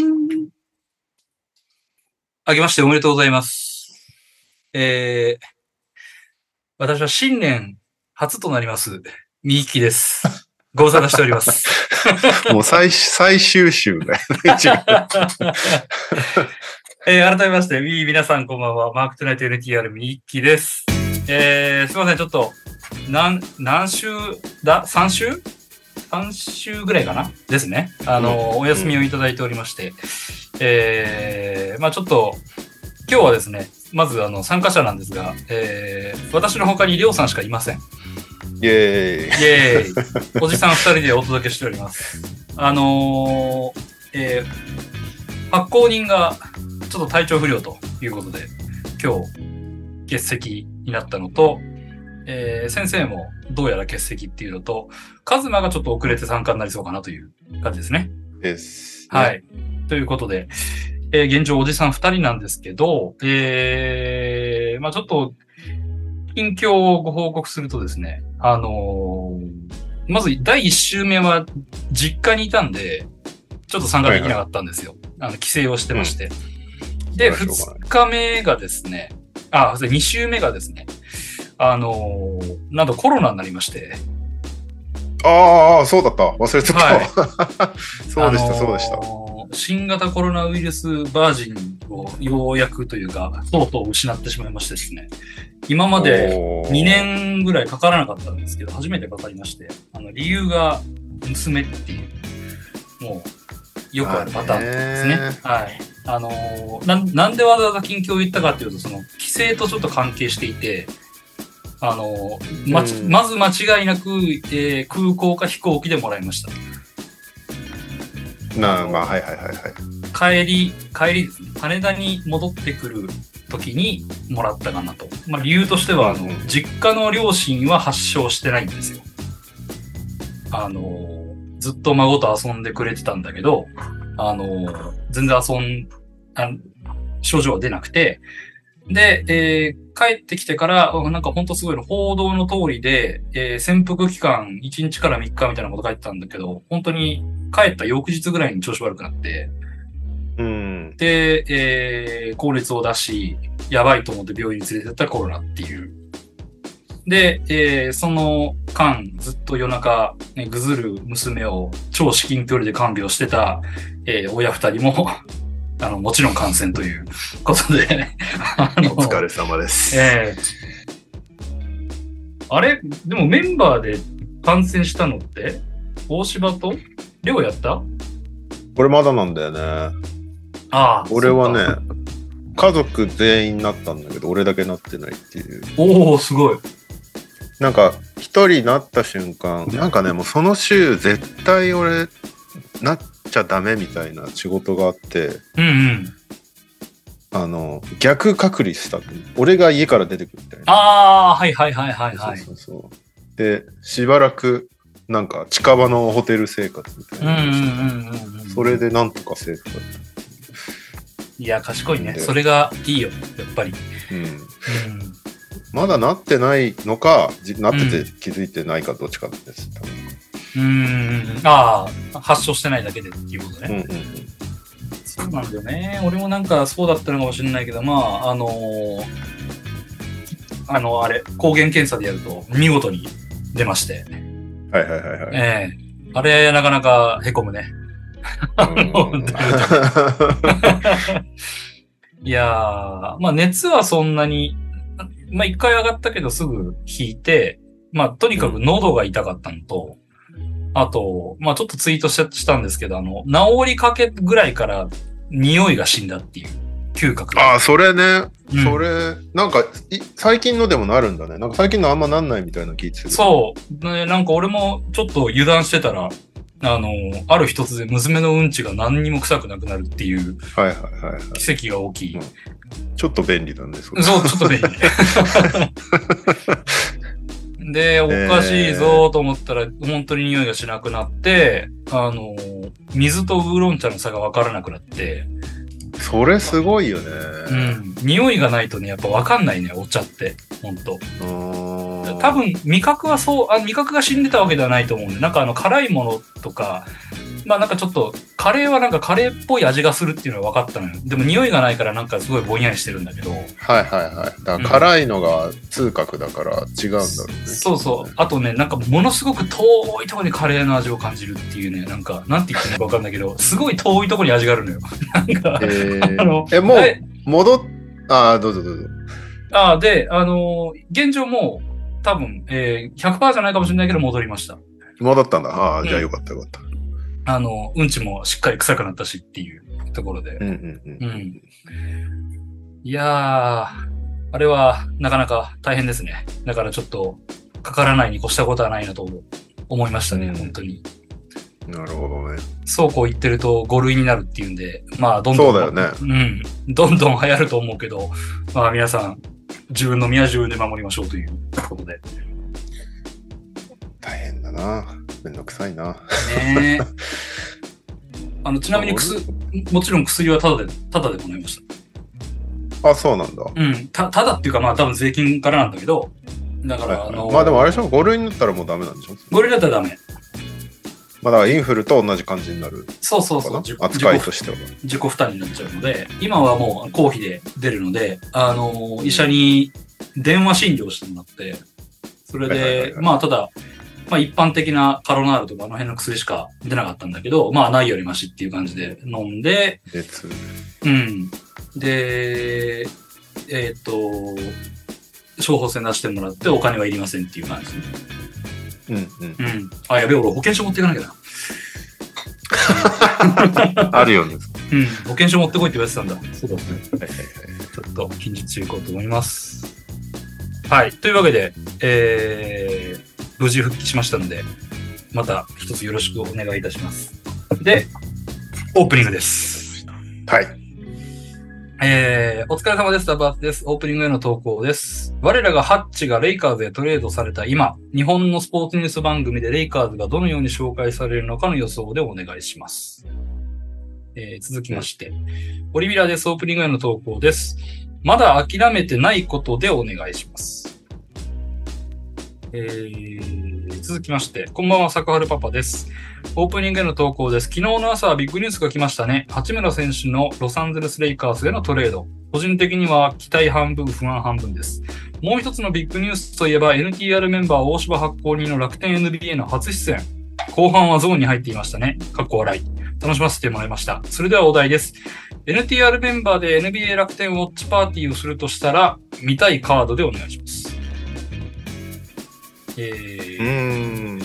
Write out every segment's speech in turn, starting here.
ん。あけましておめでとうございます。えー、私は新年初となります、みいきです。ご無沙汰しております。もう最最終週だよね。えー、改めまして、み皆さんこんばんは。マークトゥナイト NTR みいきです。えー、すいません、ちょっと、何、何週だ ?3 週 ?3 週ぐらいかな？ですね。あの、お休みをいただいておりまして、えー、まあちょっと、今日はですね、まずあの参加者なんですが、えー、私の他にりょうさんしかいません。イェーイ。イエーイ。おじさん二人でお届けしております。あのー、えー、発行人がちょっと体調不良ということで、今日欠席になったのと、えー、先生もどうやら欠席っていうのと、カズマがちょっと遅れて参加になりそうかなという感じですね。です。は。い。ということで、えー現状おじさん二人なんですけど、えー、まあちょっと、近況をご報告するとですね、あのーまず第一週目は実家にいたんで、ちょっと参加できなかったんですよ。あの、帰省をしてまして。うがない二日目がですね、あ、それ二週目がですね、あのーなんとコロナになりまして、ああ、そうだった。忘れてた。は そうでした、あのーそうでした。新型コロナウイルスバージンをようやくというか、とうとう失ってしまいましてですね。今までおー2。年ぐらいかからなかったんですけど、初めてかかりまして、あの理由が娘っていう、もう、よくあるパターンですね。はい。あのーなん、なんでわざわざ近況を言ったかっていうと、その、規制とちょっと関係していて、あのーまちうんまず間違いなく、えー空港か飛行機でもらいました。なあ、まあ、はいはいはいはい。帰り、帰りですね。羽田に戻ってくる時にもらったかなと。まあ理由としては、あの実家の両親は発症してないんですよ。あの、ずっと孫と遊んでくれてたんだけど、あの、全然遊ん、あ症状は出なくて、で、えー帰ってきてから、うんなんか本当すごいの、報道の通りで、えー潜伏期間1日から3日みたいなこと書いてたんだけど、本当に帰った翌日ぐらいに調子悪くなって、うん。で、えー、高熱を出し、やばいと思って病院に連れてったらコロナっていう。で、えーその間、ずっと夜中、ね、ぐずる娘を超至近距離で看病してた、えー親二人も、あの、もちろん感染ということで、お疲れ様です。ええあれ？でもメンバーで感染したのって、大柴と？りょうやった？これまだなんだよね。ああ。俺はね、家族全員なったんだけど、俺だけなってないっていう。おおすごい。なんか、一人なった瞬間、なんかね、もうその週、絶対俺、なっちゃダメみたいな仕事があって、うんうん。あの、逆隔離したの。俺が家から出てくるみたいな。ああ、はいはいはいはいはい。そうそうそう。で、しばらく、なんか、近場のホテル生活みたいうんな。それでなんとかセーフだっいや、賢いね。でそれがいいよ、やっぱり。た。うん。うん。まだなってないのか、じなってうて気づいてないかどっちかです。うん。ああ、発症してないだけでっていうことね。うんうんうん。そうなんだよね。俺もなんかそうだったのかもしれないけど、まあ、あのーあの、あれ、抗原検査でやると見事に出まして。はいはいはいはい。ええあれ、なかなか凹むね。うん いやー、まあ熱はそんなに、まあ一回上がったけどすぐ引いて、まあとにかく喉が痛かったのと、あと、まあちょっとツイートししたんですけど、あの、治りかけぐらいから匂いが死んだっていう、嗅覚が。ああ、それね、うんそれ、なんかい、最近のでもなるんだね。なんか最近のあんまなんないみたいな聞いてた。そう。ね、なんか俺もちょっと油断してたら、あの、ある日突然娘のうんちが何にも臭くなくなるっていうはいはいはいはい。奇跡が大きい。うんちょっと便利なんです。それそう、ちょっと便利。で、おかしいぞと思ったら、本当に匂いがしなくなって、あの、水とウーロン茶の差が分からなくなって、それすごいよね。うん。匂いがないとね、やっぱわかんないね、お茶って。ほんと。多分、味覚はそう、あ味覚が死んでたわけではないと思うんで、なんかあの、辛いものとか、まあなんかちょっと、カレーはなんかカレーっぽい味がするっていうのは分かったのよ。でも匂いがないからなんかすごいぼんやりしてるんだけど、はいはいはい。だから辛いのが痛覚だから違うんだろうね。そうそう。あとね、なんかものすごく遠いところにカレーの味を感じるっていうね、なんか、なんて言っていいのか分かんないけど、すごい遠いところに味があるのよ。なんか、えーあのえ、もうえ戻っ、ああ、どうぞどうぞ。あで、あのー現状もう多分、えー、100%じゃないかもしれないけど戻りました。戻ったんだ。ああ、じゃあうんよかったよかった。あの、うんちもしっかり臭くなったしっていうところで。うんうんうん。うん。いやー、あれはなかなか大変ですね。だからちょっと、かからないに越したことはないなと思いましたね、うん本当に。なるほどね。そうこう言ってると5類になるっていうんで、まあ、どんどん。そうだよねうん。どんどん流行ると思うけど、まあ皆さん、自分の身は自分で守りましょうということで。大変だな。めんどくさいな。ねえ。あの、ちなみに薬、もちろん薬はタダで、タダでもらいました。あ、そうなんだ。うん。た、ただっていうか、まあ多分税金からなんだけど、だから、あの、まあでもあれでしょ ?5 類になったらもうダメなんでしょ？ゴリラだったらダメ。まあだからインフルと同じ感じになるそうそうそう。扱いとしては。自己負担になっちゃうので、今はもう公費で出るので、あの、医者に電話診療してもらって、それで、はいまあただ、まあ一般的なカロナールとかあの辺の薬しか出なかったんだけど、まあないよりマシっていう感じで飲んで、熱。うん。で、えっ、と、処方箋出してもらってお金はいりませんっていう感じ。うんうん。うん。あ、やべえ、俺保険証持っていかなきゃな。あるよね。うん。保険証持ってこいって言われてたんだ。そうだね。はいはいはいちょっと近日中行こうと思います。はい。というわけで、えー、無事復帰しましたので、また一つよろしくお願いいたします。で、オープニングです。はい。えー、お疲れ様です。ダバーツです。オープニングへの投稿です。我らがハッチがレイカーズへトレードされた今、日本のスポーツニュース番組でレイカーズがどのように紹介されるのかの予想でお願いします。えー続きまして、オリビラです。オープニングへの投稿です。まだ諦めてないことでお願いします。えー、続きまして、こんばんは、坂春パパです。オープニングへの投稿です。昨日の朝はビッグニュースが来ましたね。八村選手のロサンゼルスレイカーズへのトレード。個人的には期待半分、不安半分です。もう一つのビッグニュースといえば NTR メンバー大柴発行人の楽天 NBA の初出演。後半はゾーンに入っていましたね。かっこ笑い。楽しませてもらいました。それではお題です。NTR メンバーで NBA 楽天ウォッチパーティーをするとしたら、見たいカードでお願いします。えーうーん。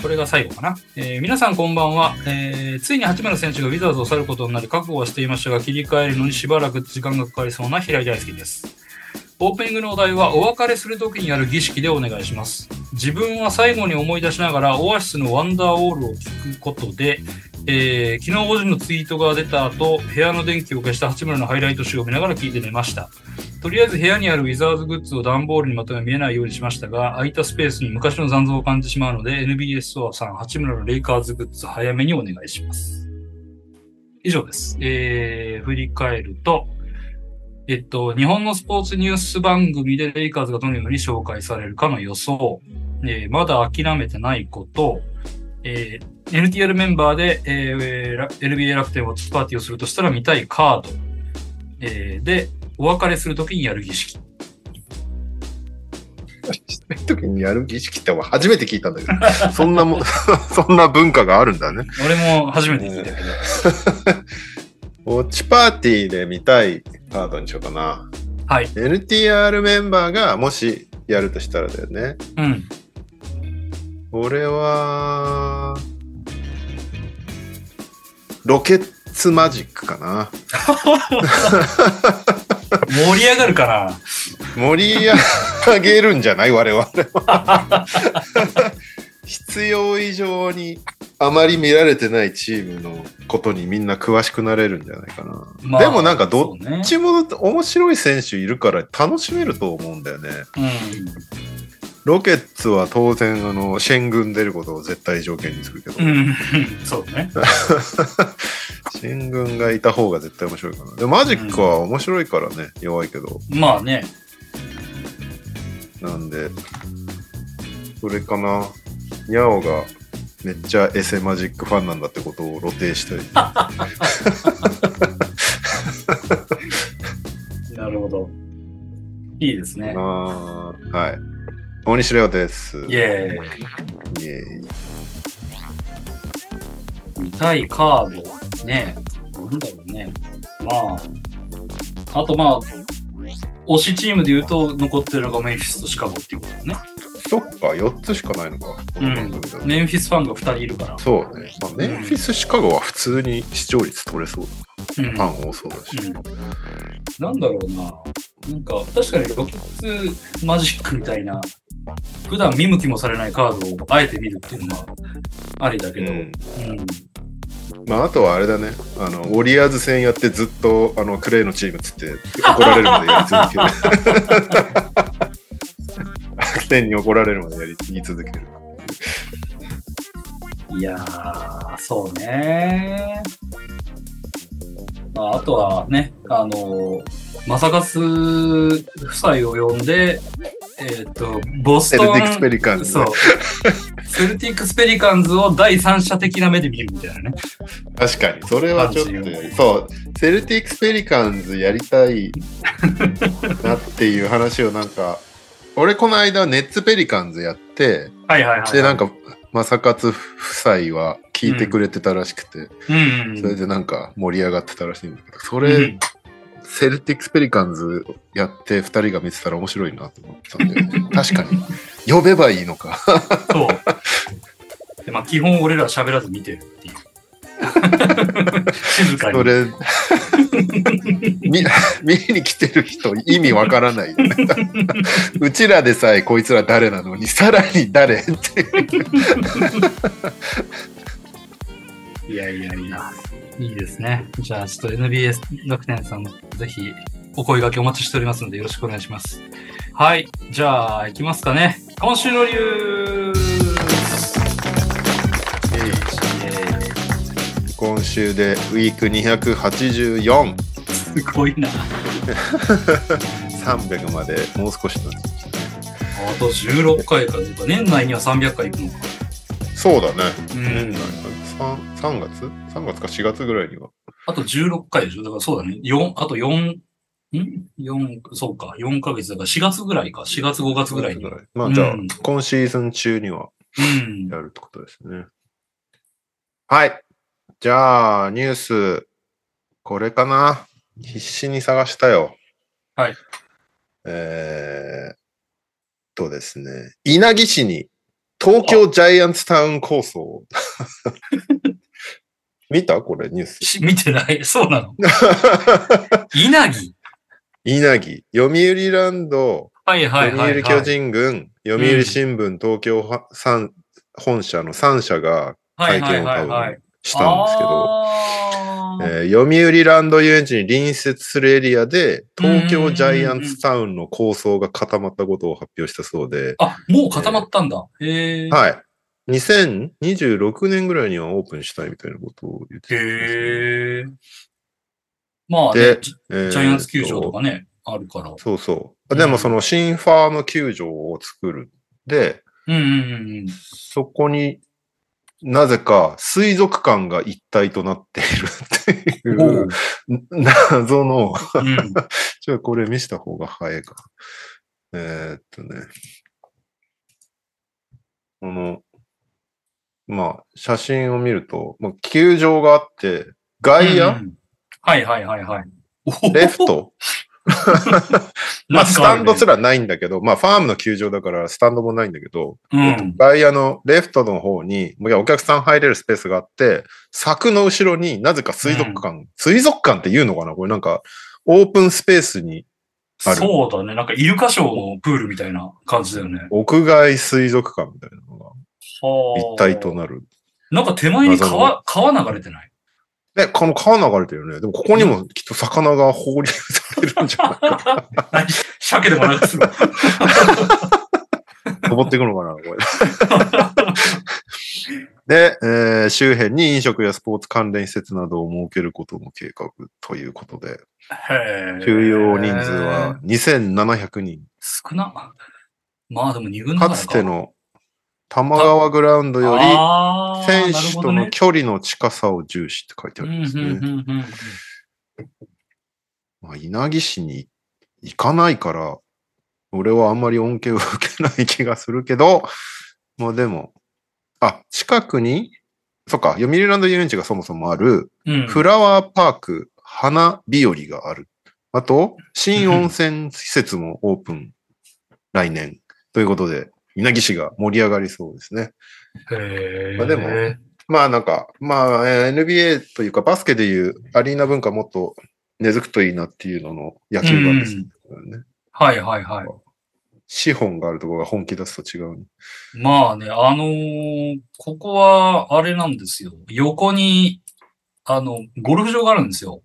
これが最後かな。えー皆さんこんばんは、えーついに八村選手がウィザーズを去ることになり覚悟はしていましたが切り替えるのにしばらく時間がかかりそうな平井大輔です。オープニングのお題はお別れするときにやる儀式でお願いします。自分は最後に思い出しながらオアシスのワンダーウォールを聞くことで、えー昨日5時のツイートが出た後、部屋の電気を消した八村のハイライト集を見ながら聞いて寝ました。とりあえず部屋にあるウィザーズグッズを段ボールにまとめ見えないようにしましたが、空いたスペースに昔の残像を感じてしまうので、NBA ストアさん、八村のレイカーズグッズ早めにお願いします。以上です。えー、振り返ると、えっと、日本のスポーツニュース番組でレイカーズがどのように紹介されるかの予想、えーまだ諦めてないこと、えー NTR メンバーで、えーラ NBA 楽天をツパーティーをするとしたら見たいカード、えーで、お別れするときにやる儀式。そういう時にやる儀式って俺初めて聞いたんだけど、そんなも、そんな文化があるんだね。俺も初めて聞いたけど。ウォッチパーティーで見たいカードにしようかな。はい。NTR メンバーがもしやるとしたらだよね。うん。俺は、ロケッツマジックかな。盛り上がるかな盛り上げるんじゃない？我々は。必要以上にあまり見られてないチームのことにみんな詳しくなれるんじゃないかな。まあでもなんかどっちも面白い選手いるから楽しめると思うんだよね。うん。ロケッツは当然、あの、シェン軍出ることを絶対条件にするけど、うん、そうね。シェン軍がいた方が絶対面白いかな。でもマジックは面白いからね、弱いけど。まあね。なんで、それかな。ニャオがめっちゃエセマジックファンなんだってことを露呈したい。なるほど。いいですね。はい。大西レオです。イェーイ。イエーイ見たいカード。ねなんだろうね。まあ。あとまあ、推しチームで言うと残ってるのがメンフィスとシカゴっていうことだね。そっか、4つしかないのか。この番組だとメンフィスファンが2人いるから。そうね。まあ、メンフィス・シカゴは普通に視聴率取れそう。うん。ファン多そうだし。うんなんだろうな。なんか、確かにロケッツマジックみたいな、普段見向きもされないカードをあえて見るっていうのはありだけど、ううん。んまあ、あとはあれだね。あの、ウォリアーズ戦やってずっと、あの、クレイのチームっつって怒られるまでやり続ける。楽天に怒られるまでやり続ける。いやー、そうねまあ、あとはね、あのマサカス夫妻を呼んで、えっ、と、ボストン、セルティックスペリカンズねそう。セルティックスペリカンズを第三者的な目で見るみたいなね。確かに、それはちょっとそう、セルティックスペリカンズやりたいなっていう話をなんか、俺この間ネッツペリカンズやって、はいはいはい。で、なんか、正勝夫妻は聞いてくれてたらしくて、うんそれでなんか盛り上がってたらしいんだけど、そうれ、んセルティックスペリカンズやって2人が見てたら面白いなと思ったんで、確かに、呼べばいいのか。そう。でまあ、基本俺ら喋らず見てるっていう。静かに。それ、見見に来てる人意味わからない。うちらでさえこいつら誰なのに、さらに誰っていう。いやいやいや。いいですね。じゃあ、ちょっと NBS 楽天さん、ぜひお声掛けお待ちしておりますので、よろしくお願いします。はい。じゃあ、行きますかね。今週の理由今週でウィーク284、すごいな。300までもう少しなあと16回か年内には300回行くのか。そうだね。うん年内 3, 3月 ?3 月か4月ぐらいには。あと16回でしょだからそうだね。4、あと4、ん ?4、そうか。4ヶ月だから4月ぐらいか。4月5月ぐらいに。まあじゃあ、うん今シーズン中にはうん。やるってことですね。はい。じゃあ、ニュース、これかな？必死に探したよ。はい。えーっとですね、稲城市に東京ジャイアンツタウン構想。見た？これニュース。し見てない。そうなの？稲城？稲城、読売ランド、はいはいはい、はい。読売巨人軍、読売新聞、東京本社の3社が会見を多分したんですけど、えー読売ランド遊園地に隣接するエリアで、東京ジャイアンツタウンの構想が固まったことを発表したそうで、あ、もう固まったんだ。へえ。はい。2026年ぐらいにはオープンしたいみたいなことを言ってたねへえ。まあね、でジャイアンツ球場とかね、あるから。そうそう。でもその新ファーム球場を作る。で、うんうんうんそこになぜか水族館が一体となっているっていう。謎の、うん。ちょっとこれ見せた方が早いか。えーっとね。この、まあ、写真を見ると、まあ、球場があって、外野、うんはいはいはいはい。おレフト？まあ、スタンドすら。らないんだけど、まあ、ファームの球場だからスタンドもないんだけど、うん。外野のレフトの方に、いやお客さん入れるスペースがあって、柵の後ろになぜか水族館、水族館って言うのかな？これなんか、オープンスペースにあるそうだね。なんかイルカショーのプールみたいな感じだよね。屋外水族館みたいなのがは一体となる。なんか手前に謎川、川流れてない？で、この川流れてるよね。でもここにもきっと魚が放流されるんじゃないか。何？鮭でも流すの飛 登っていくのかな、これ。で、えー周辺に飲食やスポーツ関連施設などを設けることも計画ということで、収容人数は2700人。少な。まあでも二軍だかからつての玉川グラウンドより選手との距離の近さを重視って書いてありますね。まあ、稲城市に行かないから、俺はあんまり恩恵を受けない気がするけど、まあでも、あ、近くに、そっか、読売ランド遊園地がそもそもある、うんフラワーパーク花日和がある。あと、新温泉施設もオープン、来年。ということで、稲城市が盛り上がりそうですね。へーまあでもまあなんか、まあえー NBA というかバスケでいうアリーナ文化もっと根付くといいなっていうのの野球版です、ねはいはいはい。資本があるところが本気出すと違うね、まあね、あのーここは、あれなんですよ。横に、あの、ゴルフ場があるんですよ。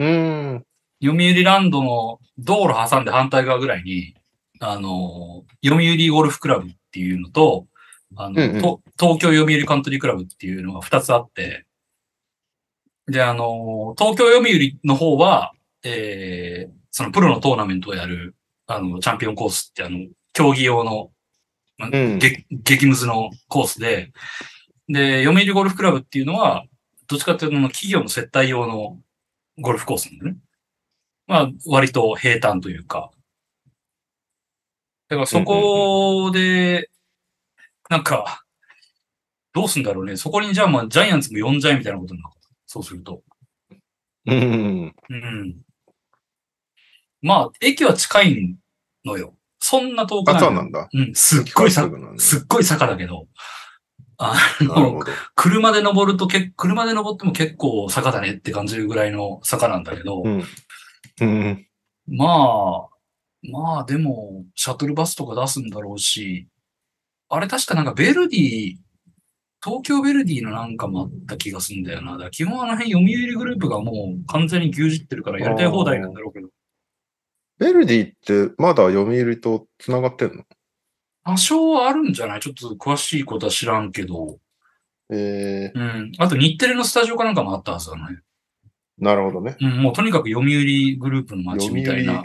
うーん。読売ランドの道路挟んで反対側ぐらいに、あのー読売ゴルフクラブっていうのと、あの、うんうんと東京読売カントリークラブっていうのが2つあって、で、あのー東京読売の方は、えー、そのプロのトーナメントをやる、あの、チャンピオンコースってあの、競技用の、まん激激ムズのコースで、で、読売ゴルフクラブっていうのは、どっちかっていうと、企業の接待用のゴルフコースなんだね。まあ、割と平坦というか。だからそこで、なんか、どうすんだろうね。そこにじゃあまあ、ジャイアンツも呼んじゃえみたいなことになる。そうすると。うん。うん。まあ、駅は近いのよ。そんな遠くない。そうなんだ。うん、すっごいさす、っごい坂だけど。あの。車で登るとけ、車で登っても結構坂だねって感じるぐらいの坂なんだけど、うん。うん。まあ、まあでも、シャトルバスとか出すんだろうし、あれ確かなんかベルディ、東京ベルディのなんかもあった気がするんだよな。だから基本あの辺読売グループがもう完全に牛耳ってるからやりたい放題なんだろうけど、ベルディってまだ読売と繋がってんの？多少はあるんじゃない？ちょっと詳しいことは知らんけど、えうん。あと日テレのスタジオかなんかもあったはずだね。ー、なるほどね。うん、もうとにかく読売グループの街みたいな。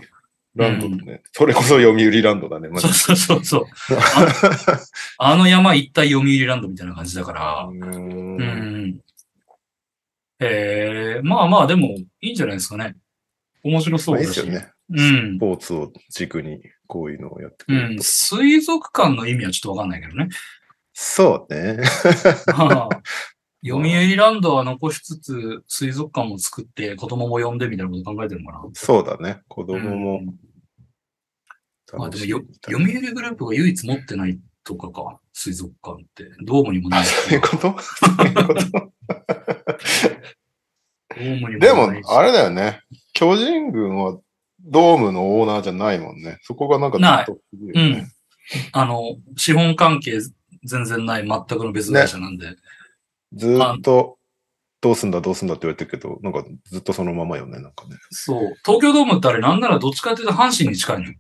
ランドだね。それこそ読売ランドだね。そうそうそうそう。あの山一体読売ランドみたいな感じだから。うーうんん。ええまあまあでもいいんじゃないですかね。面白そまあうですよね。うんス。ポーツを軸にこういうのをやってくうん。れると。水族館の意味はちょっとわかんないけどね。そうね。まあ読売ランドは残しつつ、水族館も作って子供も呼んでみたいなこと考えてるのかな。そうだね。子供うもんまあでもよ読売グループが唯一持ってないとかか、水族館って。ドームにもないし。そういうこと？そういうこと？ドームにもでもないし、あれだよね。巨人軍はドームのオーナーじゃないもんね。そこがなんかないずっと不思議よねあの、資本関係全然ない全くの別会社なんで。ずーっと、どうすんだどうすんだって言われてるけど、なんかずっとそのままよね、なんかね。そう。東京ドームってあれなんならどっちかっていうと阪神に近いのよ。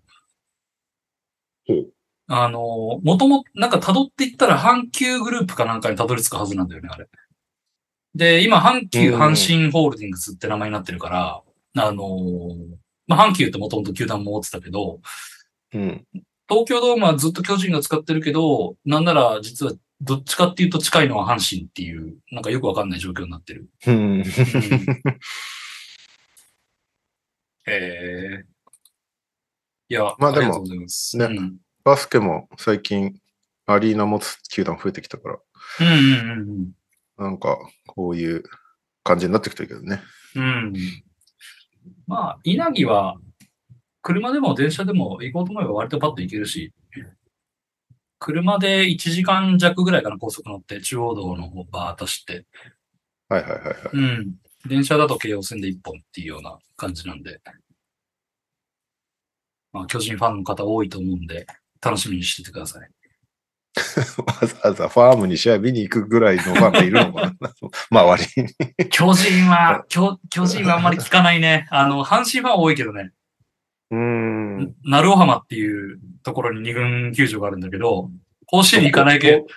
ほう。あの、もとも、なんか辿っていったら阪急グループかなんかに辿り着くはずなんだよね、あれ。で、今、阪急うん阪神ホールディングスって名前になってるから、あの、まあ、阪急ってもともと球団も持ってたけど、うん。東京ドームはずっと巨人が使ってるけど、なんなら実はどっちかっていうと近いのは阪神っていう、なんかよくわかんない状況になってる。うん。へえ。いや、まあでも。ねうん。バスケも最近アリーナ持つ球団増えてきたから、うんうんうんなんかこういう感じになってきてるけどね。うん。うん。まあ、稲城は、車でも電車でも行こうと思えば割とパッと行けるし、車で1時間弱ぐらいかな、高速乗って、中央道の方バーッと走って、はいはいはいはい。うん。電車だと京王線で1本っていうような感じなんで、まあ、巨人ファンの方多いと思うんで、楽しみにしててください。わざわざファームに試合見に行くぐらいのファンがいるのかな 周りに。巨人は、巨巨人はあんまり聞かないね。あの、阪神ファン多いけどね。うーん。鳴尾浜っていうところに二軍球場があるんだけど、甲子園に行かないけどこ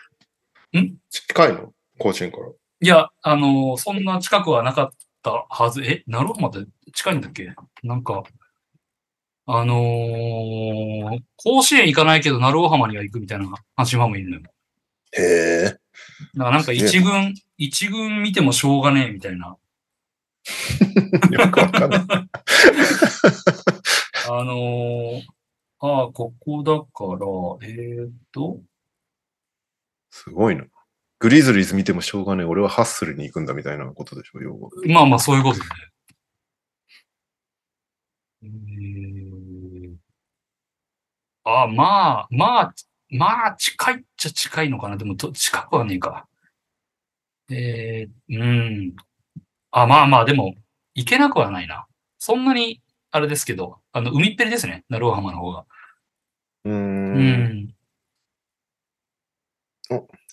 近いの？甲子園から。いや、あのーそんな近くはなかったはず。え、鳴尾浜って近いんだっけ？なんか、あのー甲子園行かないけど、鳴尾浜には行くみたいな阪神ファンもいるのよ。へえ。だからなんか一軍、一軍見てもしょうがねえみたいな。よくわかんない。あのーああ、ここだから、えー、っと、すごいな。グリズリーズ見てもしょうがねえ。俺はハッスルに行くんだみたいなことでしょ、要は。まあまあそういうことね。えー、あ、まあ、まあ、まあ、近いっちゃ近いのかな。でも、と近くはねえか。えー、うん。あ、まあまあ、でも、行けなくはないな。そんなに、あれですけど、あの、海っぺりですね。鳴尾浜の方が。うー。うんん。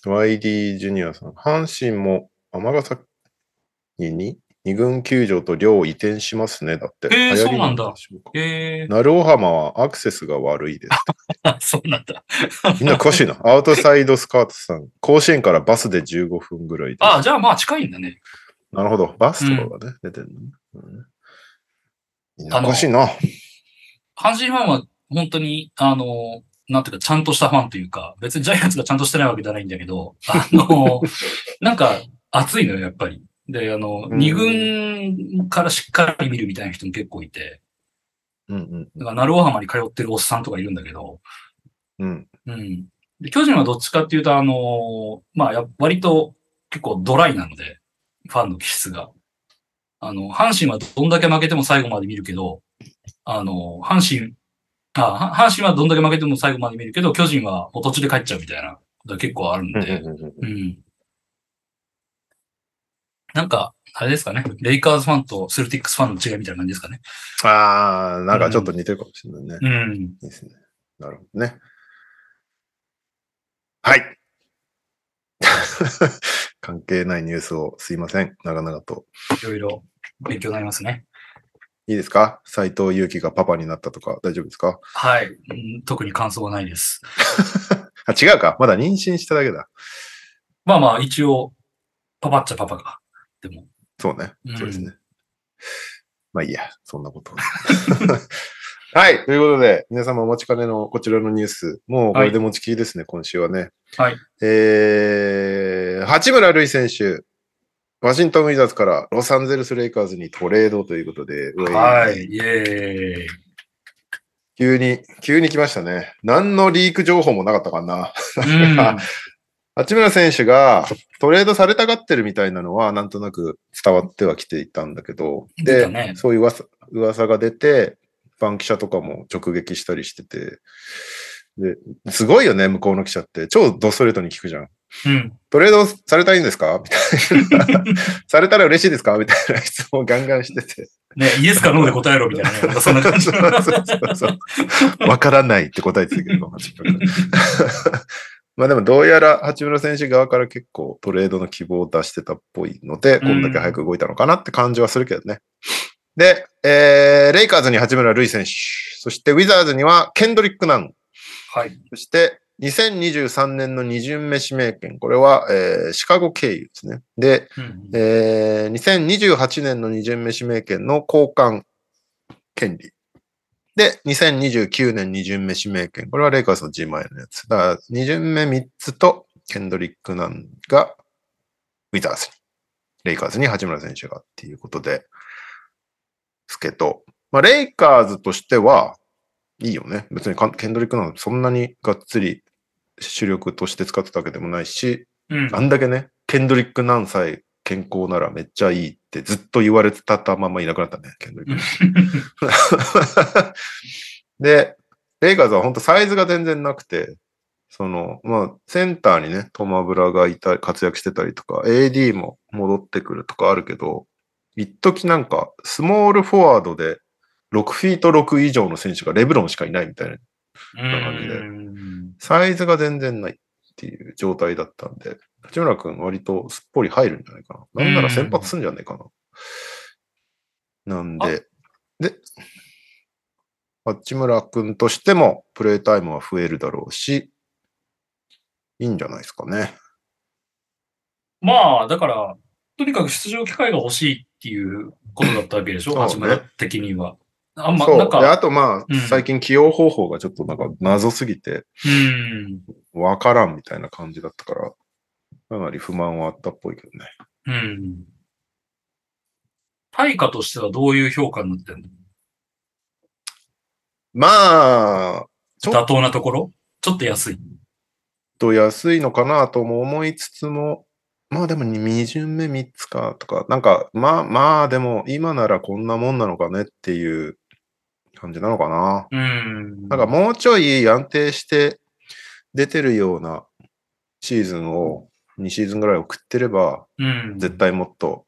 YD ジュニアさん。阪神も尼崎に二軍球場と寮を移転しますね。だって。へーそうなんだえー、鳴尾浜はアクセスが悪いです。あ、そうなんだ。みんな詳しいな。アウトサイドスカートさん。甲子園からバスで15分ぐらい。あ、じゃあまあ近いんだね。なるほど。バスとかがね、出てるのね。うんみんなあの詳しいな。阪神ファンは本当に、あの、なんていうか、ちゃんとしたファンというか、別にジャイアンツがちゃんとしてないわけじゃないんだけど、あの、なんか、熱いのよ、やっぱり。で、あの、うん二軍からしっかり見るみたいな人も結構いて、うんうんだから、鳴尾浜に通ってるおっさんとかいるんだけど、うん。うん。で巨人はどっちかっていうと、あの、まあ、や割と結構ドライなので、ファンの気質が。あの、阪神はどんだけ負けても最後まで見るけど、あの、阪神、あ、は阪神はどんだけ負けても最後まで見るけど、巨人はもう途中で帰っちゃうみたいなことが結構あるんうんで、うん。なんか、あれですかね。レイカーズファンとセルティックスファンの違いみたいな感じですかね。ああ、なんかちょっと似てるかもしれないね。うん。いいですね。なるほどね。はい。関係ないニュースをすいません。長々と。いろいろ勉強になりますね。いいですか？斎藤祐樹がパパになったとか大丈夫ですか？はい。うん特に感想はないです。あ、違うか。まだ妊娠しただけだ。まあまあ、一応、パパっちゃパパが。でも。そうねう。んそうですね。まあいいや。そんなこと。はい。ということで、皆様お待ちかねのこちらのニュース。もうこれで持ちきりですね、今週はね。はい。えー、八村塁選手、ワシントン・ウィザーズからロサンゼルス・レイカーズにトレードということで、はい。イェーイ。急に、急に来ましたね。何のリーク情報もなかったかな。うん。八村選手がトレードされたがってるみたいなのは、なんとなく伝わってはきていたんだけど、で、ねそういう噂噂が出て、ファン記者とかも直撃したりしてて、で、すごいよね、向こうの記者って。超ドストレートに聞くじゃん。うん。トレードされたいんですか？みたいな。されたら嬉しいですか？みたいな質問をガンガンしてて。ね、イエスかノーで答えろみたいなね。そんな感じ。わからないって答えてたけど、まあでもどうやら八村選手側から結構トレードの希望を出してたっぽいので、うんこんだけ早く動いたのかなって感じはするけどね。で、えー、レイカーズに八村塁選手、そしてウィザーズにはケンドリック・ナン、はい。そして2023年の二巡目指名権、これは、えーシカゴ経由ですね。で、うんえー2028年の二巡目指名権の交換権利。で、2029年二巡目指名権。これはレイカーズの G マイのやつ。だから、二巡目3つと、ケンドリック・ナンが、ウィザーズに。レイカーズに八村選手がっていうことで、すけど、まあ、レイカーズとしては、いいよね。別にかケンドリック・ナンそんなにがっつり主力として使ってたわけでもないし、うん。あんだけね、ケンドリック・ナンさえ健康ならめっちゃいいってずっと言われてたままいなくなったね、ケンドリック。で、レイカーズは本当サイズが全然なくて、その、まあ、センターにね、トマブラがいた、活躍してたりとか、AD も戻ってくるとかあるけど、一時なんか、スモールフォワードで6フィート6以上の選手がレブロンしかいないみたいな感じでうんサイズが全然ないっていう状態だったんで、八村君割とすっぽり入るんじゃないかな。なんなら先発すんじゃないかな。なんで、で、八村君としてもプレイタイムは増えるだろうし、いいんじゃないですかね。まあ、だから、とにかく出場機会が欲しいっていうことだったわけでしょ、八村的には。あんま、なんか、あとまあ、うん最近起用方法がちょっとなんか謎すぎて、うん、わからんみたいな感じだったから、かなり不満はあったっぽいけどね。うん。対価としてはどういう評価になってんの？まあ、妥当なところ？ちょっと安い。と安いのかなとも思いつつも、まあでも2巡目3つかとか、なんかまあまあでも今ならこんなもんなのかねっていう感じなのかな。うん。なんかもうちょい安定して出てるようなシーズンを2シーズンぐらい送ってれば、うん。絶対もっと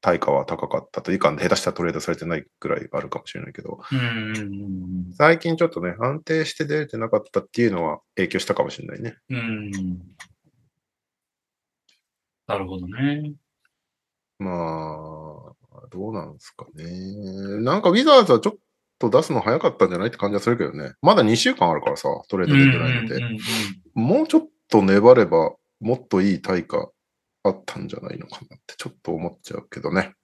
対価は高かったというか、下手したらトレードされてないぐらいあるかもしれないけど、うん。最近ちょっとね、安定して出れてなかったっていうのは影響したかもしれないね。うん。なるほどね。まあ、どうなんですかね。なんかウィザーズはちょっと出すの早かったんじゃないって感じはするけどね。まだ2週間あるからさ、トレード出てないので。うんうんうんもうちょっと粘れば、もっといい対価あったんじゃないのかなってちょっと思っちゃうけどね。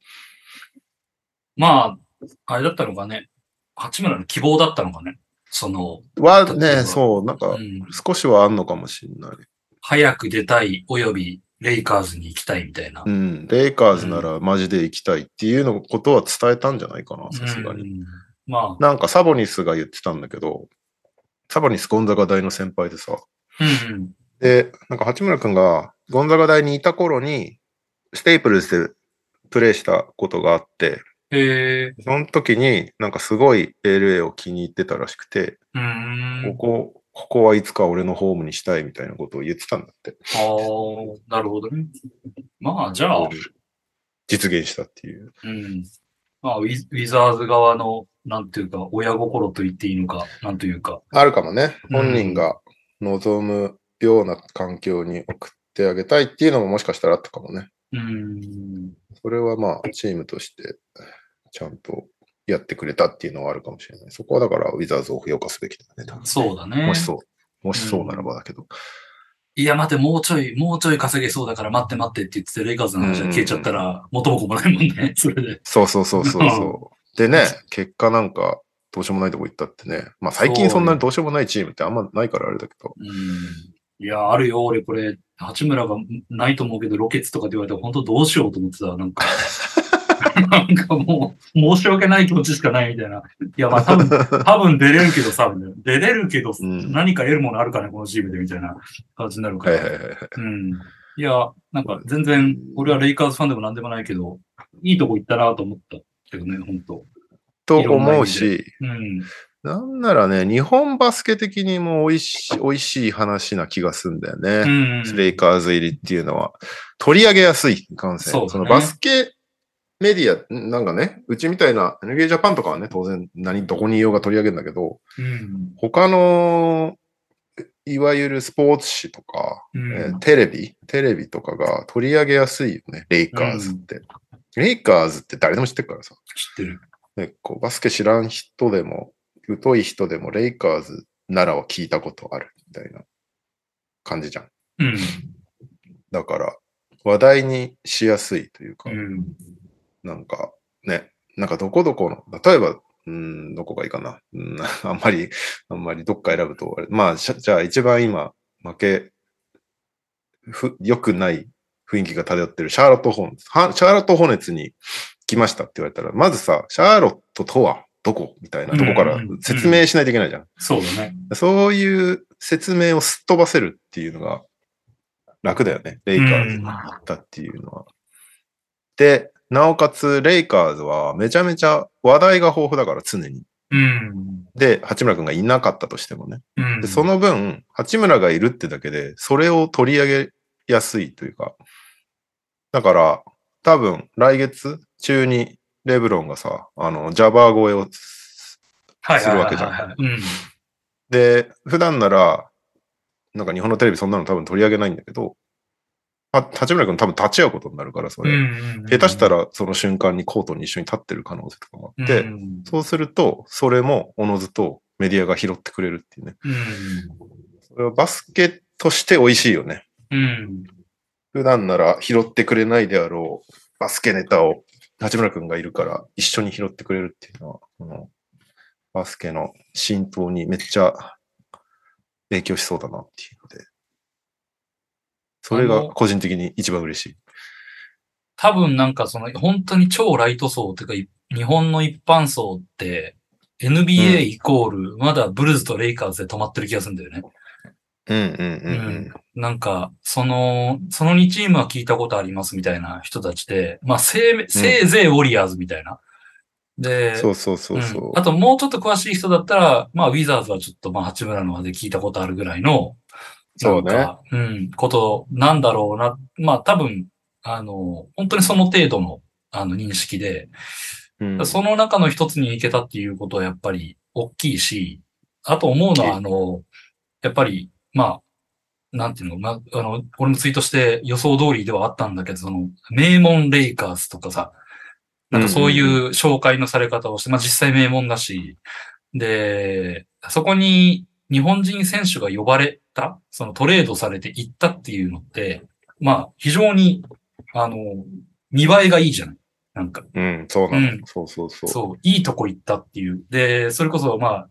まあ、あれだったのかね。八村の希望だったのかね。その、はね、そう、なんかうん、少しはあんのかもしれない。早く出たい、およびレイカーズに行きたいみたいなう。ん、レイカーズならマジで行きたいっていうのことは伝えたんじゃないかな、さすがに。うんまあ、なんかサボニスが言ってたんだけど、サボニスゴンザガ大の先輩でさ、うんうん。で、なんか八村君がゴンザガ大にいた頃に、ステイプルズでプレイしたことがあって、その時になんかすごい LA を気に入ってたらしくて、うーん。ここ、ここはいつか俺のホームにしたいみたいなことを言ってたんだって。ああ、なるほどね。まあ、じゃあ、実現したっていう。うん。まあウィズ、ウィザーズ側の、なんていうか、親心と言っていいのか、なんというか。あるかもね。うん本人が望むような環境に送ってあげたいっていうのももしかしたらあったかもね。うん。それはまあ、チームとしてちゃんとやってくれたっていうのはあるかもしれない。そこはだから、ウィザーズを評価すべきだね。多分そうだね。もしそう。もしそうならばだけど。いや、待て、もうちょい、もうちょい稼げそうだから待って待ってって言ってて、レイカーズの話が消えちゃったら、元も子もないもんね、それで。そうそうそうそうそう。でね、結果なんか、どうしようもないとこ行ったってね。まあ最近そんなにどうしようもないチームってあんまないからあれだけど。うん。いや、あるよ、俺これ、八村がないと思うけど、ロケッツとかって言われたら、本当どうしようと思ってた、なんか。なんかもう、申し訳ない気持ちしかないみたいな。いや、まあ多分、多分出れるけどさ、出れるけど、うん何か得るものあるかね、このチームで、みたいな感じになるから。はいはいはいはい。うん。いや、なんか全然、俺はレイカーズファンでもなんでもないけど、いいとこ行ったなと思ったけどね、本当と思うし、うん。なんならね、日本バスケ的にも美味しい、美味しい話な気がするんだよね。うん。レイカーズ入りっていうのは、取り上げやすい、いかんせん。そうだねのバスケメディア、んなんかね、うちみたいな NBA ジャパンとかはね、当然何、どこにいようが取り上げるんだけど、うん。他の、いわゆるスポーツ紙とか、うんえーテレビ、テレビとかが取り上げやすいよね、レイカーズって。レイカーズって誰でも知ってるからさ。知ってる。ね、こうバスケ知らん人でも、疎い人でも、レイカーズならは聞いたことあるみたいな感じじゃん。うん。だから、話題にしやすいというか、うん。なんかね、なんかどこどこの、例えば、うん、どこがいいかな。うん、あんまり、あんまりどっか選ぶとまあ、じゃあ一番今、負け、ふ、良くない雰囲気が漂ってるシャーロット・ホーネツ。はシャーロット・ホーネツに来ましたって言われたら、まずさ、シャーロットとはどこ？みたいなとこから説明しないといけないじゃん。そうだね。そういう説明をすっ飛ばせるっていうのが楽だよね。レイカーズに行ったっていうのは。で、なおかつ、レイカーズはめちゃめちゃ話題が豊富だから常に。うん。で、八村君がいなかったとしてもね。うん。で、その分、八村がいるってだけで、それを取り上げやすいというか。だから、多分、来月中にレブロンがさ、あの、ジャバー越えをはいするわけじゃん。で、普段なら、なんか日本のテレビそんなの多分取り上げないんだけど、あ八村君多分立ち会うことになるから、それ。うん下手した、らその瞬間にコートに一緒に立ってる可能性とかもあって、うんそうすると、それもおのずとメディアが拾ってくれるっていうね。うん。それはバスケとして美味しいよね。うん。普段なら拾ってくれないであろうバスケネタを八村君がいるから一緒に拾ってくれるっていうのは、このバスケの浸透にめっちゃ影響しそうだなっていうので、それが個人的に一番嬉しい。多分なんかその本当に超ライト層っていうかい日本の一般層って NBA イコールまだブルーズとレイカーズで止まってる気がするんだよね。うんうんうんなんか、その、その2チームは聞いたことありますみたいな人たちで、まあせい、せいぜいウォリアーズみたいな。で、そうそうそうそう。んあともうちょっと詳しい人だったら、まあウィザーズはちょっとまあ八村の輪で聞いたことあるぐらいの、そうね。うん、ことなんだろうな。まあ多分、あの、本当にその程度の、あの認識で、うん。その中の一つに行けたっていうことはやっぱり大きいし、あと思うのは、大あの、やっぱり、まあ、なんていうの、まあ、あの、俺もツイートして予想通りではあったんだけど、その、名門レイカーズとかさ、なんかそういう紹介のされ方をして、まあ実際名門だし、で、そこに日本人選手が呼ばれた、そのトレードされて行ったっていうのって、まあ非常に、あの、見栄えがいいじゃないなんか。うん、そうなの、うんそうそうそう。そう、いいとこ行ったっていう。で、それこそ、ま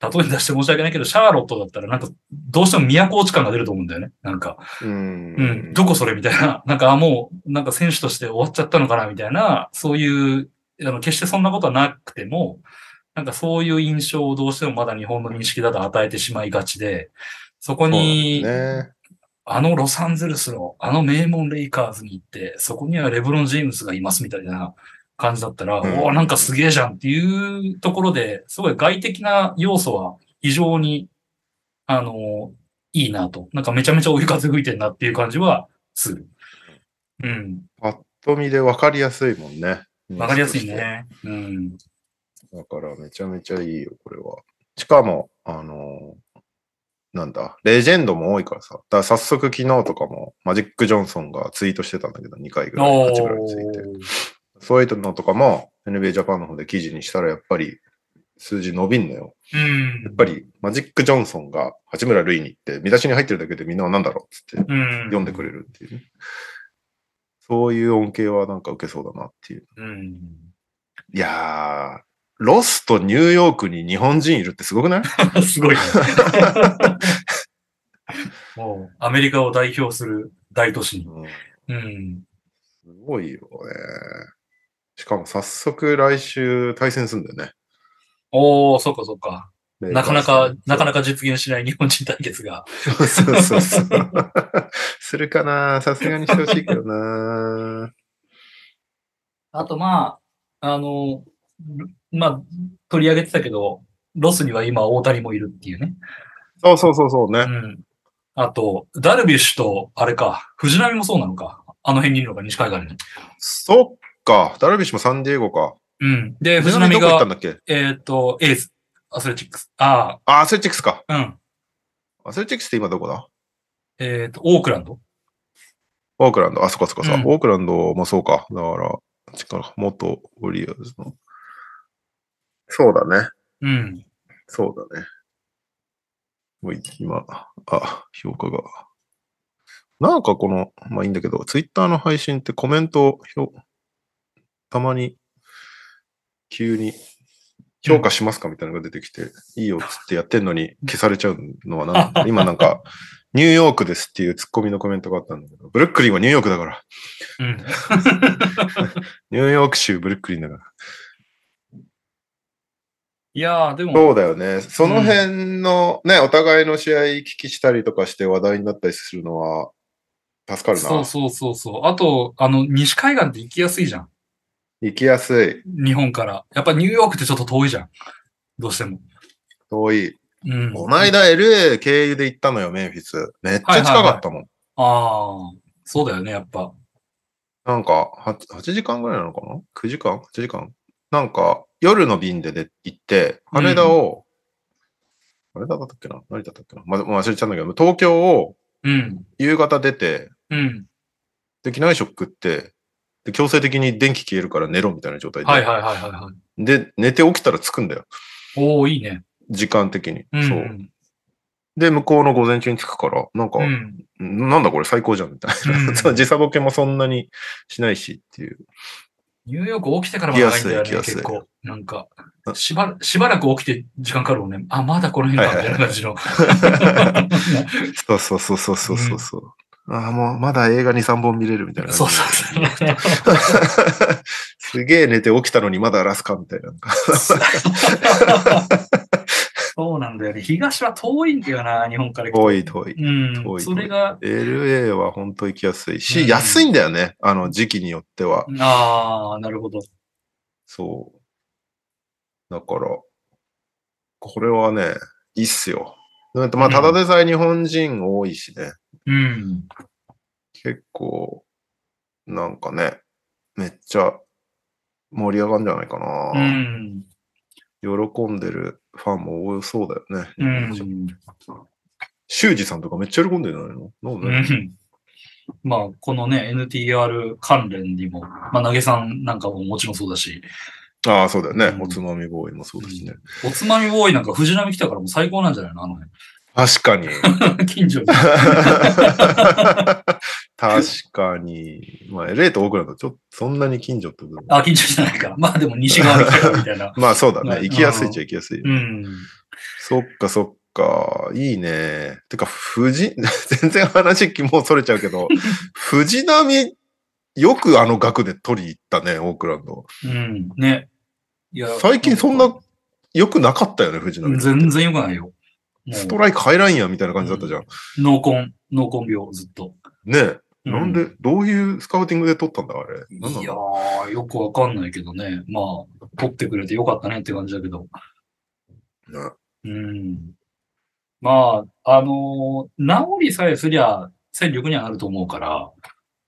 あ、例えに出して申し訳ないけど、シャーロットだったら、なんか、どうしても都落ち感が出ると思うんだよね。なんか、うん。うん、どこそれみたいな。なんか、あ、もう、なんか選手として終わっちゃったのかなみたいな、そういう、あの、決してそんなことはなくても、なんかそういう印象をどうしてもまだ日本の認識だと与えてしまいがちで、そこに、ね。あのロサンゼルスの、あの名門レイカーズに行って、そこにはレブロン・ジェームスがいますみたいな感じだったら、うんおおなんかすげえじゃんっていうところで、すごい外的な要素は非常に、あの、いいなと。なんかめちゃめちゃ追い風吹いてんなっていう感じはする。うん。パッと見で分かりやすいもんね。わかりやすいね。うん。だからめちゃめちゃいいよ、これは。しかも、あのーなんだ、レジェンドも多いからさ。だから早速昨日とかもマジック・ジョンソンがツイートしてたんだけど、2回ぐらい、お八村について。そういうのとかも NBA ジャパンの方で記事にしたらやっぱり数字伸びんのよ。うん。やっぱりマジック・ジョンソンが八村塁に行って見出しに入ってるだけでみんなは何だろう？っつってうん。読んでくれるっていうね。そういう恩恵はなんか受けそうだなっていう。うん。いやー、ロスとニューヨークに日本人いるってすごくない？すごいね。もう、アメリカを代表する大都市に。うんうん。すごいよね。しかも早速来週対戦するんだよね。おー、そっかそっか。なかなか、なかなか。か実現しない日本人対決が。そうそうそうそう。するかなさすがにしてほしいけどなあとまあ、あの、まあ、取り上げてたけど、ロスには今大谷もいるっていうね。そうそうそうそうね。うん。あと、ダルビッシュと、あれか、藤波もそうなのか。あの辺にいるのか、西海岸に。そっか。ダルビッシュもサンディエゴか。うん。で、藤藤波が波どこ行ったん、だっけ？えっ、と、 A's、アスレチックス。ああ、アスレチックスか。あ、うん。アスレチックスって今どこだ？えっ、と、オークランド。オークランド。あそこそこさ。うんオークランドもそうか。だから、あっちから元ウォリアーズの。そうだね。うん。そうだね。もうい今、あ、評価が。なんかこの、まあいいんだけど、ツイッターの配信ってコメント、評たまに、急に、評価しますかみたいなのが出てきて、いいよっつってやってんのに消されちゃうのはなんだ 今なんか、ニューヨークですっていうツッコミのコメントがあったんだけど、ブルックリンはニューヨークだから。うん。ニューヨーク州ブルックリンだから。いやー、でも、そうだよね。その辺のね、お互いの試合聞きしたりとかして話題になったりするのは助かるな。そうそうそうそう。あと、あの、西海岸って行きやすいじゃん。行きやすい。日本から。やっぱニューヨークってちょっと遠いじゃん。どうしても。遠い。うん。こないだ LA 経由で行ったのよ、メンフィス。めっちゃ近かったもん。ああ、そうだよね、やっぱ。なんか8、8時間ぐらいなのかな ?9 時間 ?8 時間？なんか、夜の便でで行って、羽田を、羽田だったっけな？成田だったっけな？ま忘れちゃったんだけど、東京をうん。夕方出て、うん。で、機内食って、で強制的に電気消えるから寝ろみたいな状態で。はいはいはいはいはい。で、寝て起きたら着くんだよ。おー、いいね。時間的に。うん。そう。で、向こうの午前中に着くから、なんか、うん。なんだこれ最高じゃんみたいな。うん 時差ボケもそんなにしないしっていう。ニューヨーク起きてからも長いんだよね、結構。なんかあ、しばらしばらく起きて時間かかるもんね。あ、まだこの辺か、みたいな感じの。そうそうそうそうそうそうそう。ああ、もうまだ映画2、3本見れるみたいなそう。そうそう。すげえ寝て起きたのにまだラスかみたいな。そうなんだよね。東は遠いんだよな、日本から遠い遠い。うん。遠いそれが、LA は本当行きやすいし、うん安いんだよね。あの時期によっては。ああ、なるほど。そう。だから、これはね、いいっすよ。だってまあ、うんただでさえ日本人多いしね。うん。結構、なんかね、めっちゃ盛り上がるんじゃないかうな。ん。喜んでるファンも多そうだよね。うん。修二さんとかめっちゃ喜んでるんじゃないの？なんうでん。まあ、このね、NTR 関連にも、まあ、投げさんなんかももちろんそうだし、ああ、そうだよね。うんおつまみボーイもそうだしね。おつまみボーイなんか藤波来たからもう最高なんじゃないの？あの確かに。辺。近所に。確かに。まあ、LA とオークランド、ちょっとそんなに近所ってことあ、近所じゃないか。まあでも西側に来たみたいな。まあそうだね。まあ行きやすいっちゃ行きやすい。うん。そっかそっか。いいね。てか、藤、全然話もうそれちゃうけど、藤波、よくあの額で取り行ったね、オークランド。うん。ね。いや最近そんな、良くなかったよね、藤波。全然良くないよ。もストライク入らんや、みたいな感じだったじゃん。う、濃紺、濃紺病、ずっと。ねえ。うなんで、どういうスカウティングで取ったんだ、あれ？なんなんいやだー、よくわかんないけどね。まあ、取ってくれてよかったねって感じだけど。ねうん。まあ、あのー治りさえすりゃ戦力にはなると思うから、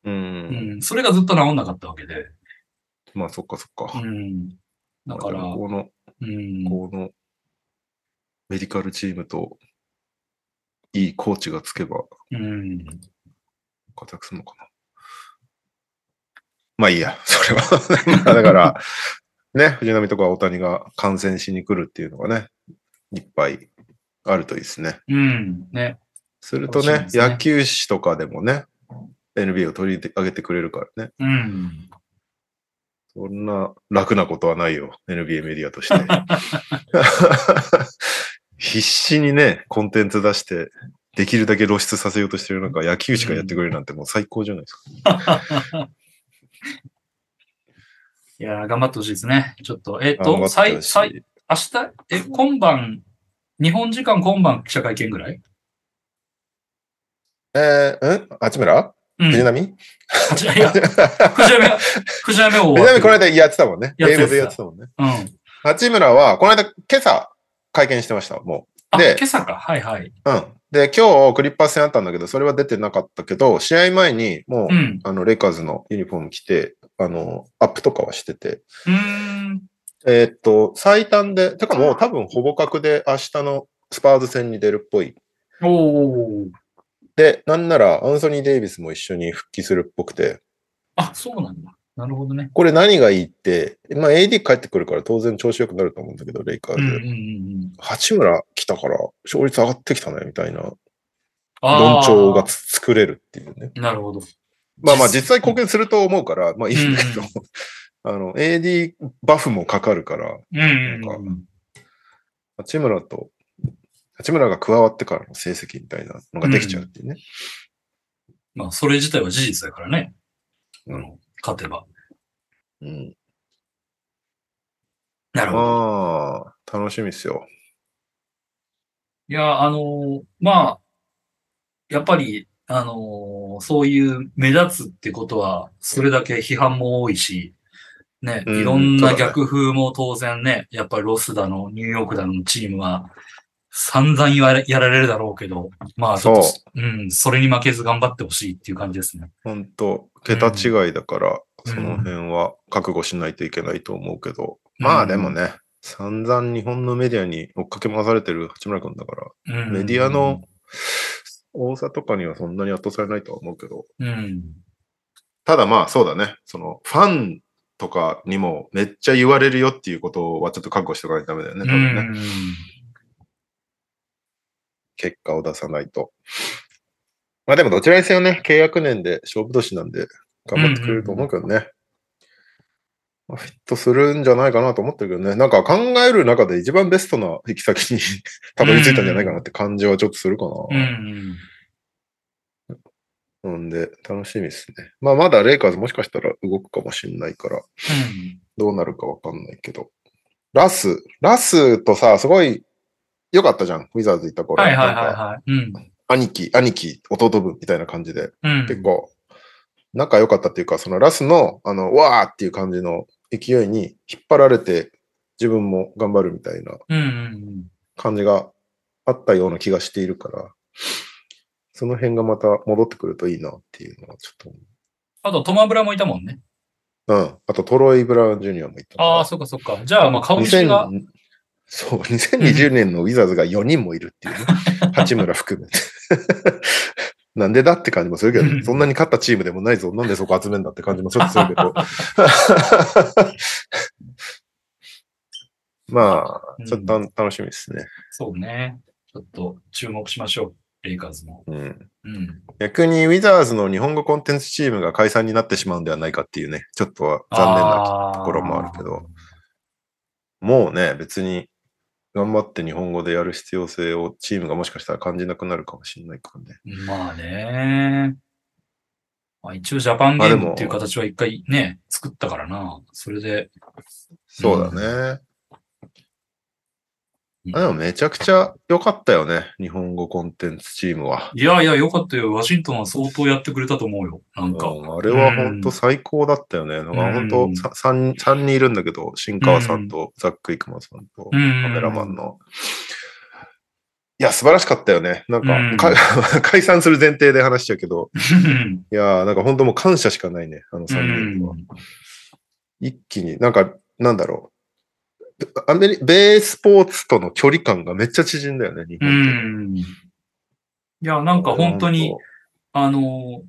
う。うんん、それがずっと治んなかったわけで。まあ、そっかそっか。うん。だから、この、うん。この、メディカルチームと、いいコーチがつけば、うん。活躍するのかな。まあいいや、それは。ま あだから、ね、藤波とか大谷が観戦しに来るっていうのがね、いっぱいあるといいですね。うん。ね。するとねね野球誌とかでもね、NBA を取り上げてくれるからね。うん。そんな楽なことはないよ、NBA メディアとして。必死にね、コンテンツ出して、できるだけ露出させようとしてる中、野球しかやってくれるなんてもう最高じゃないですか。いやー、頑張ってほしいですね。ちょっと、えっ頑張と、最最明日、え、今晩、日本時間今晩記者会見ぐらい？えー、ん？八村？うん。藤波あ違ういや、藤波、藤波を終藤波。この間やってたもんね。英語でやってたもんね。うん。八村は、この間、今朝、会見してました、もあ、で今朝か。はいはい。う。うん。で、今日、クリッパー戦あったんだけど、それは出てなかったけど、試合前に、もう、うん。あの、レイカーズのユニフォーム着て、あの、アップとかはしてて、うーん。えーっと、最短で、てかもう多分ほぼ確で明日のスパーズ戦に出るっぽい。おー。で、なんならアンソニー・デイビスも一緒に復帰するっぽくて、あ、そうなんだ。なるほどね。これ何がいいって、まあ AD 帰ってくるから当然調子良くなると思うんだけど、レイカーズ。うんうんうんうん。八村来たから勝率上がってきたね、みたいな論調がつ作れるっていうね。なるほど。まあまあ実際貢献すると思うから、まあいいんだけど、うん あの、AD バフもかかるから、うんうんうん。八村と、八村が加わってからの成績みたいなのができちゃうっていうね。まあ、それ自体は事実だからね。勝てば。うん。なるほど。ああ、楽しみっすよ。いや、あのーまあ、やっぱり、あのーそういう目立つってことは、それだけ批判も多いし、ね、うんいろんな逆風も当然ね、やっぱりロスだの、ニューヨークだのチームは、散々言われ、やられるだろうけど、まあ、そうん、それに負けず頑張ってほしいっていう感じですね。ほんと、桁違いだから、うんその辺は覚悟しないといけないと思うけど、まあでもね、散々日本のメディアに追っかけ回されてる八村君だから、うん、メディアの多さとかにはそんなに圧倒されないとは思うけど、うん。ただまあそうだね。そのファンとかにもめっちゃ言われるよっていうことはちょっと覚悟しておかないとダメだよね。多分ね。うん結果を出さないと。まあでもどちらにせよね、契約年で勝負年なんで頑張ってくれると思うけどね。まあフィットするんじゃないかなと思ってるけどね。なんか考える中で一番ベストな行き先にたどり着いたんじゃないかなって感じはちょっとするかな。うん。なんで、楽しみですね。まあまだレイカーズもしかしたら動くかもしれないから、うん。どうなるかわかんないけど。ラス、ラスとさ、すごい良かったじゃん。ウィザーズ行った頃。はいはいはいはい。うん。兄貴、兄貴、弟分みたいな感じで。うん。結構、仲良かったっていうか、そのラスの、あの、わーっていう感じの勢いに引っ張られて、自分も頑張るみたいな感じがあったような気がしているから、その辺がまた戻ってくるといいなっていうのはちょっと思あと、トマブラもいたもんね。う。うん。あと、トロイ・ブラウン・ジュニアもいた。ああ、そっかそっか。じゃあ、まあ、顔見知りが。2000そう、2020年のウィザーズが4人もいるっていうね。八村含めて。なんでだって感じもするけど、うんそんなに勝ったチームでもないぞ。なんでそこ集めんだって感じもちょっとするけど。まあ、ちょっと楽しみですね。そうね。ちょっと注目しましょう。レイカーズも。うん。うん。逆にウィザーズの日本語コンテンツチームが解散になってしまうんではないかっていうね、ちょっとは残念なところもあるけど。もうね、別に頑張って日本語でやる必要性をチームがもしかしたら感じなくなるかもしれないからね。まあね。まあ、一応ジャパンゲームっていう形は一回ね、作ったからな。それで。そうだね。でもめちゃくちゃ良かったよね。日本語コンテンツチームは。いやいや、よかったよ。ワシントンは相当やってくれたと思うよ。なんか。うんあれは本当最高だったよね。なんか本当うんさ三三人いるんだけど、新川さんとザック・イクマンさんとカうんメラマンの。いや、素晴らしかったよね。なんか、うんか 解散する前提で話しちゃうけど、いやーなんか本当もう感謝しかないね。あのう3人には。ん。一気に、なんか、なんだろう。アメリベースポーツとの距離感がめっちゃ縮んだよね、日う本ん。いや、なんと。か本当に、あの、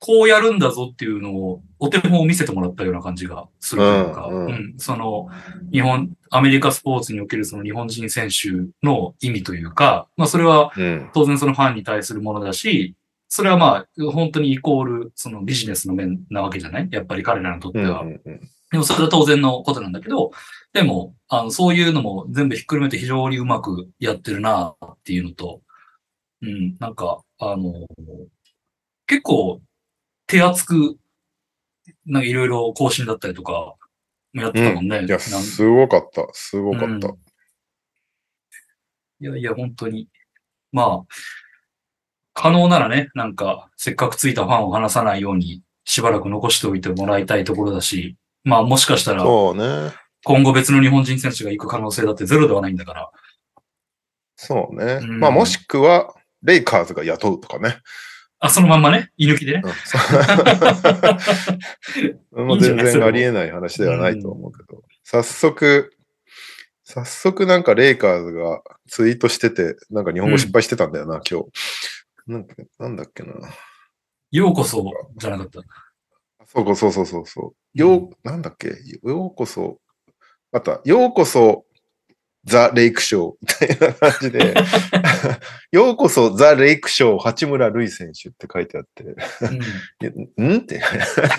こうやるんだぞっていうのを、お手本を見せてもらったような感じがするというか、うんうんうんその、日本、アメリカスポーツにおけるその日本人選手の意味というか、まあそれはうん。当然そのファンに対するものだし、それはまあ、本当にイコール、そのビジネスの面なわけじゃない？やっぱり彼らにとってうん。は。うんうんでもそれは当然のことなんだけど、でも、あの、そういうのも全部ひっくるめて非常にうまくやってるなっていうのと、うん、なんか、あの、結構手厚く、なんかいろいろ更新だったりとか、もやってたもんね。いや、なんすごかった。すごかった。うんいやいや、本当に。まあ、可能ならね、なんか、せっかくついたファンを離さないように、しばらく残しておいてもらいたいところだし、まあもしかしたら、そうね。今後別の日本人選手が行く可能性だってゼロではないんだから。そうね。うんまあ、もしくは、レイカーズが雇うとかね。あ、そのまんまね、居抜きで？ね。うん そうもう全然ありえない話ではないと思うけど、早速、早速なんかレイカーズがツイートしてて、なんか日本語失敗してたんだよな、今日。なんかなんだっけな。ようこそ、じゃなかった？そうそうそうそうそう。よう、なんだっけ？ようこそ、また、ようこそ、ザ・レイクショーみたいな感じで、ようこそザ・レイクショー八村塁選手って書いてあって、うん。ん？って、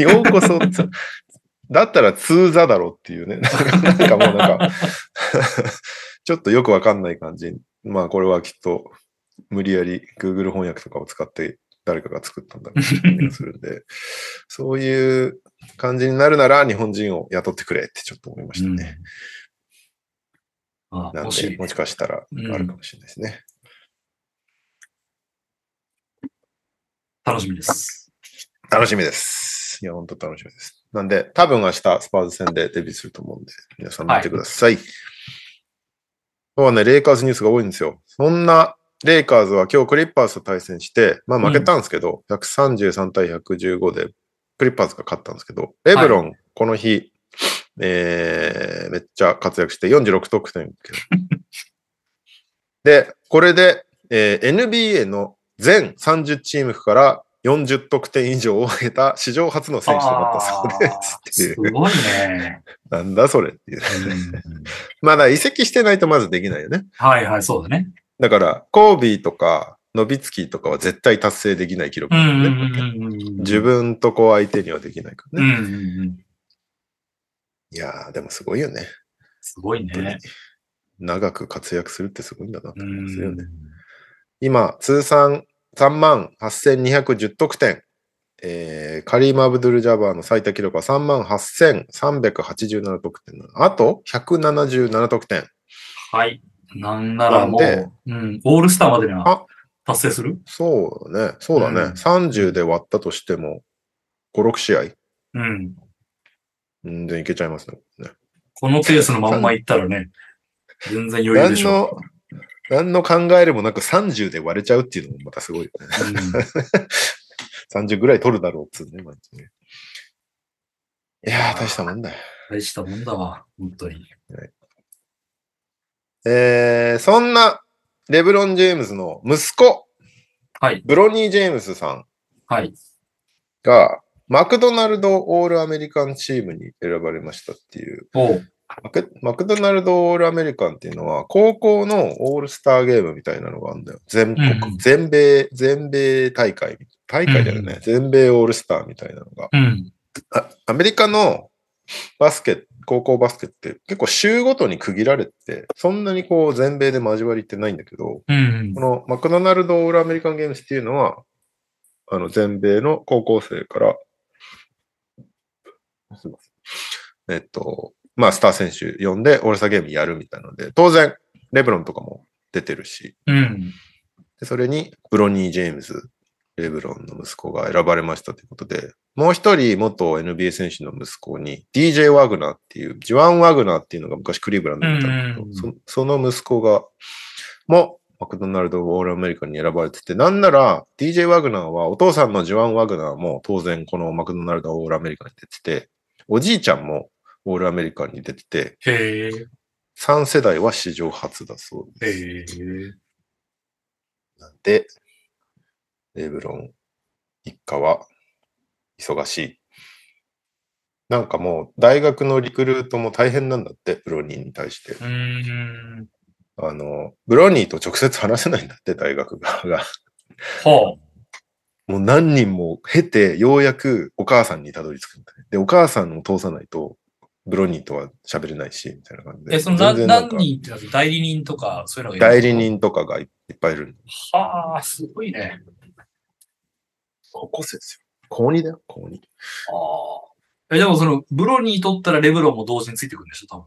ようこそ、だったら通座だろっていうね。なんかなんかもうなんか、ちょっとよくわかんない感じ。まあこれはきっと無理やり Google 翻訳とかを使って誰かが作ったんだろうな気がするんで、そういう感じになるなら日本人を雇ってくれってちょっと思いましたね。あなんで、もしも、しかしたらあるかもしれないですね。楽しみです。楽しみです。いや、本当楽しみです。なんで、多分明日スパーズ戦でデビューすると思うんで、皆さん見てください。そうはね、レイカーズニュースが多いんですよ。そんなレイカーズは今日クリッパーズと対戦して、まあ負けたんですけど、133対115でクリッパーズが勝ったんですけど、レブロン、この日、えー、めっちゃ活躍して46得点。で、これで、えー NBA の全30チームから40得点以上を得た史上初の選手となったそうですってすいう。ごいね。なんだそれっていう。うん まだ移籍してないとまずできないよね。はいはい、そうだね。だから、コービーとか、ノビツキーとかは絶対達成できない記録うなんだんうんよね。うんうんうん。自分とこう相手にはできないからね。うんうんうん。いやー、でもすごいよね。すごいね。長く活躍するってすごいんだなとう思いますよね。ん。今、通算3万8210得点。えーカリーム・アブドゥル・ジャバーの最多記録は3万8387得点なの。あと177得点。はい。なんならもう、うん、オールスターまでにはあ？達成する？そうだね。そうだね。うん30で割ったとしても、5、6試合、うん。全然いけちゃいますね。ねこのペースのまんまいったらね、全然余裕で何しょ。の、何の考えるもなく30で割れちゃうっていうのもまたすごいよね。30ぐらい取るだろうっつうね、ね。いやー、大したもんだよ。大したもんだわ、本当に。えー、そんな、レブロン・ジェームズの息子、はい。ブロニー・ジェームズさんはい。が、マクドナルド・オール・アメリカンチームに選ばれましたっていう。マクマクドナルド・オール・アメリカンっていうのは、高校のオールスターゲームみたいなのがあるんだよ。全国、うんうん全米、全米大会、大会だよね、うん全米オールスターみたいなのが。うん。あアメリカのバスケ、高校バスケって結構州ごとに区切られて、そんなにこう全米で交わりってないんだけど、うんこ。のマクドナルド・オール・アメリカン・ゲームズっていうのは、あの全米の高校生から、すいません。えっと、まあ、スター選手呼んでオールスターゲームやるみたいなので、当然、レブロンとかも出てるし、うん。でそれにブロニー・ジェームズ、レブロンの息子が選ばれましたということで、もう一人元 NBA 選手の息子に DJ ワグナーっていう、ジュアン・ワグナーっていうのが昔クリーブランドにいたんだけど、うんそその息子が、もマクドナルド・オール・アメリカンに選ばれてて、なんなら DJ ワグナーはお父さんのジュアン・ワグナーも当然このマクドナルド・オール・アメリカンに出てて、おじいちゃんもオール・アメリカンに出てて、へえ。3世代は史上初だそうです。へえ。なんで、レブロン一家は忙しい。なんかもう大学のリクルートも大変なんだって、ブロニーに対して。あの、ブロニーと直接話せないんだって、大学側が。はもう何人も経て、ようやくお母さんにたどり着くんだね。で、お母さんを通さないと、ブロニーとは喋れないし、みたいな感じあ。で。え、そのな何全然なんか人って代理人とか、そういうのがいる代理。人とかがいっぱいいる。はあ、すごいね。高校生ですよ。高2だよ、高2。ああ。え、でもその、ブロニー取ったらレブロンも同時についてくるんでしょ、多分。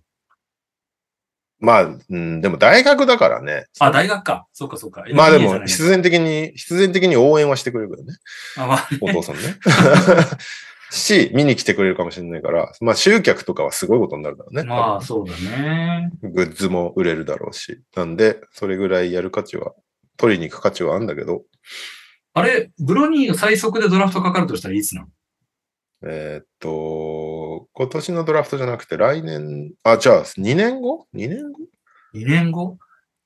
まあ、うん、でも大学だからね。あ、大学か。そうか、そうか。まあでも、必然的に、必然的に応援はしてくれるからね。あ、まあ、お父さんね。し、見に来てくれるかもしれないから、まあ集客とかはすごいことになるだろうね。まあ、そうだね。グッズも売れるだろうし。なんで、それぐらいやる価値は、取りに行く価値はあるんだけど、あれ、ブロニーが最速でドラフトかかるとしたらいつなの？えーっと、今年のドラフトじゃなくて来年、あ、じゃあ2年後 ?2 年後 ?2 年後？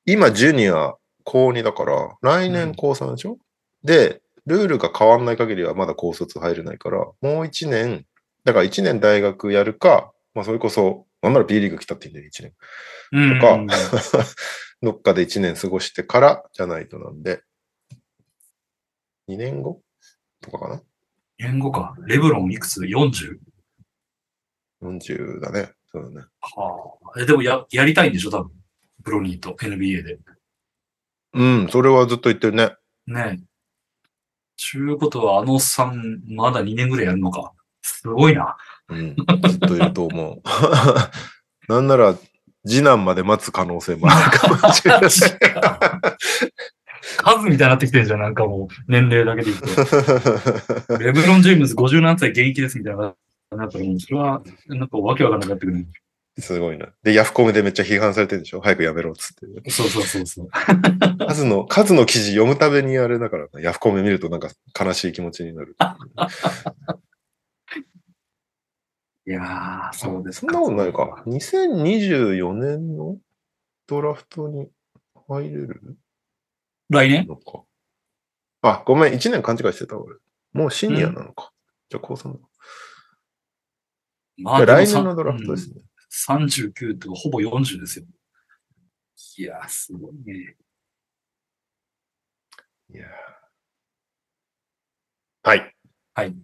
今、ジュニア高2だから、来年高3でしょ、で、ルールが変わんない限りはまだ高卒入れないから、もう1年、だから1年大学やるか、まあそれこそ、なんなら B リーグ来たっていいんだよ、1年。うん。とか どっかで1年過ごしてからじゃないとなんで、2年後？とかかな？2年後か。レブロンいくつ ?40? ?40 だね。そうだね。はあ。え、でもや、やりたいんでしょ、多分。ブロニーと NBA で。うん、それはずっと言ってるね。ねえ。ちゅうことは、あのさん、まだ2年ぐらいやるのか。すごいな。うん、ずっといると思う。なんなら、次男まで待つ可能性もあるかもしれない。数みたいになってきてるじゃん、なんかもう、年齢だけで言って。レブロン・ジェームズ57歳現役ですみたいな。なんかもう、それは、なんかわけわかんなくなってくる。すごいな。で、ヤフコメでめっちゃ批判されてるでしょ？早くやめろっつって。そうそうそうそう。数の、数の記事読むたびにあれだからな、ヤフコメ見るとなんか悲しい気持ちになる。いやー、そうですそんなことないか。2024年のドラフトに入れる？来年？あ、ごめん、1年勘違いしてた、俺。もうシニアなのか。じゃあ高3だ。まいや来年のドラフトですね。うん、39ってほぼ40ですよ。いやー、すごいね。いやーはい。はい。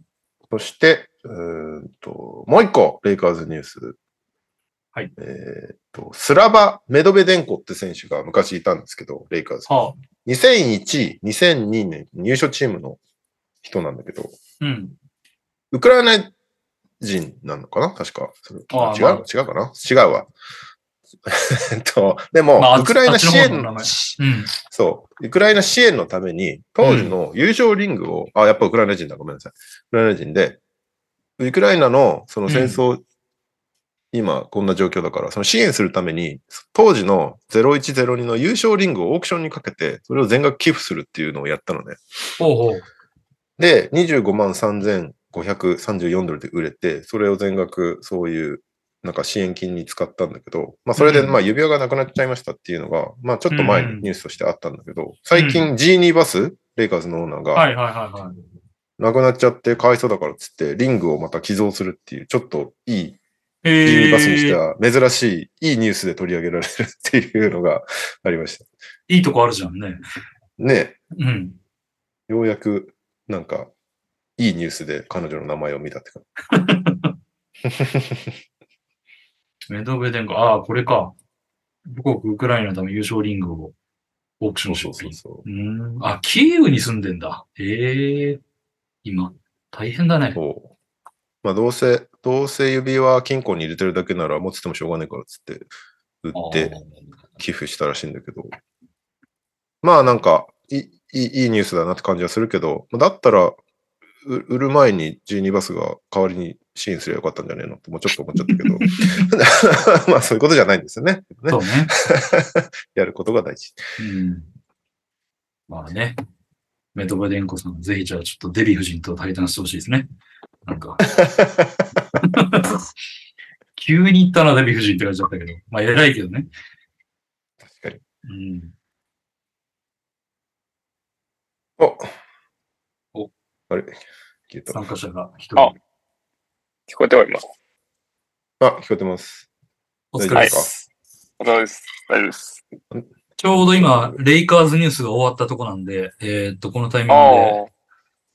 そして、うーんと、もう一個、レイカーズニュース。はい。えーっと、スラバ・メドベデンコって選手が昔いたんですけど、レイカーズ。はあ。2001、2002年入所チームの人なんだけど、うん。ウクライナ人なのかな？確か。違う、まあ違うかな？違うわ。えっと、でも、まあウクライナ支援のうん。そう。ウクライナ支援のために、当時の優勝リングを、あ、やっぱウクライナ人だ、ごめんなさい。ウクライナ人で、ウクライナのその戦争、今こんな状況だから、その支援するために、当時の0102の優勝リングをオークションにかけて、それを全額寄付するっていうのをやったのね。ほうほう。で、25万3534ドルで売れて、それを全額そういうなんか支援金に使ったんだけど、まあそれでうんまあ指輪がなくなっちゃいましたっていうのが、まあちょっと前うんにニュースとしてあったんだけど、最近 G2 バス、レイカーズのオーナーがはいはいはいはい。なくなっちゃってかわいそうだからっつって、リングをまた寄贈するっていう、ちょっといいえ G2 バスにしては珍しい、いいニュースで取り上げられるっていうのがありました。いいとこあるじゃんね。ねうん。ようやくなんかいいニュースで彼女の名前を見たって感 メドベデンコ、ああ、これか。母国ウクライナのため優勝リングをオークションじ。出品。そうそううーん。あ、キーウに住んでんだ。へえ。今。大変だね。そう。まあどうせ、どうせ指輪金庫に入れてるだけなら持っててもしょうがないからっつって売って寄付したらしいんだけど。まあなんかいい、いいニュースだなって感じはするけど、だったらう売る前に G2 バスが代わりに支援すればよかったんじゃねえのってもうちょっと思っちゃったけど。まあそういうことじゃないんですよね。ねそうね。やることが大事。うん。まあね。メドベデンコさん、ぜひじゃあちょっとデヴィ夫人と対談してほしいですね。なんか。急に言ったな、デヴィ夫人って感じだったけど。まあ偉いけどね。確かに。うん。おおあれ？消えた。参加者が一あ人。聞こえております。あ、聞こえてます。お疲れです。お疲れ様です。大丈夫です。ちょうど今、レイカーズニュースが終わったとこなんで、えーっと、このタイミングあで、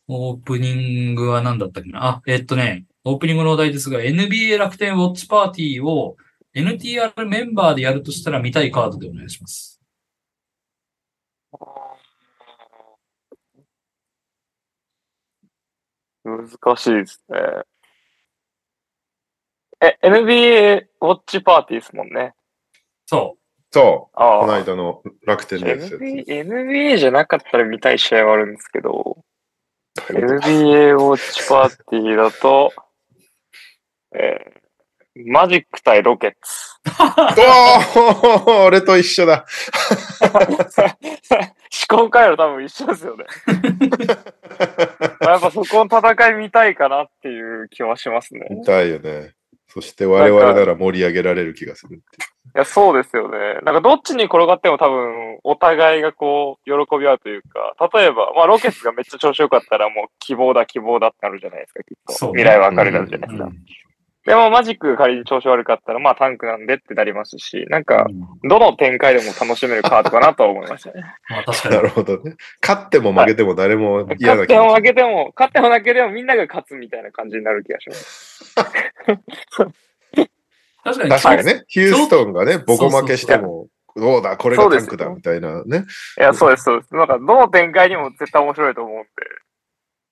オープニングは何だったっけな？あ、えーっとね、オープニングのお題ですが、NBA 楽天ウォッチパーティーを NTR メンバーでやるとしたら見たいカードでお願いします。あ。難しいですね。え、NBA ウォッチパーティーですもんね。そそう。ああ。この間の楽天のやつ。NBA, NBA じゃなかったら見たい試合はあるんですけど、NBA ウォッチパーティーだと、えーマジック対ロケッツ。おー俺と一緒だ。思考回路多分一緒ですよね。まあやっぱそこの戦い見たいかなっていう気はしますね。見たいよね。そして我々なら盛り上げられる気がするっていや、そうですよね。なんかどっちに転がっても多分、お互いがこう、喜び合うというか、例えば、まあロケッツがめっちゃ調子よかったらもう希望だ、希望だってなるじゃないですか、きっと。そうね未来は明るいなるじゃないですか。うんでもマジックが仮に調子悪かったら、まあタンクなんでってなりますし、なんか、うんどの展開でも楽しめるカードかなとは思いましたね。まあ確かなに。るほどね。勝っても負けても誰も嫌勝ってもな気持ち。負けても、勝っても負けてもみんなが勝つみたいな感じになる気がします。確かに。確かにね。ヒューストンがね、ボコ負けしても、どうだ、これがタンクだ、みたいなね。いや、そうです、そうです。なんか、どの展開にも絶対面白いと思うんで。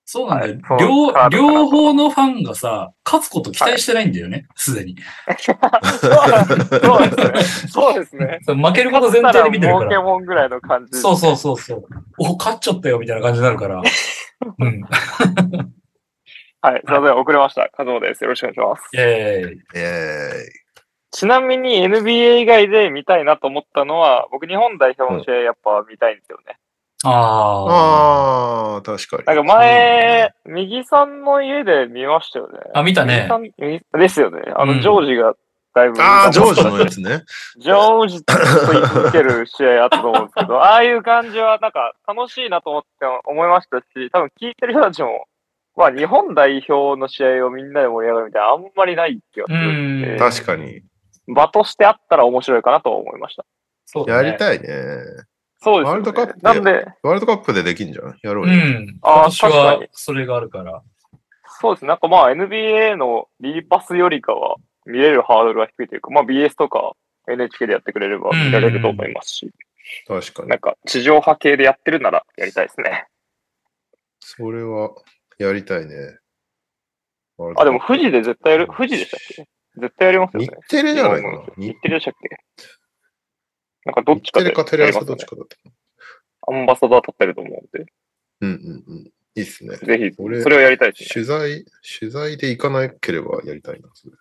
そうなんだよ。はい両両方のファンがさ、勝つこと期待してないんだよね、すでに。そうですね。そうですね。負けること前提で見てるかポケら。モンぐらいの感じ。そうそうそうそう。お、勝っちゃったよ、みたいな感じになるから。うん。はい。すいません、遅れました。カズモです。よろしくお願いします。イェーイ。えちなみに NBA 以外で見たいなと思ったのは、僕日本代表の試合やっぱ見たいんですよね。ああ。確かに。なんか前、右さんの家で見ましたよね。あ、見たね。右さん右ですよね。あの、うんジョージがだいぶ。ああ、ジョージのやつね。ジョージと言い続ける試合あったと思うんですけど、ああいう感じはなんか楽しいなと思って思いましたし、多分聞いてる人たちもまあ日本代表の試合をみんなで盛り上がるみたいなあんまりない気がするんで、うん確かに。場としてあったら面白いかなとは思いました。そうだねやりたいね。そうですよ、ね。ワールドカップなんで、ワールドカップでできんじゃん？やろうよ。うん。あー今年確かにはそれがあるから。そうですね。なんかまあ NBA の B パスよりかは見れるハードルは低いというか、まあ BS とか NHK でやってくれれば見られると思いますし、確かになん。か地上波系でやってるならやりたいですね。それはやりたいね。あ、でも富士で絶対やる、富士でしたっけ？絶対やりますよね日。テレじゃないかな。日日テレでしたっけ？なんかどっちかでテレかテレ朝どっちかだった。アンバサダー立ってると思うんで、うんうんうん。いいっすね。ぜひ、俺それをやりたいですね。取材、取材で行かなければやりたいな。それ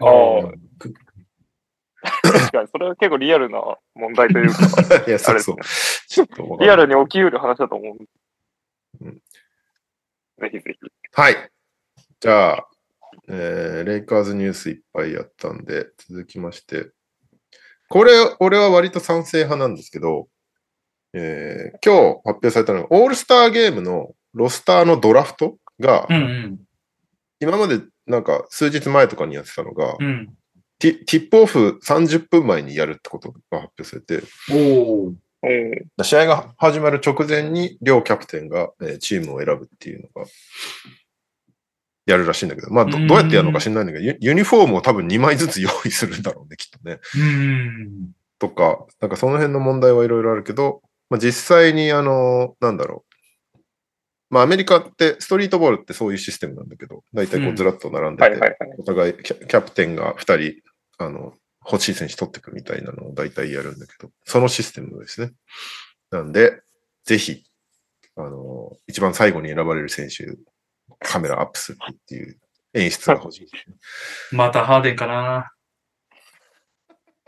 あー確かに、それは結構リアルな問題というか、いや、そうそう。。リアルに起きうる話だと思う。うんぜひぜひ。はい。じゃあ、えーレイカーズニュースいっぱいやったんで、続きまして。これ、俺は割と賛成派なんですけど、えー今日発表されたのが、オールスターゲームのロスターのドラフトが、うんうん。今までなんか数日前とかにやってたのが、うん。ティティップオフ30分前にやるってことが発表されて、お。試合が始まる直前に両キャプテンが、えーチームを選ぶっていうのが、やるらしいんだけど、まあど、うんどうやってやるのか知んないんだけど、ユユニフォームを多分2枚ずつ用意するんだろうね、きっとね。うん。とか、なんかその辺の問題はいろいろあるけど、まあ、実際にあの、なんだろう。まあアメリカってストリートボールってそういうシステムなんだけど、だいたいこううんずらっと並んでて。お互いキャキャプテンが2人、あの、欲しい選手取っていくみたいなのを大体やるんだけど、そのシステムですね。なんで、ぜひ、あの、一番最後に選ばれる選手、カメラアップするっていう演出が欲しい。またハーデンかな。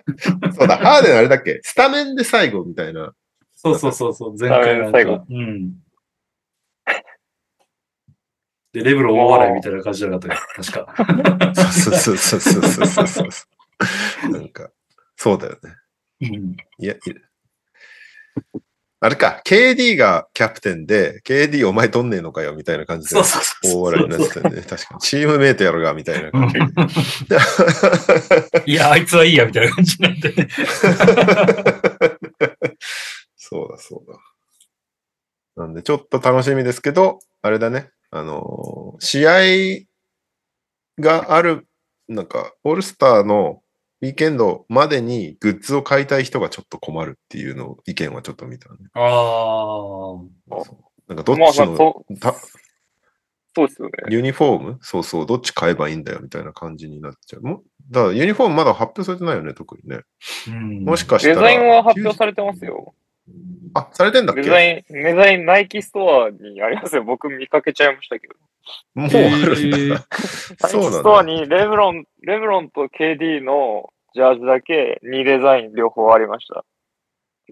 そうだ、ハーデンあれだっけ？スタメンで最後みたいな。そうそうそうそう、前回なんか最後。うん。で、レブロン大笑いみたいな感じじゃなかったか確か。そうそうそうそうそうそうそう。なんか、そうだよね。うん。いや、いあれか、KD がキャプテンで、KD お前取んねえのかよみたいな感じでそうそうそう。大笑いになってた。確かに。チームメイトやろがみたいな感じ。いや、あいつはいいや、みたいな感じになってね。そうだ、そうだ。なんで、ちょっと楽しみですけど、あれだね。あのー試合がある、なんか、オールスターのウィーケンドまでにグッズを買いたい人がちょっと困るっていうのを意見はちょっと見たね。ああ。なんかどっまあちの、まあそうですよね。ユニフォーム？そうそう、どっち買えばいいんだよみたいな感じになっちゃう。もだからユニフォームまだ発表されてないよね、特にね。うん。もしかしたら。デザインは発表されてますよ。あ、されてんだっけ？デザイン、デザイン、ナイキストアにありますよ。僕見かけちゃいましたけど。もうあるんだ。そうなんキストアだ。にレブロン、レブロンと KD のジャージだけ2デザイン両方ありました。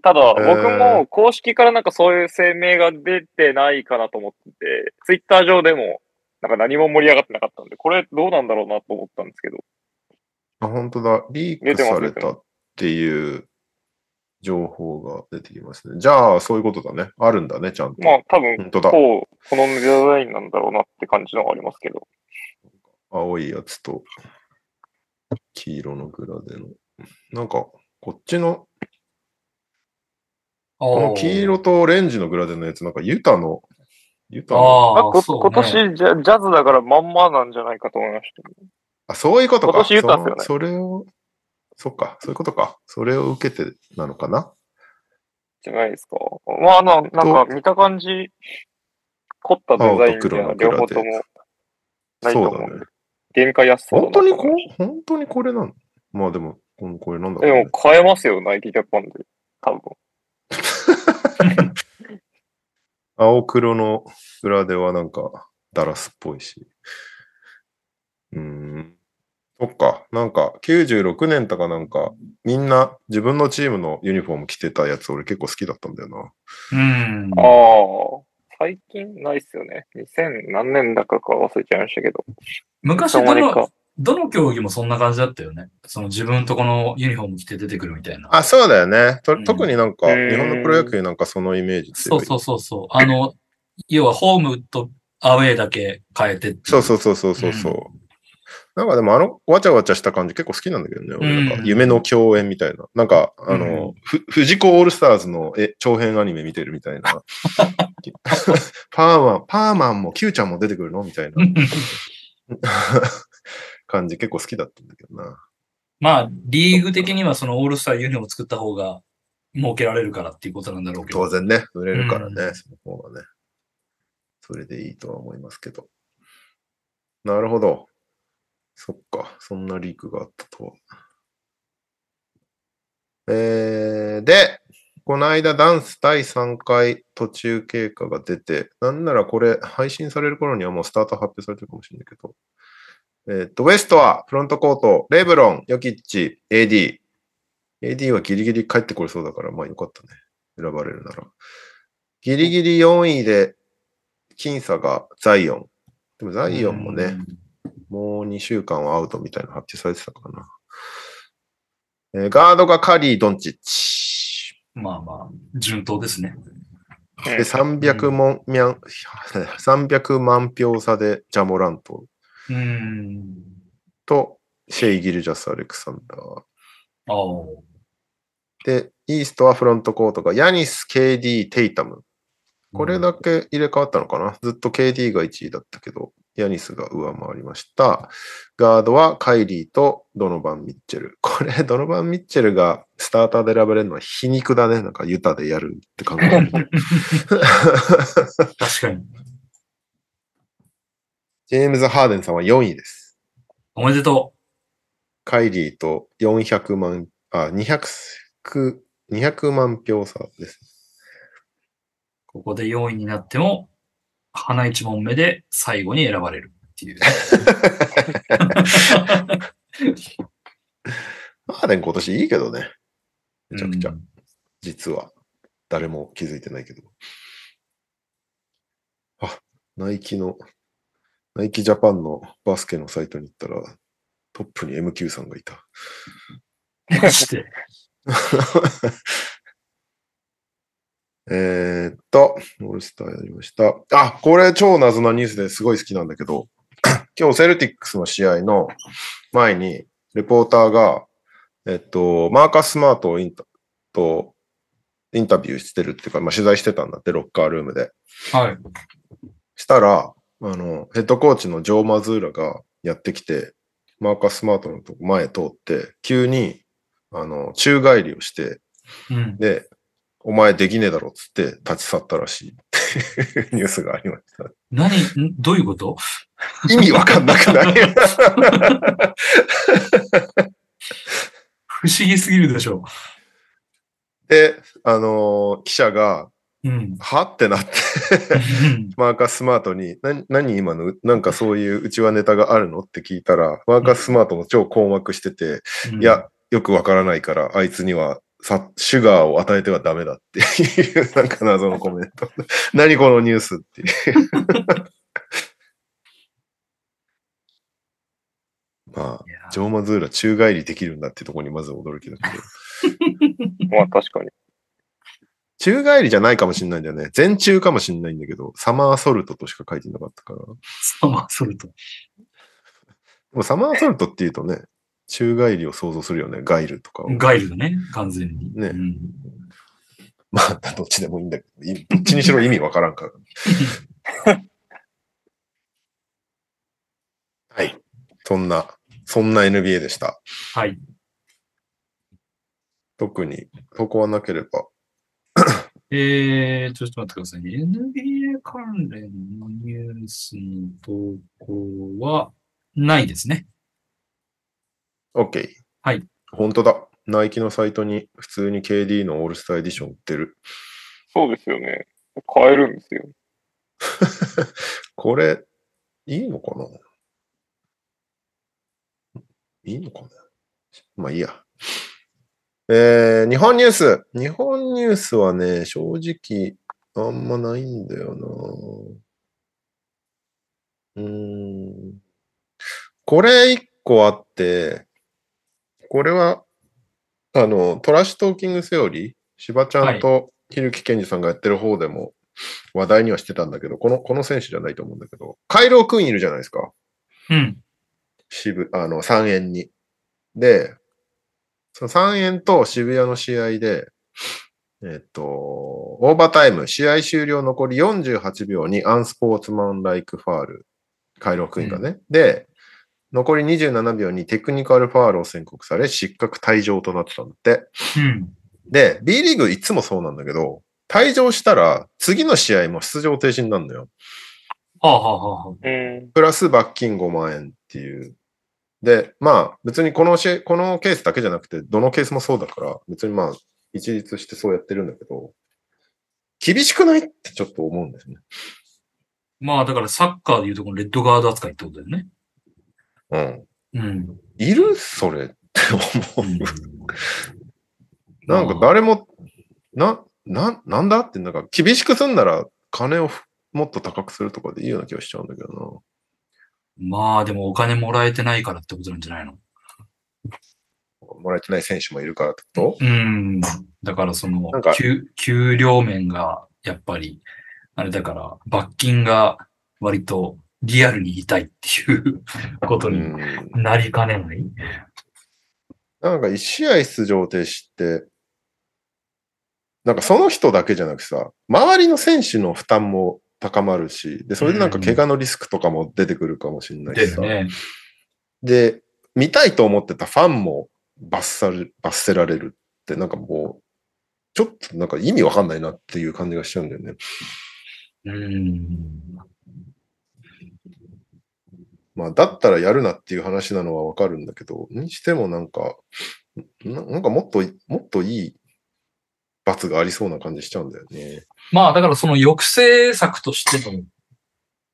ただ、僕も公式からなんかそういう声明が出てないかなと思ってて、ツイッター上でもなんか何も盛り上がってなかったんで、これどうなんだろうなと思ったんですけど。あ、本当だ。リークされたっていう情報が出てきますね。じゃあ、そういうことだね。あるんだね、ちゃんと。まあ多分、本当だ。こう、このデザインなんだろうなって感じのがありますけど。青いやつと黄色のグラデの。なんか、こっちの、ここの黄色とオレンジのグラデのやつ、なんかユタの、ユタの、あ今年ジャジャズだからまんまなんじゃないかと思いました。あ、そういうことか。今年ユタっすよねそそれを、そっか、そういうことか。それを受けてなのかな？じゃないですか。まあ、あの、なんか見た感じ、凝ったデザインみたいな両方ともないと思うそうだね。。限界安そう本当にこ本当にこれなのまあでも、これなんだろう、ねでも。買えますよ、ナイキジャパンで。多分。青黒のグラデはなんかダラスっぽいし。うーん。そっか。なんか96年とかなんかみんな自分のチームのユニフォーム着てたやつ俺結構好きだったんだよな。うん。ああ、最近ないっすよね。2000何年だかか忘れちゃいましたけど。昔どのどの競技もそんな感じだったよね。その自分とこのユニフォーム着て出てくるみたいな。あ、そうだよね。とうん特になんかうん日本のプロ野球なんかそのイメージ。そうそうそうそう。あの、要はホームとアウェーだけ変えてっていそうそうそうそうそうそう。なんかでもあのわちゃわちゃした感じ結構好きなんだけどね。俺なんかうん夢の共演みたいな。なんか、あの、ふ藤子オールスターズのえ長編アニメ見てるみたいな。パーマン、パーマンも Q ちゃんも出てくるのみたいな 感じ結構好きだったんだけどな。まあ、リーグ的にはそのオールスターユニフォームを作った方が儲けられるからっていうことなんだろうけど。当然ね、売れるからね、うんその方がね。それでいいとは思いますけど。なるほど。そっか、そんなリークがあったとは。えー、で、この間ダンス第3回途中経過が出て、なんならこれ配信される頃にはもうスタート発表されてるかもしれないけど、えーっと、ウエストはフロントコート、レブロン、ヨキッチ、AD。AD はギリギリ帰ってこれそうだから、まあよかったね。選ばれるなら。ギリギリ4位で、僅差がザイオン。でもザイオンもね、もう2週間はアウトみたいな発表されてたかな。えーガードがカリー・ドンチッチ。うん。まあまあ、順当ですね。で、300万、みゃん300万票差でジャモラントうん。とシェイ・ギルジャス・アレクサンダー。ああ。で、イーストはフロントコートがヤニス、KD、テイタム。これだけ入れ替わったのかなずっと KD が1位だったけど、ヤニスが上回りました。ガードはカイリーとドノバン・ミッチェル。これ、ドノバン・ミッチェルがスターターで選ばれるのは皮肉だね。なんかユタでやるって考えると。確かに。ジェームズ・ハーデンさんは4位です。おめでとカイリーと400万、あ、200、200万票差です。う。ここで4位になっても、花一問目で最後に選ばれるっていうね。ハーデン今年いいけどね。めちゃくちゃ。うん実は。誰も気づいてないけど。あ、ナイキの、ナイキジャパンのバスケのサイトに行ったら、トップに MQ さんがいた。マジで？えーっと、オールスターやりました。あ、これ超謎なニュースですごい好きなんだけど、今日セルティックスの試合の前に、レポーターが、えっと、マーカス・スマートをインタとインタビューしてるっていうか、まあ、取材してたんだって、ロッカールームで。はい。したら、あの、ヘッドコーチのジョー・マズーラがやってきて、マーカス・スマートのとこ前通って、急に、あの、宙返りをして、うん。で、お前できねえだろっつって立ち去ったらしい。ニュースがありました。何、んどういうこと？意味わかんなくない不思議すぎるでしょ。で、あのー記者が、う。うん。は？ってなって、マーカス・スマートに、な何今の、なんかそういううちはネタがあるの？って聞いたら、マーカス・スマートも超困惑してて、うん。いや、よくわからないから、あいつにはさ、シュガーを与えてはダメだっていう、なんか謎のコメント。何このニュースっていう。まあ、ジョーマズーラ宙返りできるんだってところにまず驚きだけど。まあ確かに。宙返りじゃないかもしれないんだよね。全中かもしれないんだけど、サマーソルトとしか書いてなかったから。でサマーソルト。もサマーソルトっていうとね、宙返りを想像するよね。ガイルとかを。ガイルだね、完全に。ねうんまあ、どっちでもいいんだけど、いどっちにしろ意味わからんから。はい。そんな、そんな NBA でした。はい。特に、そこはなければ。えー、ちょっと待ってくださいね。NBA 関連のニュースの投稿はないですね。OK。はい。本当だ。ナイキのサイトに普通に KD のオールスターエディション売ってる。そうですよね。買えるんですよ。これ、いいのかな？いいのかな？まあいいや。えー、日本ニュース。日本ニュースはね、正直、あんまないんだよな。うーん。これ一個あって、これは、あの、トラッシュトーキングセオリー、しばちゃんとひるきけんじさんがやってる方でも話題にはしてたんだけど、この、この選手じゃないと思うんだけど、カイロー・クイーンいるじゃないですか。うん。渋、あの、3円に。で、その3円と渋谷の試合で、えっと、オーバータイム、試合終了残り48秒にアンスポーツマンライクファール、カイロー・クイーンがね。で、残り27秒にテクニカルファールを宣告され、失格退場となってたんだって。うん。で、B リーグいつもそうなんだけど、退場したら次の試合も出場停止になるのよ。はあ、はあはあ。プラス罰金5万円っていう。で、まあ別にこのしこのケースだけじゃなくて、どのケースもそうだから、別にまあ一律してそうやってるんだけど、厳しくないってちょっと思うんですね。まあ、だからサッカーでいうとこのレッドガード扱いってことだよね。うん。うん。いる？それって思う。うんなんか誰も、な、な、なんだって、なんか厳しくすんなら金をもっと高くするとかでいいような気がしちゃうんだけどまあ、でもお金もらえてないからってことなんじゃないの？な。もらえてない選手もいるからってこと？うん。だからその給、給料面が、やっぱり、あれだから、罰金が割とリアルに痛いっていうことにうんなりかねない。なんか一試合出場停止って、なんかその人だけじゃなくさ、周りの選手の負担も高まるし、で、それでなんか怪我のリスクとかも出てくるかもしれないしさ。ね。で、見たいと思ってたファンも罰され、罰せられるって、なんかもう、ちょっとなんか意味わかんないなっていう感じがしちゃうんだよね。うん。まあ、だったらやるなっていう話なのはわかるんだけど、にしてもなんか、ななんかもっと、もっといい罰がありそうな感じしちゃうんだよね。まあ、だからその抑制策としての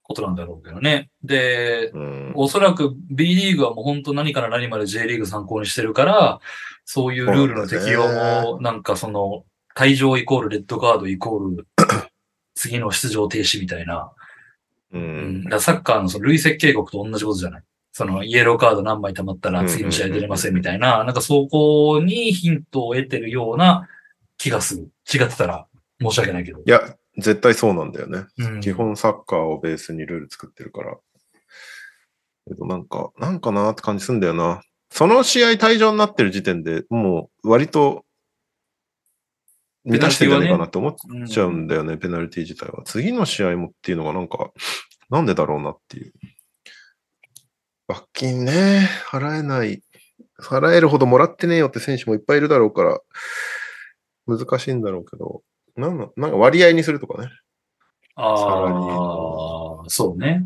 ことなんだろうけどね。で、うん。おそらく B リーグはもう本当何から何まで J リーグ参考にしてるから、そういうルールの適用も、なんかその、退場イコールレッドカードイコール、次の出場停止みたいな。ううん。んだ。からサッカーのその累積警告と同じことじゃない？そのイエローカード何枚溜まったら次の試合出れませんみたいな、なんかそこにヒントを得てるような気がする。違ってたら申し訳ないけど。いや、絶対そうなんだよね。うん基本サッカーをベースにルール作ってるから。けどなんか、なんかなって感じすんだよな。その試合退場になってる時点でもう割と満たしてんじゃないかなって思っちゃうんだよね、ペナルティ自体は。次の試合もっていうのがなんか、なんでだろうなっていう。罰金ね、払えない。払えるほどもらってねえよって選手もいっぱいいるだろうから、難しいんだろうけど、なんかなんか割合にするとかね。ああ、そうね。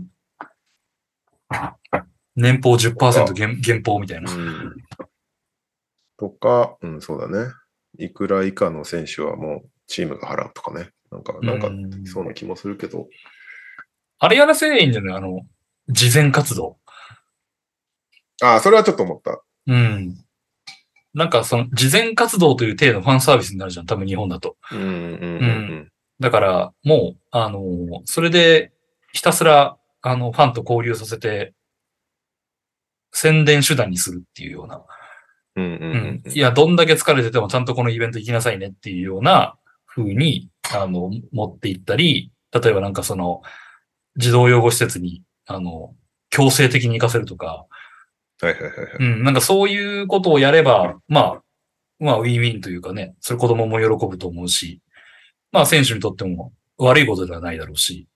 年俸10%減減俸みたいな。うんとか、うん、そうだね。いくら以下の選手はもうチームが払うとかね。なんか、なんか、うんそうな気もするけど。あれやらせりゃいいんじゃない？あの、事前活動。ああ、それはちょっと思った。うん。なんかその、事前活動という体のファンサービスになるじゃん。多分日本だと。うん、うん、うん。だから、もう、あの、それで、ひたすら、あの、ファンと交流させて、宣伝手段にするっていうような。うん、うん、ううんん。いや、どんだけ疲れててもちゃんとこのイベント行きなさいねっていうような風に、あの、持っていったり、例えばなんかその、児童養護施設に、あの、強制的に行かせるとか、はいはいはいはい。うん、なんかそういうことをやれば、まあ、まあ、ウィンウィンというかね、それ子供も喜ぶと思うし、まあ、選手にとっても悪いことではないだろうし、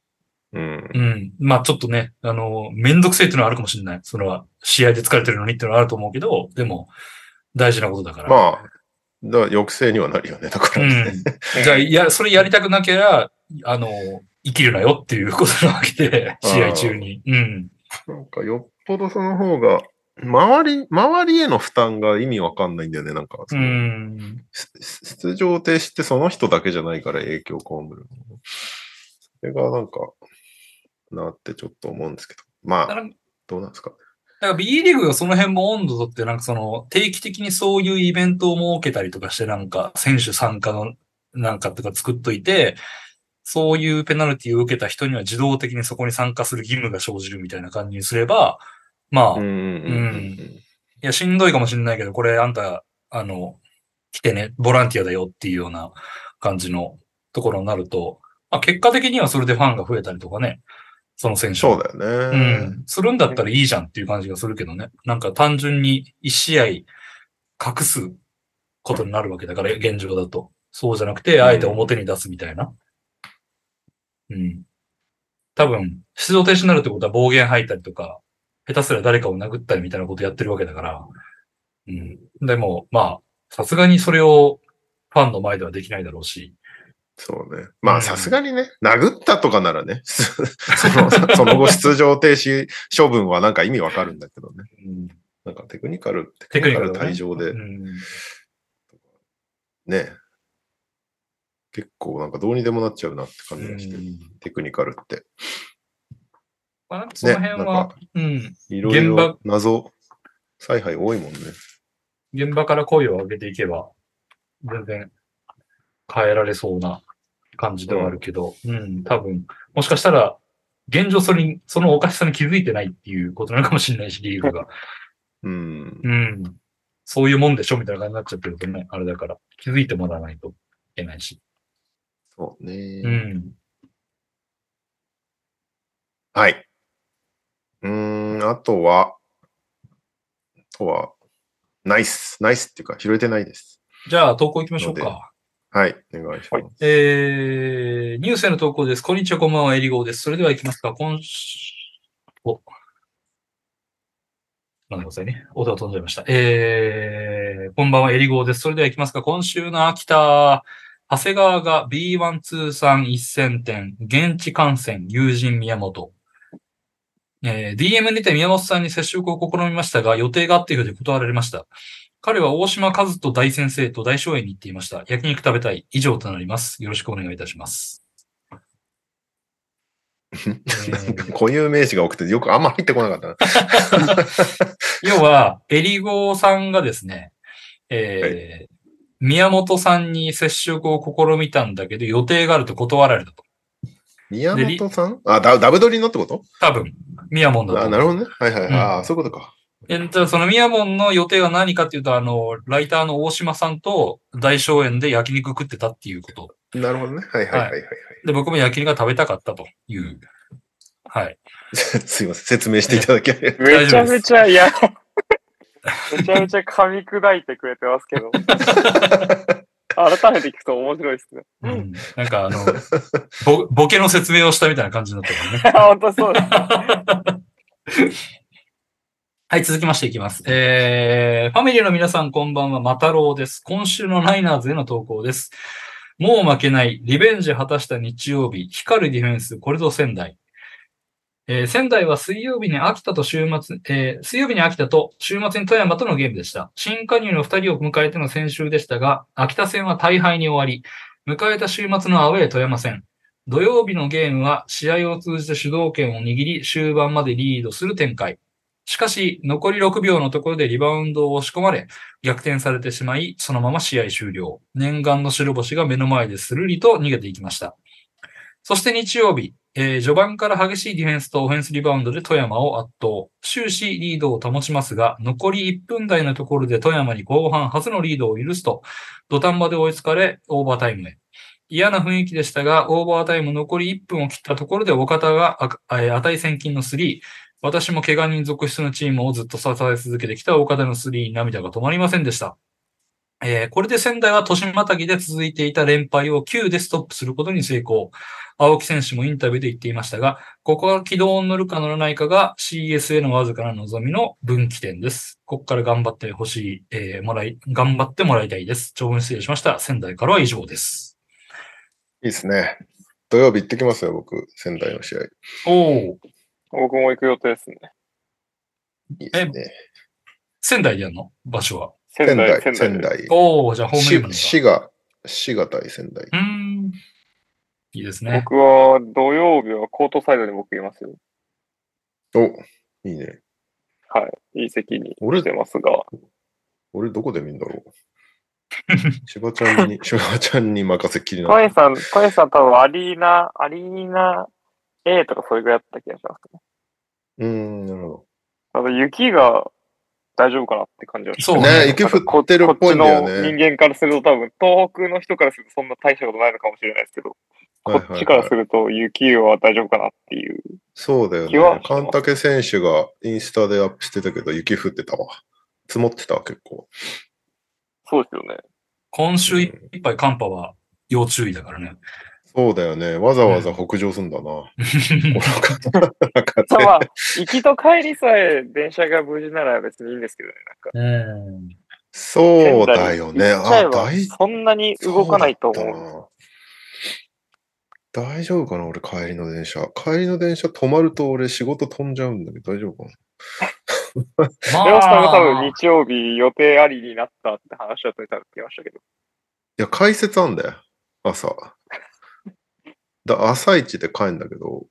うん。うん。まあ、ちょっとね、あの、めんどくせえっていうのはあるかもしれない。それは、試合で疲れてるのにっていうのはあると思うけど、でも、大事なことだから。まあ、だから抑制にはなるよね。だからね。うん。じゃあ、いや、それやりたくなければ、あの、生きるなよっていうことなわけで、試合中に。うん。なんかよっぽどその方が、周り、周りへの負担が意味わかんないんだよね。なんか、うん。出出場停止ってその人だけじゃないから影響を被る。それがなんか、なってちょっと思うんですけど。まあ、どうなんですか？だから B リーグがその辺も温度とって、なんかその定期的にそういうイベントを設けたりとかして、なんか選手参加のなんかとか作っといて、そういうペナルティを受けた人には自動的にそこに参加する義務が生じるみたいな感じにすれば、まあ、いうんうんうんや、しんどいかもしれないけど、これあんた、あの、来てね、ボランティアだよっていうような感じのところになると、まあ、結果的にはそれでファンが増えたりとかね、その選手そうだうよね。ん。するんだったらいいじゃんっていう感じがするけどね。なんか単純に一試合隠すことになるわけだから、現状だと。そうじゃなくて、あえて表に出すみたいな。うん。多分、出場停止になるってことは暴言吐いたりとか、下手すら誰かを殴ったりみたいなことやってるわけだから。うん。でも、まあ、さすがにそれをファンの前ではできないだろうし。そうね。まあ、うんさすがにね、殴ったとかならね、その その後出場停止処分はなんか意味わかるんだけどね。うん。なんかテクニカル、テテクニカル退場でうんね、結構なんかどうにでもなっちゃうなって感じがして、うんテクニカルって。その辺は、んかうん。いろい現場ろ謎、采配多いもんね。現場から声を上げていけば、全然変えられそうな感じではあるけど、うん、多分、もしかしたら、現状それに、そのおかしさに気づいてないっていうことなのかもしれないし、リーグが。うん。うん。そういうもんでしょみたいな感じになっちゃってるとね、あれだから、気づいてもらわないといけないし。そうね。うん。はい。うーん、あとは、あとは、ナイス。ナイスっていうか、拾えてないです。じゃあ、投稿行きましょうのか。はい。お願いします。えー、ニュースへの投稿です。こんにちは、こんばんは、エリゴーです。それでは行きますか。今週、お。なんでくださいね。音が飛んじゃいました。えー、こんばんは、エリゴーです。それでは行きますか。今週の秋田、長谷川が B1 通算1000点、現地観戦、友人宮本。えー DM にて宮本さんに接触を試みましたが、予定があっているようで断られました。彼は大島和人大先生と大正園に行っていました。焼肉食べたい。以上となります。よろしくお願いいたします。え ー固有名詞が多くてよくあんま入ってこなかったな。要は、エリゴーさんがですね、えー宮本さんに接触を試みたんだけど、予定があると断られたと。宮本さん？あ、ダダブドリのってこと？多分、宮本だとあ。なるほどね。はいはい。うんああ、そういうことか。えっと、その宮本の予定は何かっていうと、あの、ライターの大島さんと大正園で焼肉食ってたっていうこと。なるほどね。はいはいはいはい、はい。で、僕も焼肉が食べたかったという。はい。すいません。説明していただきありがとうめちゃめちゃ、いや、めちゃめちゃ噛み砕いてくれてますけど。改めて聞くと面白いですね。うん、なんかあの、ボ、ボケの説明をしたみたいな感じになったからね。本当そうです。はい、続きましていきます。えー、ファミリーの皆さんこんばんは、またろうです。今週のナイナーズへの投稿です。もう負けない、リベンジ果たした日曜日、光るディフェンス、これぞ仙台。えー仙台は水曜日に秋田と週末、えー水曜日に秋田と週末に富山とのゲームでした。新加入の2人を迎えての先週でしたが、秋田戦は大敗に終わり、迎えた週末のアウェー富山戦。土曜日のゲームは試合を通じて主導権を握り、終盤までリードする展開。しかし、残り6秒のところでリバウンドを押し込まれ、逆転されてしまい、そのまま試合終了。念願の白星が目の前でするりと逃げていきました。そして日曜日、えー序盤から激しいディフェンスとオフェンスリバウンドで富山を圧倒。終始リードを保ちますが、残り1分台のところで富山に後半初のリードを許すと、土壇場で追いつかれ、オーバータイムへ。嫌な雰囲気でしたが、オーバータイム残り1分を切ったところで岡田が値千金の3、私も怪我人続出のチームをずっと支え続けてきた岡田のスリーに涙が止まりませんでした。えーこれで仙台は年またぎで続いていた連敗を9でストップすることに成功。青木選手もインタビューで言っていましたが、ここが軌道に乗るか乗らないかが CS へのわずかな望みの分岐点です。ここから頑張ってほしい、えーもらい、頑張ってもらいたいです。長文失礼しました。仙台からは以上です。いいですね。土曜日行ってきますよ、僕。仙台の試合。いおお。僕も行く予定ですね。いですね。仙台でやるの？場所は？仙台、仙仙台。台。おお、じゃあホームゲ滋賀、滋賀対仙台。うーん。いいですね。僕は土曜日はコートサイドに僕いますよ。お、いいね。はい。いい席に俺来てますが。俺どこで見んだろう？しばちゃんに、しばちゃんに任せっきりなトエさん、トエさん多分アリーナ、アリーナ A とかそれぐらいだった気がしますね。うーん、なるほあと雪が大丈夫かなって感じは。そうねね雪降ってるっぽいんだよこっちの人ね。間からすると多分、東北の人からするとそんな大したことないのかもしれないですけど、こっちからすると雪は大丈夫かなっていう。そうだよ気はね。神竹選手がインスタでアップしてたけど、雪降ってたわ。積もってたわ、結構。そうですよね。今週いっぱい寒波は要注意だからね。そうだよね。わざわざ北上すんだな。まあ、行きと帰りさえ電車が無事なら別にいいんですけどね。なんかうん。そうだよね。あ、大そんなに動かないと思う。大丈夫かな俺帰りの電車。帰りの電車止まると俺仕事飛んじゃうんだけど大丈夫かな？まレオさんが多分日曜日予定ありになったって話だと多分聞きましたけど。いや、解説あんだよ。朝。だ朝一で帰んだけど、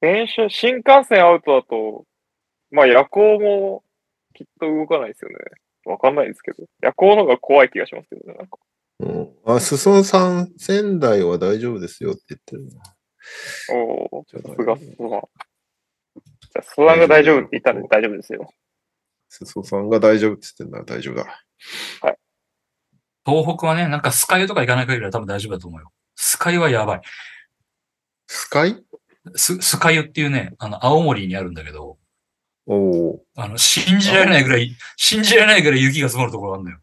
電車、新幹線アウトだと、まあ夜行もきっと動かないですよね。わかんないですけど。夜行の方が怖い気がしますけどね。なんかうん、あ、裾野さん、仙台は大丈夫ですよって言ってるな。おお、じゃあさすが、すが。じゃあ、相談が大丈夫って言ったら大丈夫ですよ。裾野さんが大丈夫って言ってんなら大丈夫だ。東北はね、なんかスカイとか行かない限りは多分大丈夫だと思うよ。スカイはやばい。スカイ？ス、スカイユっていうね、あの、青森にあるんだけど、おお。あの、信じられないぐらい、信じられないぐらい雪が積もるところがあるんだよ。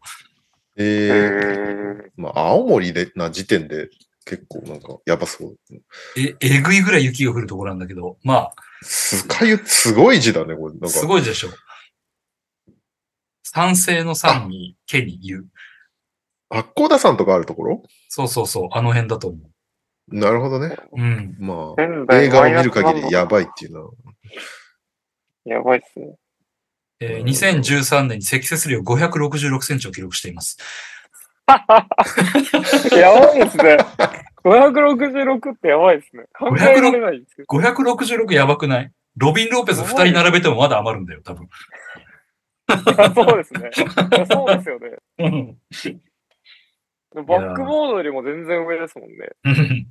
えへー、ーまあ、青森でな時点で結構なんかやばそう。え、えぐいぐらい雪が降るところなんだけど、まあ、スカイすごい字だね、これ。なんかすごいでしょ。賛成の賛に、毛に言う。八甲田山とかあるところ？そうそうそう、あの辺だと思なるほどね。う。うん。まあ、映画を見る限りやばいっていうのは。やばいっすね。えー2013年に積雪量566センチを記録しています。やばいですね。566ってやばいですね。考えられないんですけど。566やばくない？ロビン・ローペス2人並べてもまだ余るんだよ、多分。そうですね。そうですよね。うんバックボードよりも全然上ですもんね。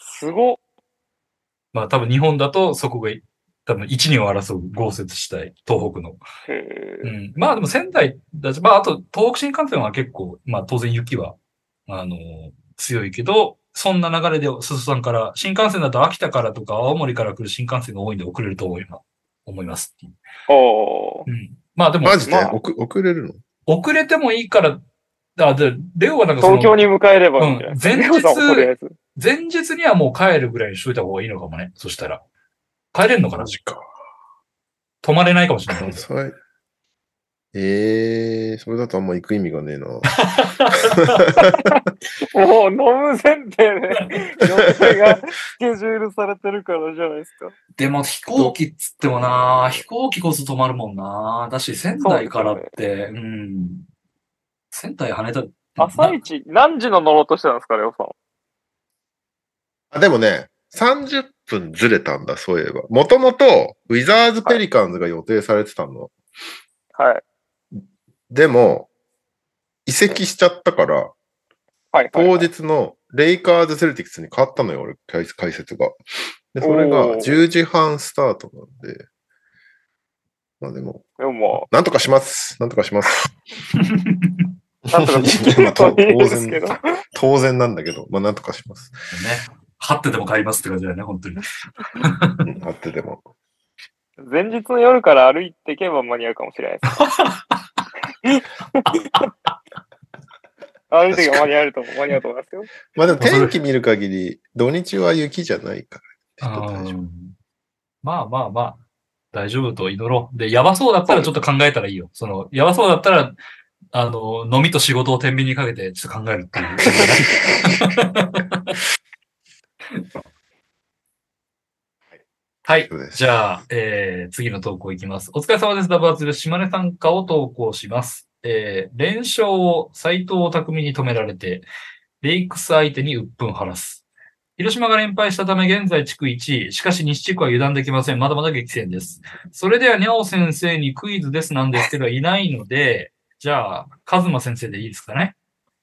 すごっ。まあ多分日本だとそこが多分一二を争う豪雪地帯、東北の。うん、まあでも仙台だし、まああと東北新幹線は結構、まあ当然雪は、あの強いけど、そんな流れで、すすさんから、新幹線だと秋田からとか青森から来る新幹線が多いんで遅れると思います。思います。おーうん。まあでも、マジで、まあ遅遅れるの遅れてもいいから、あ、で、レオはなんか東京に迎えれば。うん前日前日にはもう帰るぐらいにしといた方がいいのかもね。そしたら。帰れるのかな？マジか。泊まれないかもしれない。ええー、それだとあんま行く意味がねえな。もう飲む前提で予定がスケジュールされてるからじゃないですか。でも飛行機っつってもな飛行機こそ止まるもんなだし仙台からって、うん。仙台羽田、朝一、何時の乗ろうとしてたんですか、レオさん。あでもね、30分ずれたんだ、そういえば。もともと、ウィザーズ・ペリカンズが予定されてたの。はい。でも、移籍しちゃったから、はい、はい。当日のレイカーズ・セルティックスに変わったのよ、俺、解解説が。で、それがおー10時半スタートなんで、まあでも、でもなんとかします。なんとかします。当 ですけど。当然なんだけど、まあなんとかします。ね。張ってでも帰りますって感じだよね、本当に。うんあってでも。前日の夜から歩いていけば間に合うかもしれないです。歩いていけば間に合うと思う、間に合うと思いますよ。まあでも天気見る限り、土日は雪じゃないから。大丈夫うんまあまあまあ、大丈夫と祈ろう。で、やばそうだったらちょっと考えたらいいよ。その、やばそうだったら、あの、飲みと仕事を天秤にかけてちょっと考えるっていう。はい。じゃあ、えー、次の投稿いきます。お疲れ様です。ダブアツル島根参加を投稿します。えー、連勝を斎藤匠に止められて、レイクス相手に鬱憤晴らす。広島が連敗したため現在地区1位。しかし西地区は油断できません。まだまだ激戦です。それではにゃお先生にクイズですなんですけどいないので、じゃあ、カズマ先生でいいですかね？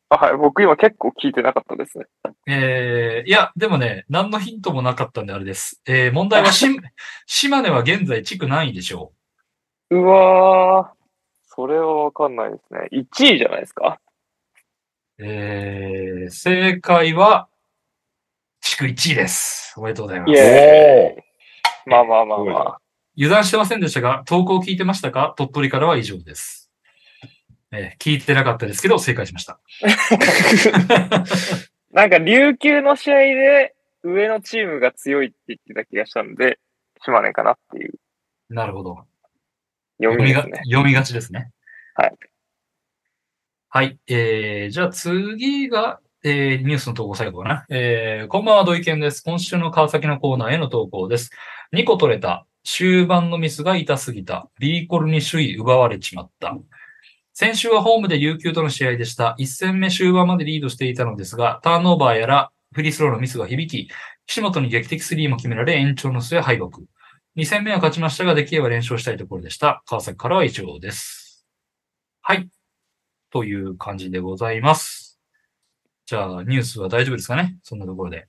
あはい、僕今結構聞いてなかったですね。えー、いや、でもね、何のヒントもなかったんであれです。えー、問題はし、島根は現在地区何位でしょうわー、それはわかんないですね。1位じゃないですか？えー、正解は、地区1位です。おめでとうございます。イエーイ。まあまあまあまあ。油断してませんでしたが、投稿聞いてましたか？鳥取からは以上です。えー聞いてなかったですけど、正解しました。なんか琉球の試合で上のチームが強いって言ってた気がしたんで、島根かなっていうなるほど。読読みがみですね。読みがちですね。はい。はい。えー、じゃあ次が、えー、ニュースの投稿最後かな。えー、こんばんは、土井健です。今週の川崎のコーナーへの投稿です。2個取れた。終盤のミスが痛すぎた。ビーコルに首位奪われちまった。先週はホームで琉球との試合でした。1戦目終盤までリードしていたのですが、ターンオーバーやらフリースローのミスが響き、岸本に劇的スリーも決められ延長の末敗北。2戦目は勝ちましたが、できれば連勝したいところでした。川崎からは以上です。はい。という感じでございます。じゃあ、ニュースは大丈夫ですかね？そんなところで。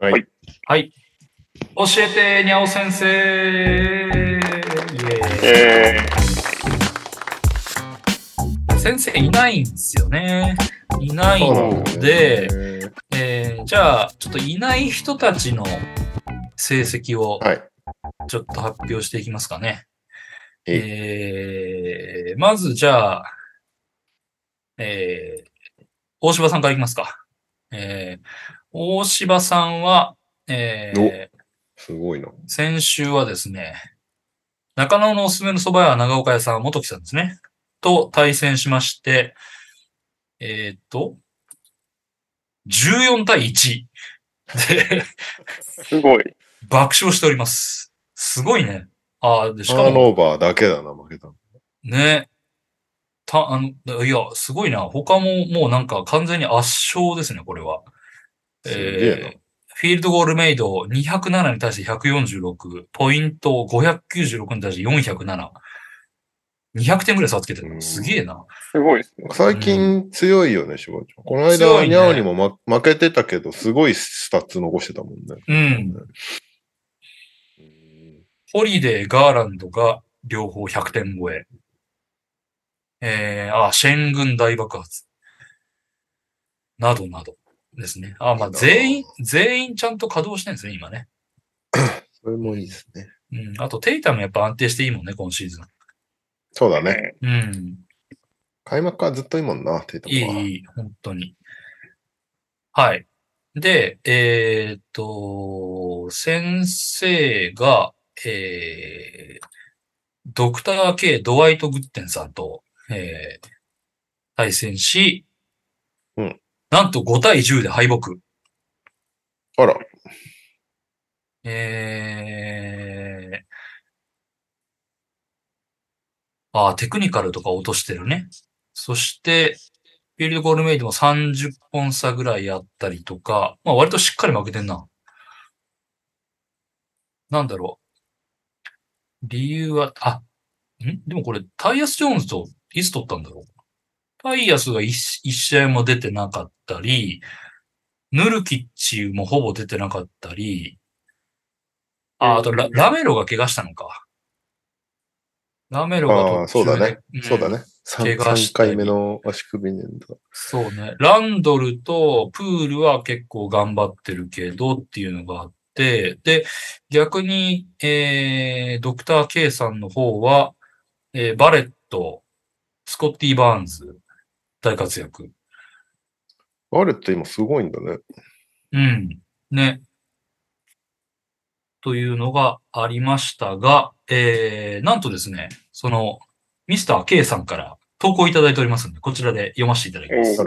はいはい。はい。教えて、にゃお先生イエーイえ先生いないんですよね。いないので、えーじゃあ、ちょっといない人たちの成績をはい。ちょっと発表していきますかね。ええー、まずじゃあ、えー、大柴さんからいきますか。えー、大柴さんは、えー、すごいな。先週はですね、中野のおすすめの蕎麦屋は長岡屋さん、元木さんですね。と対戦しまして、えーっと、14対1でー、すごい。爆笑しております。すごいね。ああ、で、しタかも、ーンオーバーだけだな、負けたの。ね、た、あの、いや、すごいな。他ももうなんか完全に圧勝ですね、これは。えな。フィールドゴールメイド207に対して146、ポイント596に対して407。200点ぐらい差つけてるの。うんすげえな。すごいですね。最近強いよね、シュワちゃん。この間、ニャオにも、ま、負けてたけど、すごいスタッツ残してたもんね。うん。ホリデー、ガーランドが両方100点超え。えー、あ、シェン軍大爆発。などなどですね。あ、まあ、全員、全員ちゃんと稼働してるんですね、今ね。それもいいですね。うん。あと、テイタもやっぱ安定していいもんね、今シーズそうだね。ン。うん。開幕からずっといいもんな、テイトいい、は。いい、本当に。はい。で、えーっと、先生が、えー、ドクター K ドワイト・グッテンさんと、えー、対戦し、うんなんと5対10で敗北。あら、えー、ああ、テクニカルとか落としてるね。そして、フィールドゴールメイドも30本差ぐらいあったりとか、まあ割としっかり負けてんな。なんだろう。理由は、あ、ん？でもこれ、タイヤス・ジョーンズといつ取ったんだろう？タイヤスが一一試合も出てなかったり、ヌルキッチもほぼ出てなかったり、あ、あとララメロが怪我したのか。ラメロがああ、そうだね。んそうだね。怪 3, 我したり回目の足首粘土。そうね。ランドルとプールは結構頑張ってるけどっていうのがあって、で、逆に、えー、ドクター K さんの方は、えーバレット、スコッティ・バーンズ、大活躍。バレット今すごいんだね。うん。ね。というのがありましたが、えー、なんとですね、その、ミスター K さんから投稿いただいておりますので、こちらで読ませていただきます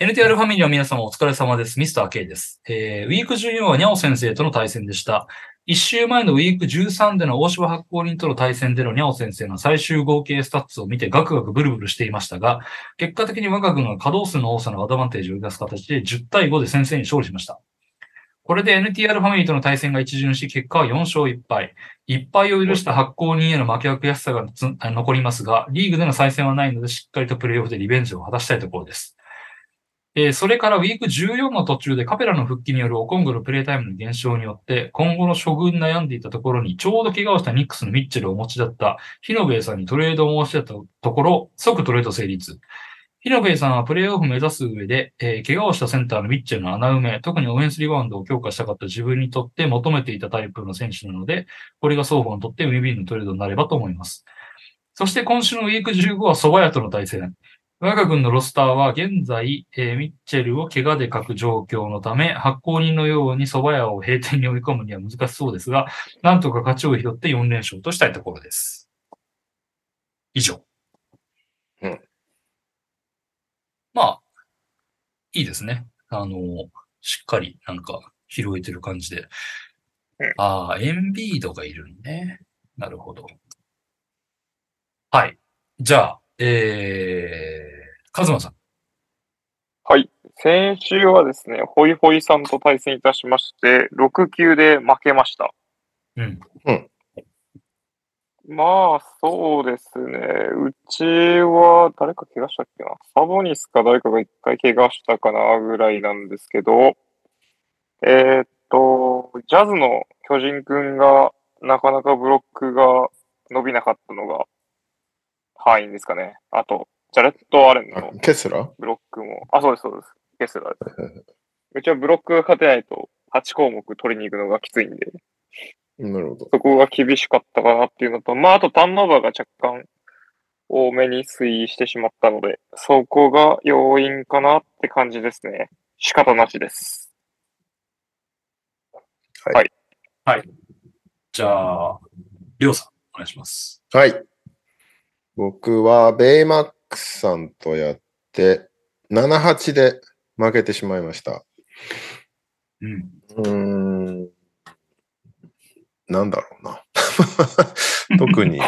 NTR ファミリーの皆様お疲れ様です。ミスター K です。えー、ウィーク14はニャオ先生との対戦でした。一週前のウィーク13での大柴発行人との対戦でのニャオ先生の最終合計スタッツを見てガクガクブルブルしていましたが、結果的に我が軍が稼働数の多さのアドバンテージを生かす形で10対5で先生に勝利しました。これで NTR ファミリーとの対戦が一巡し、結果は4勝1敗。1敗を許した発行人への負けは悔しさが残りますが、リーグでの再戦はないので、しっかりとプレイオフでリベンジを果たしたいところです。えーそれからウィーク14の途中でカペラの復帰によるオコングのプレイタイムの減少によって、今後の処遇に悩んでいたところに、ちょうど怪我をしたニックスのミッチェルをお持ちだったヒノベイさんにトレードを申し出たところ、即トレード成立。ヒノベイさんはプレイオフ目指す上で、えー怪我をしたセンターのミッチェルの穴埋め、特にオフェンスリバウンドを強化したかった自分にとって求めていたタイプの選手なので、これが双方にとってウィンウィンのトレードになればと思います。そして今週のウィーク15は蕎麦屋との対戦。我が軍のロスターは現在、えーミッチェルを怪我で欠く状況のため、発行人のように蕎麦屋を閉店に追い込むには難しそうですが、なんとか勝ちを拾って4連勝としたいところです。以上。うん。まあ、いいですね。あの、しっかりなんか拾えてる感じでうん。ああ、エンビードがいるのね。なるほど。はい。じゃあ、えー、カズマさん。はい。先週はですね、ホイホイさんと対戦いたしまして、6球で負けました。うん。まあ、そうですね。うちは、誰か怪我したっけな？サボニスか誰かが一回怪我したかなぐらいなんですけど、えーっと、ジャズの巨人くんが、なかなかブロックが伸びなかったのが、範囲ですかね。あと、ジャレット・アレンあのケスラ？ブロックも、あ、そうです、そうです。ケスラーです。うちはブロックが勝てないと8項目取りに行くのがきついんで、なるほど。そこが厳しかったかなっていうのと、まあ、あとターンオーバーが若干多めに推移してしまったので、そこが要因かなって感じですね。仕方なしです。じゃあ、りょうさん、お願いします。はい。僕はベイマックスさんとやって、7-8で負けてしまいました。うん。うーん。なんだろうな。特に、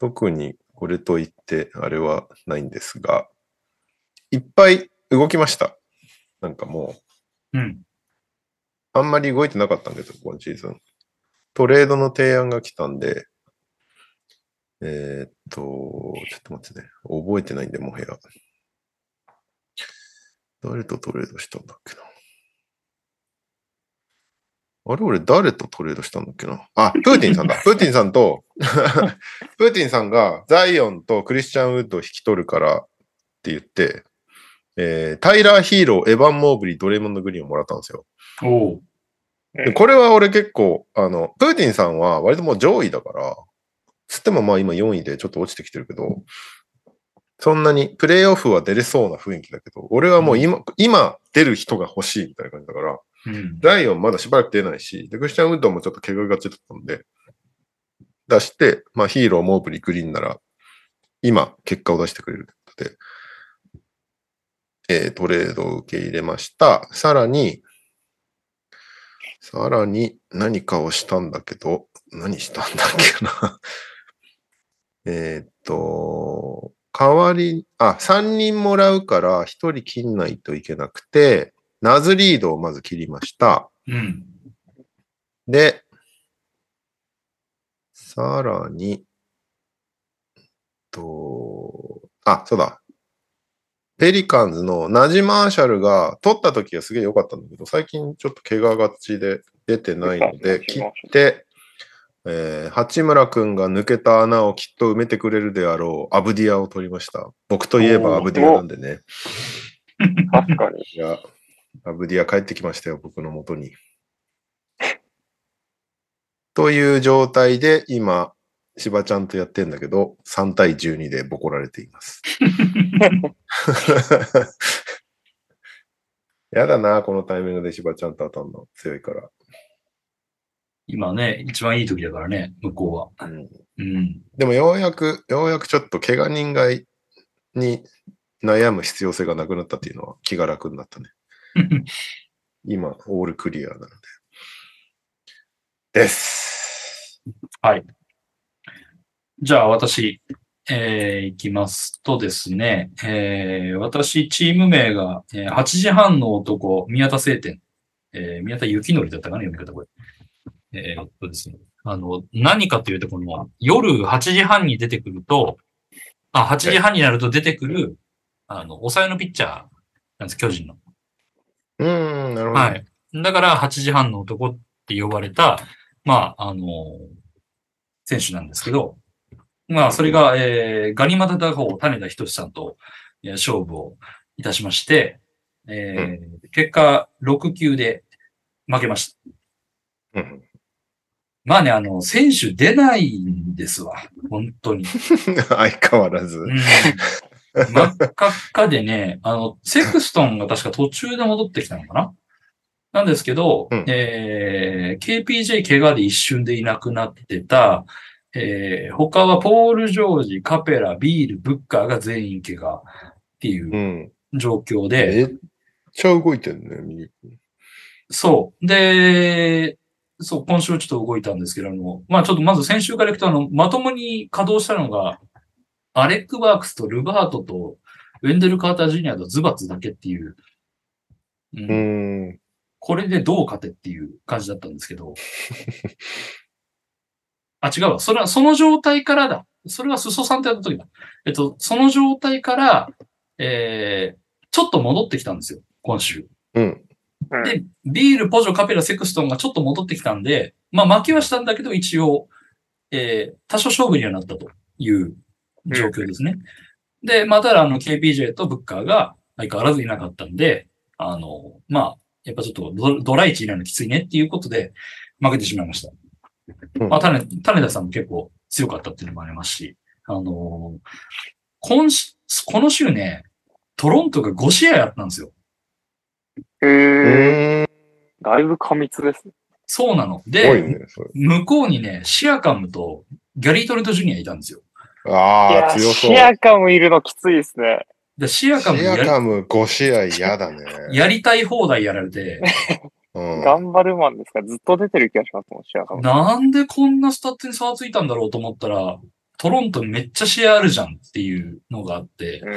特にこれといってあれはないんですが、いっぱい動きました。なんかもう、うん。あんまり動いてなかったんですよ、今シーズン。トレードの提案が来たんで、えーっと、ちょっと待ってね。覚えてないんで、もはや。誰とトレードしたんだっけな。あれ、俺誰とトレードしたんだっけな？あ、プーティンさんだ。プーティンさんと、プーティンさんがザイオンとクリスチャン・ウッドを引き取るからって言って、えータイラー・ヒーロー、エヴァン・モーブリー、ドレイモンド・グリーンをもらったんですよ。でこれは俺結構、あの、プーティンさんは割ともう上位だから、つってもまあ今4位でちょっと落ちてきてるけど、そんなにプレイオフは出れそうな雰囲気だけど、俺はもう今、今出る人が欲しいみたいな感じだから、うん。ライオンまだしばらく出ないし、で、クリスチャン・ウッドもちょっと怪我がちだったんで、出して、まあヒーロー、モーブリー、グリーンなら、今、結果を出してくれるということで、えートレードを受け入れました。さらに、さらに何かをしたんだけど、何したんだっけな。えっと、代わり、あ、3人もらうから1人切んないといけなくて、ナズリードをまず切りました。うん。で、さらに、と、あ、そうだ。ペリカンズのナジ・マーシャルが取った時はすげえ良かったんだけど、最近ちょっと怪我がちで出てないので、切って、えー八村くんが抜けた穴をきっと埋めてくれるであろうアブディアを取りました。僕といえばアブディアなんでね。確かに。いや、アブディア帰ってきましたよ、僕の元に。という状態で今、しばちゃんとやってんだけど、3対12でボコられています。やだな、このタイミングでしばちゃんと当たんの。強いから。今ね、一番いい時だからね、向こうは。うんうん。でもようやく、ようやくちょっと怪我人がいに悩む必要性がなくなったっていうのは気が楽になったね。今、オールクリアなので。です。はい。じゃあ私、えー、いきますとですね、えー、私、チーム名が、えー8時半の男、宮田聖天、えー、宮田幸則だったかな、読み方これ。えーっとですね、あの、何かというと、この、夜8時半に出てくると、あ、8時半になると出てくる、あの、抑えのピッチャーなんです、巨人の。うーん、なるほど。はい。だから、8時半の男って呼ばれた、まあ、あの、選手なんですけど、まあ、それが、えー、ガニ股打法、種田仁さんと、勝負をいたしまして、えー結果6球で負けました。うんまあね、あの、選手出ないんですわ。本当に。相変わらず。うん。真っ赤っかでね、あの、セクストンが確か途中で戻ってきたのかな？なんですけど、うん。えー、KPJ 怪我で一瞬でいなくなってた、えー、他はポール・ジョージ、カペラ、ビール、ブッカーが全員怪我っていううん。状況で、めっちゃ動いてんね、右。そう。で、そう、今週ちょっと動いたんですけれども、まあちょっとまず先週からいくと、あの、まともに稼働したのが、アレック・バークスとルバートと、ウェンデル・カーター・ジュニアとズバツだけっていう、うんうん。これでどう勝てっていう感じだったんですけど。あ、違うわ。それは、その状態からだ。それは裾さんってやった時だ。えっと、その状態から、えー、ちょっと戻ってきたんですよ。今週。うん。うんで、ビール、ポジョ、カペラ、セクストンがちょっと戻ってきたんで、まあ負けはしたんだけど、一応、えー、多少勝負にはなったという状況ですね。で、まあただ、あの、KPJ とブッカーが相変わらずいなかったんで、あの、まあ、やっぱちょっとドドライチになるのきついねっていうことで、負けてしまいました。うんまあ、種、種田さんも結構強かったっていうのもありますし、あの今し、この週ね、トロントが5試合あったんですよ。へうえ、ん。だいぶ過密ですね。そうなの。すで、ね。向こうにね、シアカムとギャリー・トレント・ジュニアいたんですよ。いああ、や、強そう。シアカムいるのきついですね。で、シアカムシアカム5試合嫌だね。やりたい放題やられて、うん。頑張るマンですから、ずっと出てる気がしますもん、シアカム。なんでこんなスタッツに差がついたんだろうと思ったら、トロントにめっちゃ試合あるじゃんっていうのがあって、うん。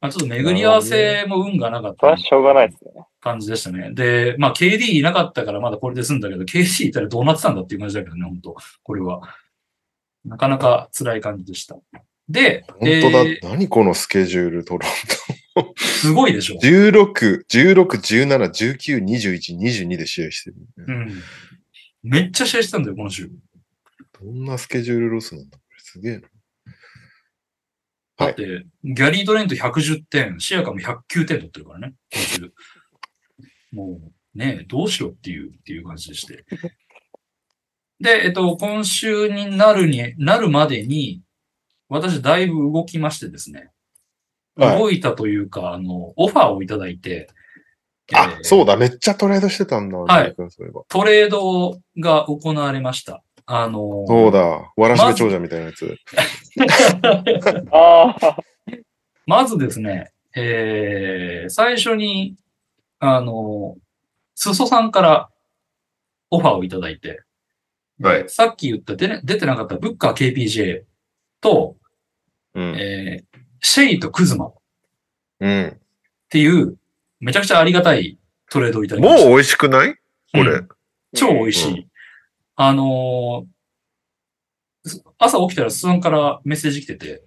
まあ、ちょっと巡り合わせも運がなかったそれはしょうがないですね。感じでしたね。で、まあ KD いなかったからまだこれで済んだけど、KD いたらどうなってたんだっていう感じだけどね、本当これは。なかなか辛い感じでした。で、本当だ、えー何このスケジュール、トロンすごいでしょト。16、16、17、19、21、22で試合してる、ねうん。めっちゃ試合してたんだよ、今週。どんなスケジュールロスなんだ？これすげえな。はいだって、ギャリー・ドレント110点、シアカも109点取ってるからね、今週。もう、ねどうしろっていう、っていう感じでして。で、えっと、今週になるに、なるまでに、私だいぶ動きましてですね。はい動いたというか、あの、オファーをいただいて、あ、そうだ。だ、めっちゃトレードしてたんだ。はい君そういえばトレードが行われました。あの、そうだ、わらしべ長者みたいなやつ。ああ、まずですね、えー、最初に、あの、すそさんからオファーをいただいて、はいさっき言った出,、ね、出てなかったブッカー KPJ と、うん。えー、シェイとクズマっうん。ていう、めちゃくちゃありがたいトレードをいただきました。もう美味しくない？これ。うん超美味しい。うあのーす朝起きたらすさんからメッセージ来てて、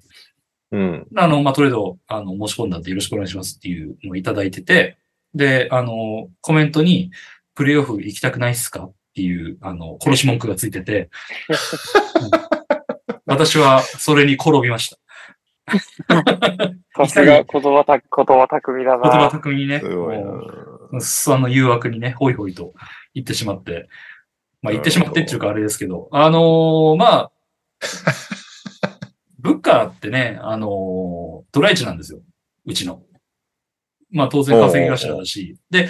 うん。あの、まあ、トレード、あの、申し込んだんでよろしくお願いしますっていうのをいただいてて、で、あの、コメントに、プレイオフ行きたくないっすか？っていう、あの、殺し文句がついてて、う ん私はそれに転びました。さすが言葉た、言葉巧みだ言葉な。巧みにね、すごいな。もうその誘惑にね、ホイホイと言ってしまって、まあ言ってしまってっていうかあれですけど、あのーまあ、ブッカーってね、あのードライチなんですよ。うちの。まあ当然稼ぎ頭だし。で、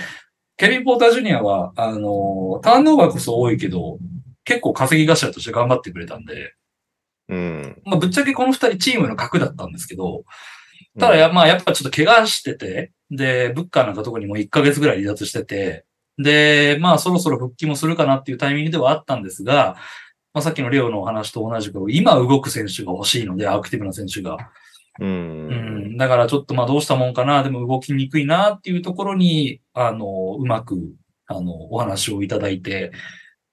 ケビン・ポーター・ジュニアは、あのーターンオーバーこそ多いけど、結構稼ぎ頭として頑張ってくれたんで、うん。まあぶっちゃけこの二人チームの核だったんですけど、ただや、まあやっぱちょっと怪我してて、で、ブッカーなんか特にもう1ヶ月ぐらい離脱してて、で、まあそろそろ復帰もするかなっていうタイミングではあったんですが、まあさっきのレオのお話と同じく、今動く選手が欲しいので、アクティブな選手が。う。うん。ん、だからちょっとまあどうしたもんかな、でも動きにくいなっていうところに、あの、うまく、あの、お話をいただいて、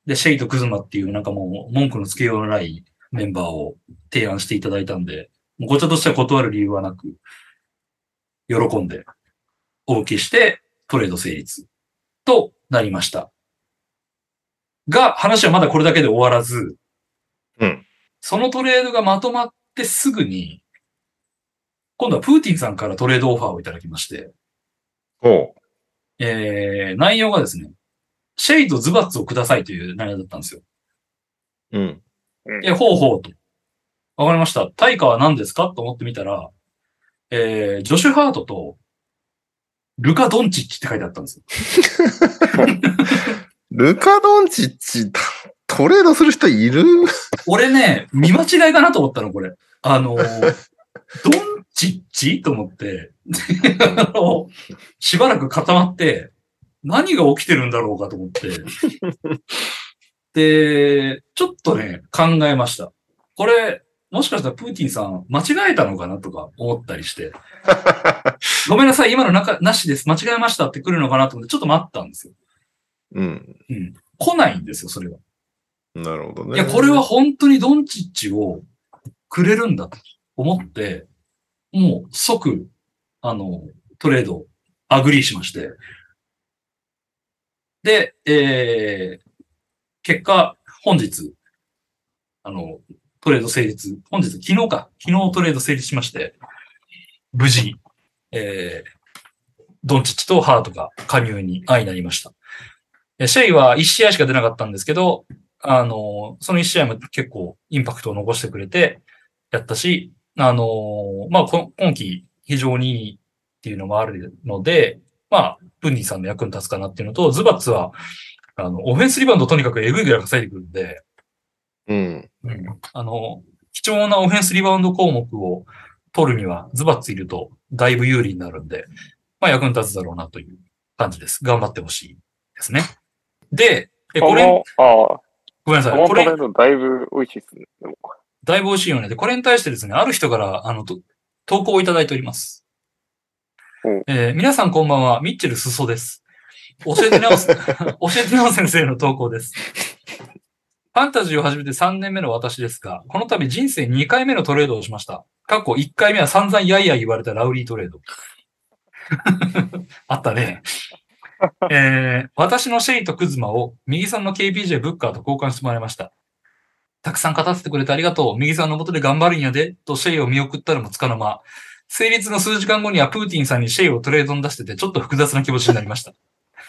で、シェイとクズマっていうなんかもう文句のつけようのないメンバーを提案していただいたんで、もうこちらとしては断る理由はなく、喜んで、お受けして、トレード成立。となりました。が、話はまだこれだけで終わらず、うん。そのトレードがまとまってすぐに、今度はプーティンさんからトレードオファーをいただきまして、ほえー、内容がですね、シェイとズバッツをくださいという内容だったんですよ。う。うん。え、ほうほうと。わかりました。対価は何ですかと思ってみたら、えー、ジョシュ・ハートと、ルカ・ドンチッチって書いてあったんですよ。ルカ・ドンチッチ、トレードする人いる？俺ね、見間違いかなと思ったの、これ。あのー、ド ンチッチと思って、あ のしばらく固まって、何が起きてるんだろうかと思って。で、ちょっとね、考えました。これ、もしかしたらプーティンさん間違えたのかなとか思ったりして。ごめんなさい、今の中、なしです。間違えましたって来るのかなと思って、ちょっと待ったんですよ。うん。うん。来ないんですよ、それは。なるほどね。いや、これは本当にドンチッチをくれるんだと思って、もう即、あの、トレード、アグリーしまして。で、えー、結果、本日、あの、トレード成立、本日、昨日か、昨日トレード成立しまして、無事、えー、ドンチッチとハートが加入に相なりました。シェイは1試合しか出なかったんですけど、あの、その1試合も結構インパクトを残してくれてやったし、あの、まあ、こ今季非常にいいっていうのもあるので、まあ、プンニーさんの役に立つかなっていうのと、ズバッツは、あの、オフェンスリバウンドとにかくエグいぐらい稼いでくるんで、うん。うん、あの、貴重なオフェンスリバウンド項目を取るには、ズバッツいるとだいぶ有利になるんで、まあ役に立つだろうなという感じです。頑張ってほしいですね。で、えこれ、ああ、ごめんなさい。これ、だいぶ美味しいですね。だいぶ美味しいよね。で、これに対してですね、ある人から、あの、と投稿をいただいておりますうん。えー皆さんこんばんは、ミッチェル・スソです。教えてなお、教えてなお先生の投稿です。ファンタジーを始めて3年目の私ですが、この度人生2回目のトレードをしました。過去1回目は散々やいやい言われたラウリートレード。あったね。えー私のシェイとクズマを右さんの KPJ ブッカーと交換してもらいました。たくさん勝たせてくれてありがとう。右さんのもとで頑張るんやで。とシェイを見送ったのもつかの間。成立の数時間後にはプーティンさんにシェイをトレードに出してて、ちょっと複雑な気持ちになりました。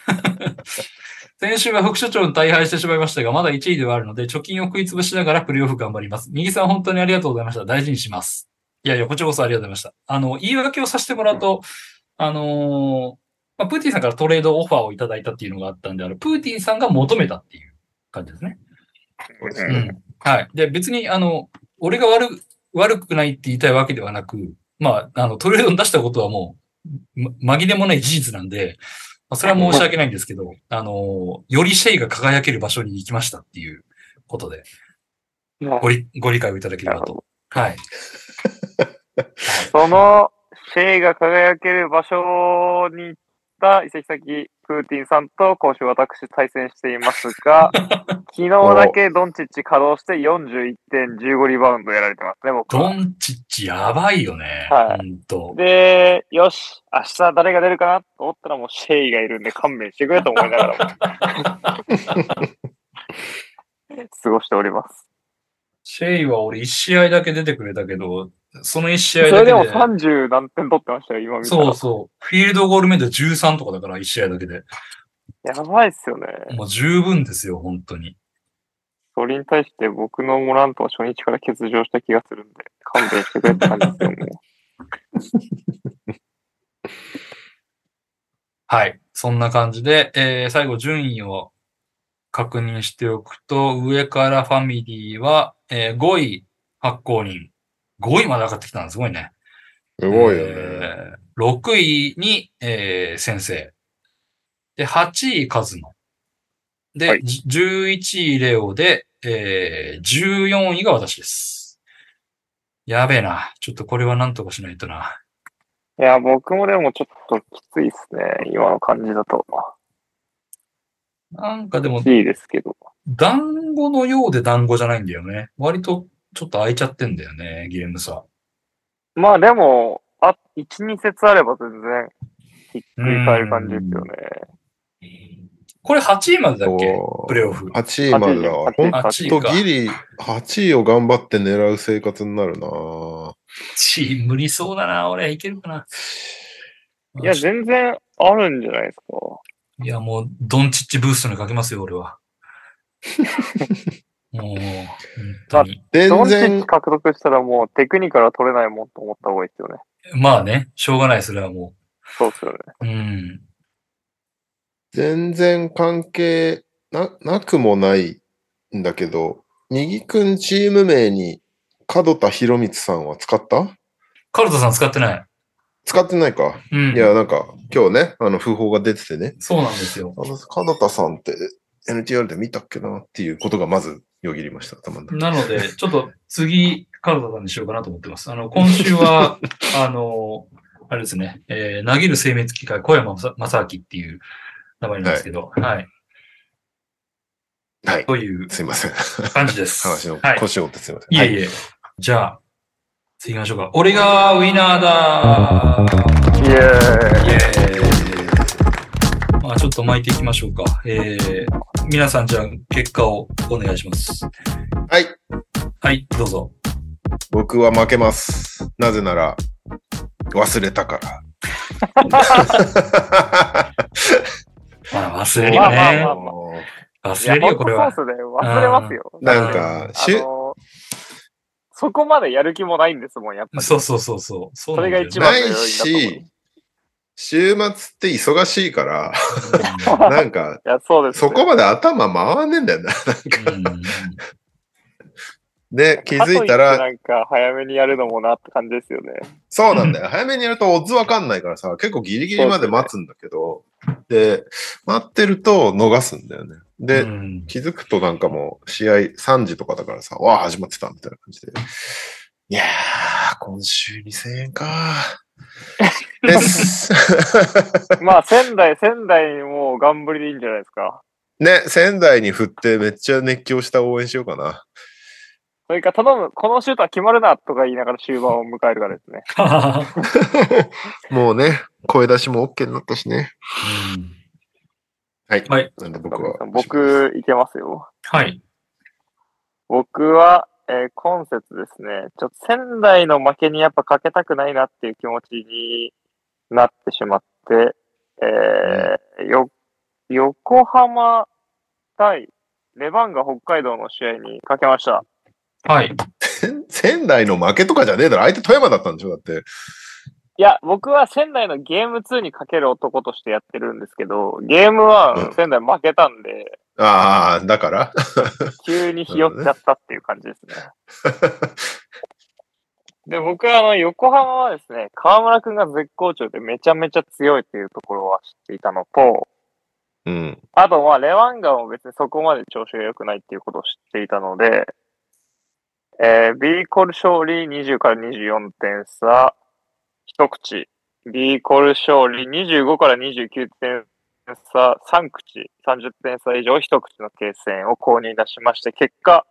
先週は副所長に大敗してしまいましたが、まだ1位ではあるので、貯金を食いつぶしながらプレイオフ頑張ります。右さん本当にありがとうございました。大事にします。いやいや、こちらこそありがとうございました。あの、言い訳をさせてもらうと、あのーまあ、プーティンさんからトレードオファーをいただいたっていうのがあったんで、あの、プーティンさんが求めたっていう感じですね。ううんん。はい。で、別に、あの、俺が悪く、悪くないって言いたいわけではなく、まあ、あの、トレードに出したことはもう、ま、紛れもない事実なんで、まあ、それは申し訳ないんですけど、あの、よりシェイが輝ける場所に行きましたっていうことで、まあご理、ご理解をいただければと。はい。その、シェイが輝ける場所に行った移籍先、プーティンさんと今週私対戦していますが、昨日だけドンチッチ稼働して41点15リバウンドやられてますね、僕は。ドンチッチやばいよね。はいほんと。で、よし、明日誰が出るかなと思ったらもうシェイがいるんで勘弁してくれと思いながらも 過ごしております。シェイは俺一試合だけ出てくれたけど、その一試それでも合だけで。30何点取ってましたよ、今見たら。そうそう。フィールドゴールメイト13とかだから、一試合だけで。やばいっすよね。もう十分ですよ、本当に。それに対して僕のモラントは初日から欠場した気がするんで、勘弁してくれって感じですよ、も はい。そんな感じで、えー、最後順位を確認しておくと、上からファミリーは、えー、5位発行人。5位まで上がってきたのすごいね。すごいよね。えー6位に、えー先生。で、8位カズマ。で、はいじ11位レオで、えー14位が私です。やべえな。ちょっとこれはなんとかしないとな。う。いや、僕もでもちょっときついっすね、今の感じだと。なんかでも、いいですけど。団子のようで団子じゃないんだよね。割とちょっと空いちゃってんだよね、ゲームさ。まあでも、あ、1、2節あれば全然ひっくり返る感じですよね。これ8位までだっけ？プレイオフ。8位までだわ。8位ほん8位か。とギリ8位を頑張って狙う生活になるなチーム無理そうだな。俺、いけるかな。いや、全然あるんじゃないですか。いや、もう、ドンチッチブーストにかけますよ、俺は。もう、本当に。全然チ、獲得したらもうテクニカルは取れないもんと思った方がいいですよね。まあね、しょうがない、それはもそうですよね。う。うん。全然関係ななくもないんだけど、右くんチーム名に門田博光さんは使った？カルトさん使ってない。使ってないか。うん。いや、なんか、今日ね、あの、訃報が出ててね、そうなんですよ。あの、門田さんって NTR で見たっけなっていうことがまずよぎりました、頭の中なので、ちょっと次、カルトさんにしようかなと思ってます。あの、今週は、あの、あれですね、えー投げる精密機械、小山正明っていう名前なんですけど、はい。はい。というすいません。感じです。話のはい。腰を折ってすいません。いえいえ。じゃあ、次行きましょうか。俺がウィナーだイエーイイエーイまあちょっと巻いていきましょうか。えー、皆さんじゃあ結果をお願いします。はい。はい、どうぞ。僕は負けます。なぜなら、忘れたから。まあ忘れるよまあまあね忘れるよ、これは。そうっすね。忘れますよ。なんかあのそこまでやる気もないんですもん、やっぱり。そうそうそうそう。そそれが一番ない要因だと思う。し、週末って忙しいから、なんか、いや、そうです、そこまで頭回んねえんだよな。うんうんうんで、気づいたら、なんか早めにやるのもなって感じですよね。そうなんだよ。早めにやるとオッズわかんないからさ、結構ギリギリまで待つんだけど、で、待ってると逃すんだよね。で、うん気づくとなんかもう試合3時とかだからさ、わあ、始まってたみたいな感じで。いやー、今週2000円か。です。まあ、仙台、仙台にもうガンブリでいいんじゃないですか。ね、仙台に振ってめっちゃ熱狂した応援しようかな。それか、頼む、このシュートは決まるなとか言いながら終盤を迎えるからですね。もうね、声出しも OK になったしね。はい。はい。なんで僕は。僕、いけますよ。はい。僕は、えー今節ですね、ちょっと仙台の負けにやっぱかけたくないなっていう気持ちになってしまって、えーよ、横浜対レバンガ北海道の試合にかけました。はい。仙 仙台の負けとかじゃねえだろ。相手富山だったんでしょだって。いや、僕は仙台のゲーム2にかける男としてやってるんですけど、ゲーム1仙台負けたんで、ああ、だから？急にひよっちゃったっていう感じですね。で、僕はあの、横浜はですね、河村くんが絶好調でめちゃめちゃ強いっていうところは知っていたのと、うん。あと、まあ、レワンガも別にそこまで調子が良くないっていうことを知っていたので、えー、B コル勝利20から24点差、一口。B コル勝利25から29点差、3口、30点差以上一口の計線を購入出しまして、結果、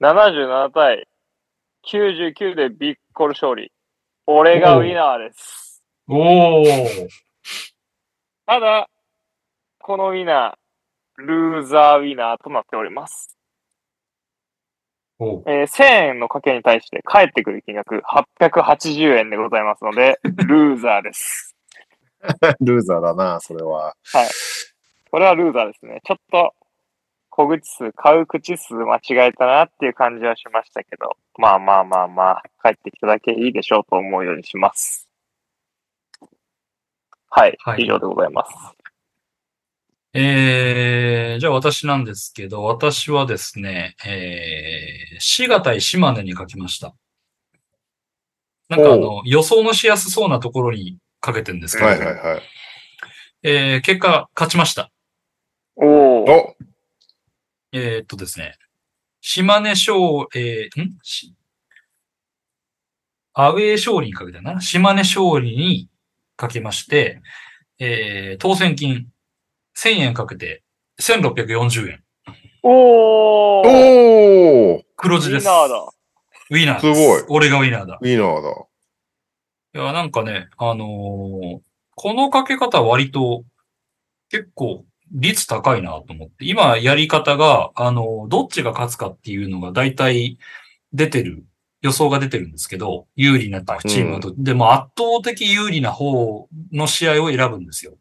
77対99で B コル勝利。俺がウィナーです。おー。ただ、このウィナー、ルーザーウィナーとなっております。えー1000円の賭けに対して返ってくる金額880円でございますので、ルーザーです。ルーザーだな、それは。これはルーザーですね。ちょっと、小口数、買う口数間違えたなっていう感じはしましたけど、まあまあまあまあ、帰ってきただけいいでしょうと思うようにします。はい、はい以上でございます。えー、じゃあ私なんですけど、私はですね、えー、滋賀対島根に書きました。なんかあの、予想のしやすそうなところにかけてるんですけど、はいはいはい。えー、結果、勝ちました。おー。おえーっとですね、島根勝、えー、ん？しアウェー勝利にかけたな？島根勝利にかけまして、えー、当選金1000円かけて1640円。おー。おー黒字です。ウィナーだ。ウィナーです。すごい俺がウィナーだ。ウィナーだ。いや、なんかね、あのーこのかけ方は割と結構率高いなと思って。今やり方が、あの、どっちが勝つかっていうのが大体出てる、予想が出てるんですけど、有利なチームと、でも圧倒的有利な方の試合を選ぶんですよ。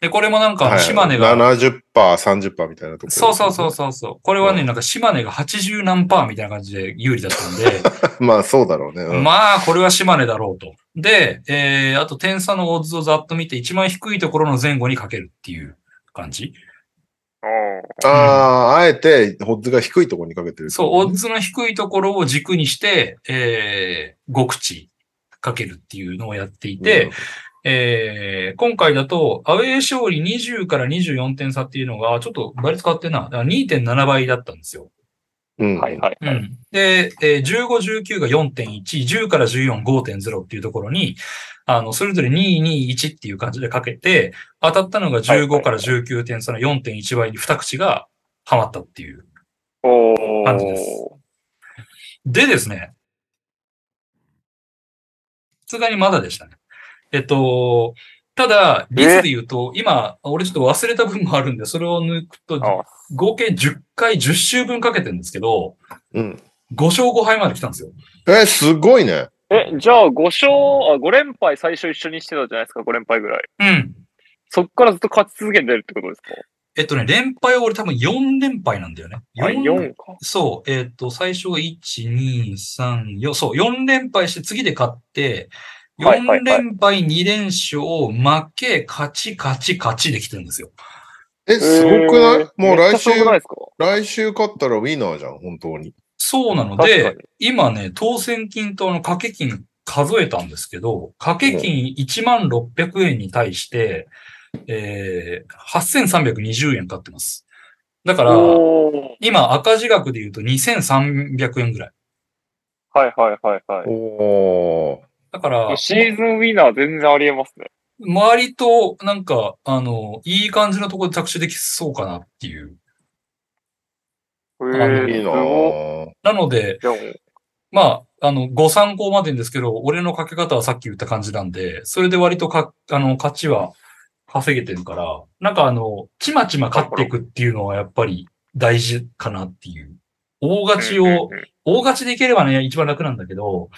で、これもなんか、はい島根が、70%、30%みたいなところ。そうそうそうそうそう。これはね、うんなんか島根が80何パーみたいな感じで有利だったんで、まあそうだろうね。うんまあ、これは島根だろうと。で、えー、あと点差のオッズをざっと見て、一番低いところの前後にかけるっていう感じ。うんああ、あえて、ホッズが低いところにかけてる。そう、オッズの低いところを軸にして、えー、5口かけるっていうのをやっていて、えー、今回だと、アウェー勝利20から24点差っていうのが、ちょっと倍率変わってんな。だから2.7倍だったんですよ。うん。はいはい。うん。で、えー15、19が4.1、10から14、5.0っていうところに、あの、それぞれ2、2、1っていう感じでかけて、当たったのが15から19点差の4.1倍に2口がハマったっていう。お感じですでですね、さすがにまだでしたね。えっと、ただ、率で言うと、今、俺ちょっと忘れた分もあるんで、それを抜くと、あ合計10回、10周分かけてるんですけど、うん。5勝5敗まで来たんですよ。え、すごいね。え、じゃあ5勝、あ、5連敗最初一緒にしてたじゃないですか、5連敗ぐらい。うん。そっからずっと勝ち続けてるってことですか？えっとね、連敗は俺多分4連敗なんだよね。あ、四4か。そう、えっと、最初が1、2、3、4、そう、4連敗して次で勝って、4はいはいはい連敗2連勝、負け、勝ち、勝ち、勝ちできてるんですよ。え、すごくない、えーもう来週来週勝ったらウィナーじゃん、本当に。そうなのでに、今ね、当選金とあの掛け金数えたんですけど、掛け金1万600円に対して、えー、8320円買ってます。だから、今赤字額で言うと2300円ぐらい。はいはいはいはい。おー。だから、シーズンウィナー全然ありえますね。割と、なんか、あの、いい感じのところで着手できそうかなっていう。えのー、いいなので、でも、まあ、あの、ご参考までんですけど、俺のかけ方はさっき言った感じなんで、それで割とか、あの、勝ちは稼げてるから、なんかあの、ちまちま勝っていくっていうのはやっぱり大事かなっていう。大勝ちを大勝ちでいければね、一番楽なんだけど、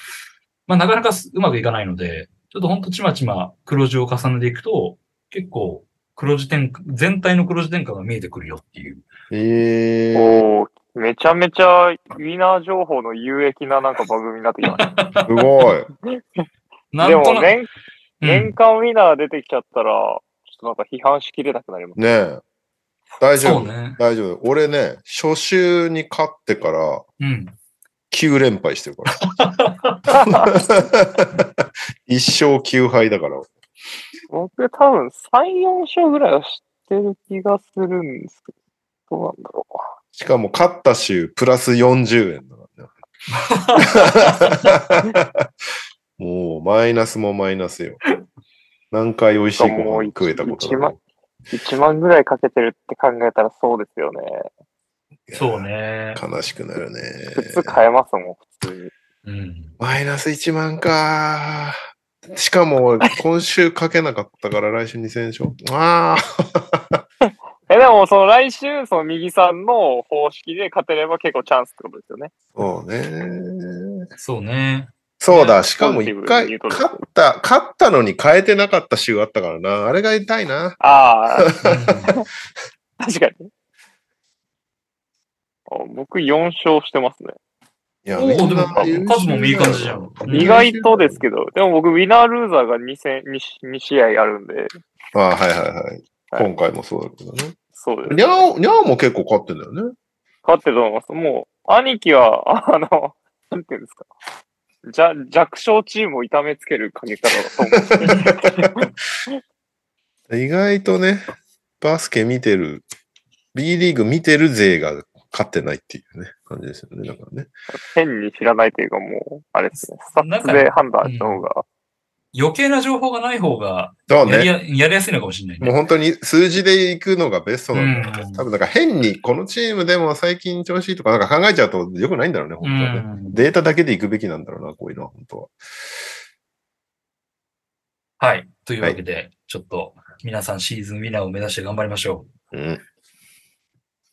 まあなかなかすうまくいかないので、ちょっとほんとちまちま黒字を重ねていくと、結構黒字転換、全体の黒字転換が見えてくるよっていう。えー、おーめちゃめちゃウィナー情報の有益ななんか番組になってきました。すごい。でも年、うん年間ウィナー出てきちゃったら、ちょっとなんか批判しきれなくなります。ねえ。大丈夫、ね。大丈夫。俺ね、初週に勝ってからうん。9連敗してるから。一勝9敗だから。僕多分3、4勝ぐらいは知ってる気がするんですけど、どうなんだろしかも勝った週プラス40円だからね。もうマイナスもマイナスよ。何回美味しいご飯食えたことだろう。1万ぐらいかけてるって考えたらそうですよね。そうね。悲しくなるね。普通買えますもん、普通に。うん。マイナス1万か。しかも、今週かけなかったから来週2000勝。ああ。え、でも、その来週、その右さんの方式で勝てれば結構チャンスってことですよね。そうね。そうね。そうだ、しかも一回勝った、勝ったのに変えてなかった週あったからな。あれが痛いな。ああ、うん 確かに。あ僕4勝してますね。いや、でも数もいい感じじゃんうん意外とですけど、でも僕、ウィナールーザーが2戦、2, 2試合あるんで、ああ、はいはいはい。はい今回もそうだけどね。そうです。にゃお、にゃおも結構勝ってんだよね。勝ってると思います。もう、兄貴は、あの、なんていうんですか。じゃ、弱小チームを痛めつけるかけ方だと思う。意外とね、バスケ見てる、B リーグ見てる勢が勝ってないっていうね、感じですよね。だからね。変に知らないというか、もう、あれですね。スタッツで判断した方が、余計な情報がない方がそうね。やりややりやすいのかもしれないね。もう本当に数字で行くのがベストなんだよね。うん多分なんか変にこのチームでも最近調子いいとかなんか考えちゃうと良くないんだろうね、本当はね。うんデータだけで行くべきなんだろうな、こういうのは、本当は。はい。というわけで、ちょっと皆さんシーズンウィナーを目指して頑張りましょうん。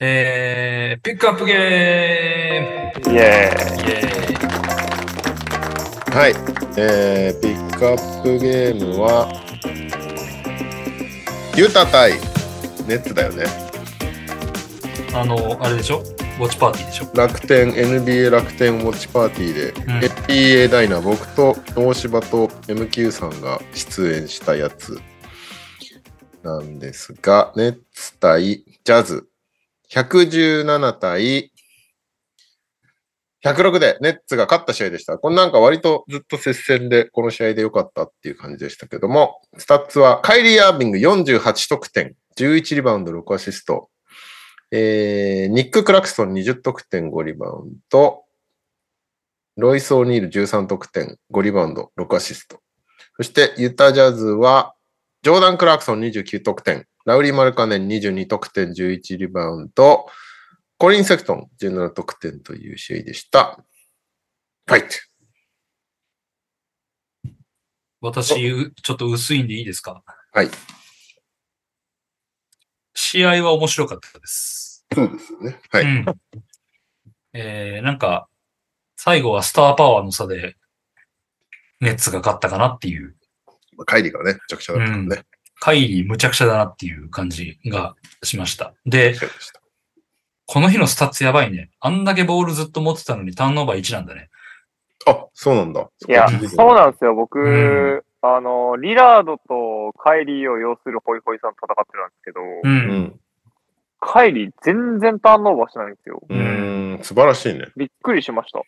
えー、ピックアップゲームイエーイ。イエーイはい。えー、ピックアップゲームは、ユタ対ネッツだよね。あの、あれでしょ？ウォッチパーティーでしょ？楽天、NBA 楽天ウォッチパーティーで、ん NBA ダイナ、僕と大柴と MQ さんが出演したやつなんですが、ネッツ対ジャズ、117対106でネッツが勝った試合でした。これなんか割とずっと接戦でこの試合で良かったっていう感じでしたけども、スタッツはカイリー・アービング48得点、11リバウンド6アシスト、えー、ニック・クラクストン20得点5リバウンド、ロイス・オニール13得点5リバウンド6アシスト。そしてユタジャズはジョーダン・クラクソン29得点、ラウリー・マルカネン22得点11リバウンド、コリン・セクトン17得点という試合でした。ファイト。私、うちょっと薄いんでいいですか？はい。試合は面白かったです。そうですよね。はい。うん。えー、なんか、最後はスターパワーの差で、ネッツが勝ったかなっていう、カイリーがね、めちゃくちゃだったんで、ねカイリーむちゃくちゃだなっていう感じがしました。で。この日のスタッツやばいね。あんだけボールずっと持ってたのにターンオーバー1なんだね。あ、そうなんだ。いや、そそうなんですよ。僕、うんあの、リラードとカイリーを擁するホイホイさんと戦ってるんですけど、う。うんん。カイリー全然ターンオーバーしてないんですよ。うーん、素晴らしいね。びっくりしました。い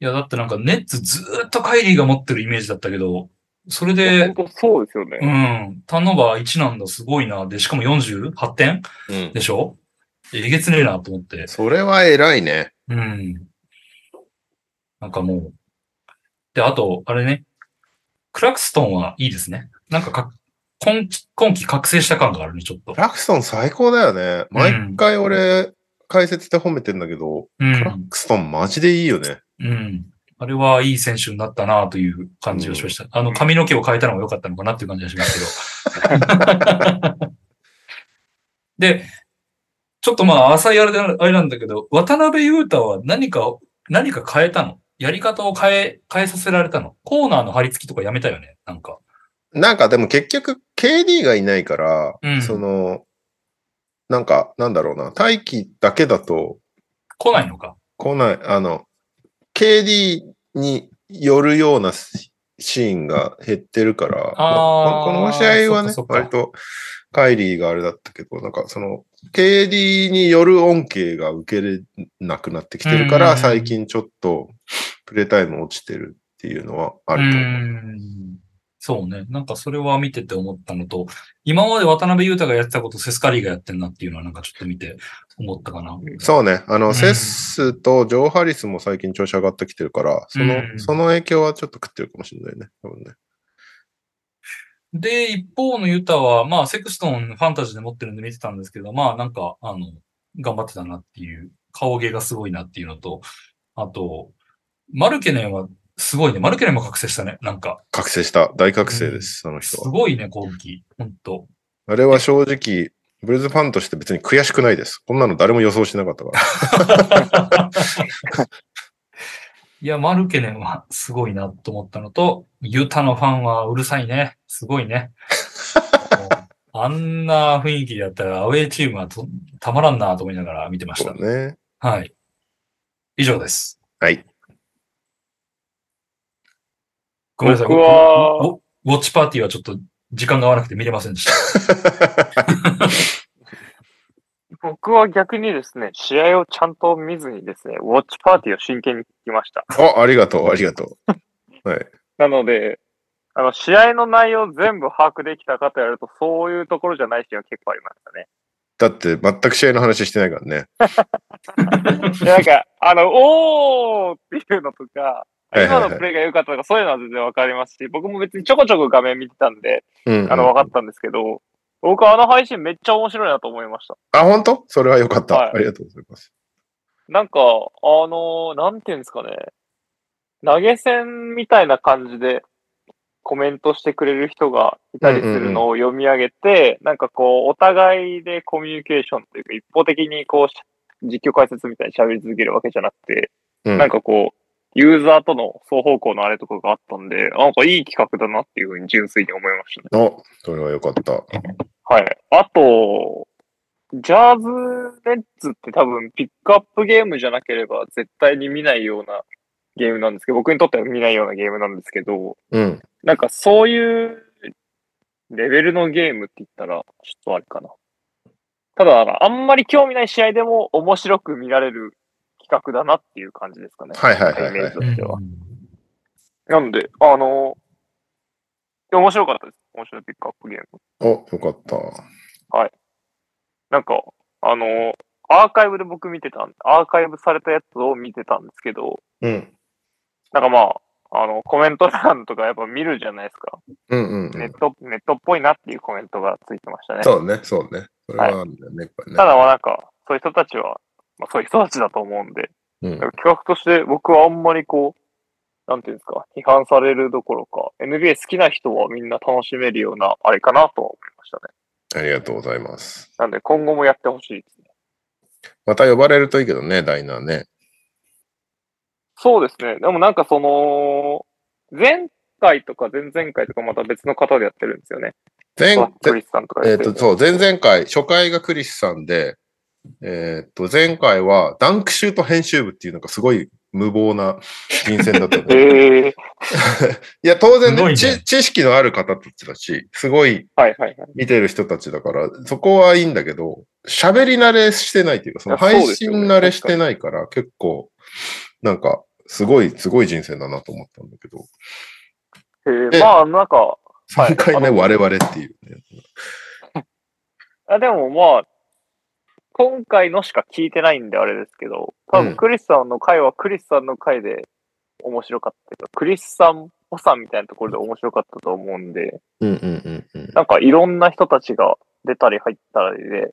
や、だってなんかネッツずーっとカイリーが持ってるイメージだったけど、それで、本当そうですよね。うん、ターンオーバー1なんだ、すごいな。で、しかも48点？うん。でしょ？えげつねえなと思って。それは偉いね。うん。なんかもう。で、あと、あれね。クラクストンはいいですね。なんかか、今季、今季覚醒した感があるね、ちょっとク。ラクソン最高だよね。毎回俺、解説で褒めてんだけど、うクラん。クソンマジでいいよね。うん。あれはいい選手になったなという感じがしました。あの、髪の毛を変えたのが良かったのかなっていう感じがしますけど。で、ちょっとまあ、浅いあれであれなんだけど、渡辺裕太は何か、何か変えたの？やり方を変え、変えさせられたの？コーナーの張り付きとかやめたよね？なんか。なんかでも結局 KD がいないから、うんその、なんか、なんだろうな、大気だけだと来ないのか？来ない、あの、KD によるようなシーンが減ってるから、まあこの試合はね割とカイリーがあれだったけど、なんかその、KD による恩恵が受けれなくなってきてるから、うん最近ちょっとプレータイム落ちてるっていうのはあうると思う。ん。そうね。なんかそれは見てて思ったのと、今まで渡辺裕太がやってたことセスカリーがやってんなっていうのはなんかちょっと見て思ったかな。そうね。あの、うんセッスとジョー・ハリスも最近調子上がってきてるから、その、うんその影響はちょっと食ってるかもしれないね。多分ね。で、一方のユタは、まあ、セクストンファンタジーで持ってるんで見てたんですけど、まあ、なんか、あの、頑張ってたなっていう、顔芸がすごいなっていうのと、あと、マルケネンはすごいね。マルケネンも覚醒したね。なんか、覚醒した。大覚醒です、そのす人は。ごいね、攻撃。ほんと。あれは正直、ブルーズファンとして別に悔しくないです。こんなの誰も予想しなかったから。いや、マルケネンはすごいなと思ったのと、ユタのファンはうるさいね。すごいね。あんな雰囲気でやったら、アウェイチームはとたまらんなと思いながら見てました。ね。はい。以上です。はい。ごめんなさい。僕はウォウォッチパーティーはちょっと時間が合わなくて見れませんでした。僕は逆にですね、試合をちゃんと見ずにですね、ウォッチパーティーを真剣に聞きました。あ、ありがとう、ありがとう。はい。なので、あの、試合の内容全部把握できたかとやると、そういうところじゃないシーンは結構ありましたね。だって全く試合の話してないからね。でなんか、あの、おーっていうのとか、今のプレーが良かったとか、そういうのは全然わかりますし、僕も別にちょこちょこ画面見てたんで、うん、うん。あの、分かったんですけど、僕はあの配信めっちゃ面白いなと思いました。あ、本当？それはよかった、はいありがとうございます。なんか、あのなんていうんですかね、投げ銭みたいな感じで、コメントしてくれる人がいたりするのを読み上げて、なんかこう、お互いでコミュニケーションというか、一方的にこう、実況解説みたいに喋り続けるわけじゃなくて、うんなんかこう、ユーザーとの双方向のあれとかがあったんで、なんかいい企画だなっていうふうに純粋に思いましたね。お、それはよかった。はい。あと、ジャーズネッツって多分ピックアップゲームじゃなければ絶対に見ないようなゲームなんですけど、僕にとっては見ないようなゲームなんですけど、うん。なんかそういうレベルのゲームって言ったら、ちょっとあれかな。ただ、あんまり興味ない試合でも面白く見られる企画だなっていう感じですかね。はいはいはいはいイメージとしては。うんなんで、あの、面白かったです。面白いピックアップゲーム。お、よかった。なんか、あの、アーカイブで僕見てたん、アーカイブされたやつを見てたんですけど、うん。なんかまあ、あの、コメント欄とかやっぱ見るじゃないですか。うんうん、うん。ネット、ネットっぽいなっていうコメントがついてましたね。そうね、そうね。それはあるんだよね、やっぱりねた。だまあなんか、そういう人たちは、まあそういう人たちだと思うんで、うん企画として僕はあんまりこう、なんていうんですか、批判されるどころか、NBA 好きな人はみんな楽しめるような、あれかなとは思いましたね。ありがとうございます。なんで今後もやってほしいですね。また呼ばれるといいけどね、ダイナーね。そうですね。でもなんかその、前回とか前々回とかまた別の方でやってるんですよね。前クリスさんとかえっ、と、そう、前々回、初回がクリスさんで、えっ、と、前回はダンクシュート編集部っていうのがすごい無謀な人選だったんで。ええいや、当然ねね。知知識のある方たちだし、すごいはいはいはい。見てる人たちだから、そこはいいんだけど、喋り慣れしてないというか、その配信慣れしてないから、結構、なんか、すごい、すごい人生だなと思ったんだけど、でえーまあなんか、はい。3回目我々っていうね。あでもまあ、今回のしか聞いてないんであれですけど、多うん分クリスさんの回はクリスさんの回で面白かったけど、クリスさんっぽさみたいなところで面白かったと思うんで、うんうんうんうん。なんかいろんな人たちが出たり入ったりで、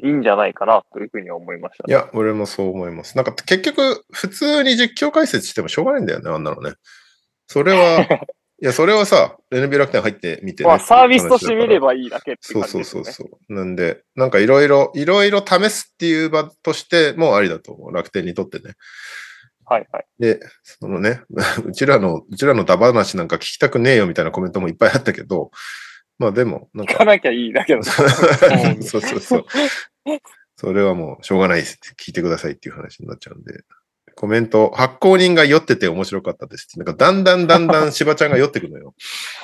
いいんじゃないかなというふうに思いました、いや、俺もそう思います。なんか結局、普通に実況解説してもしょうがないんだよね、あんなのね。それは、いや、それはさ、NB 楽天入ってみて、ね。まあサービスとして見ればいいだけってそう感じそうですよね。そうそう。なんで、なんかいろいろ、いろいろ試すっていう場としてもありだと思う。楽天にとってね。はいはい。で、そのね、うちらの、うちらのダ話なんか聞きたくねえよみたいなコメントもいっぱいあったけど、まあでも、なんか、聞かなきゃいいだけの。そうそうそう。それはもうしょうがないです聞いてくださいっていう話になっちゃうんで。コメント、発行人が酔ってて面白かったです。なんかだんだんだんだん芝ちゃんが酔ってくるのよ。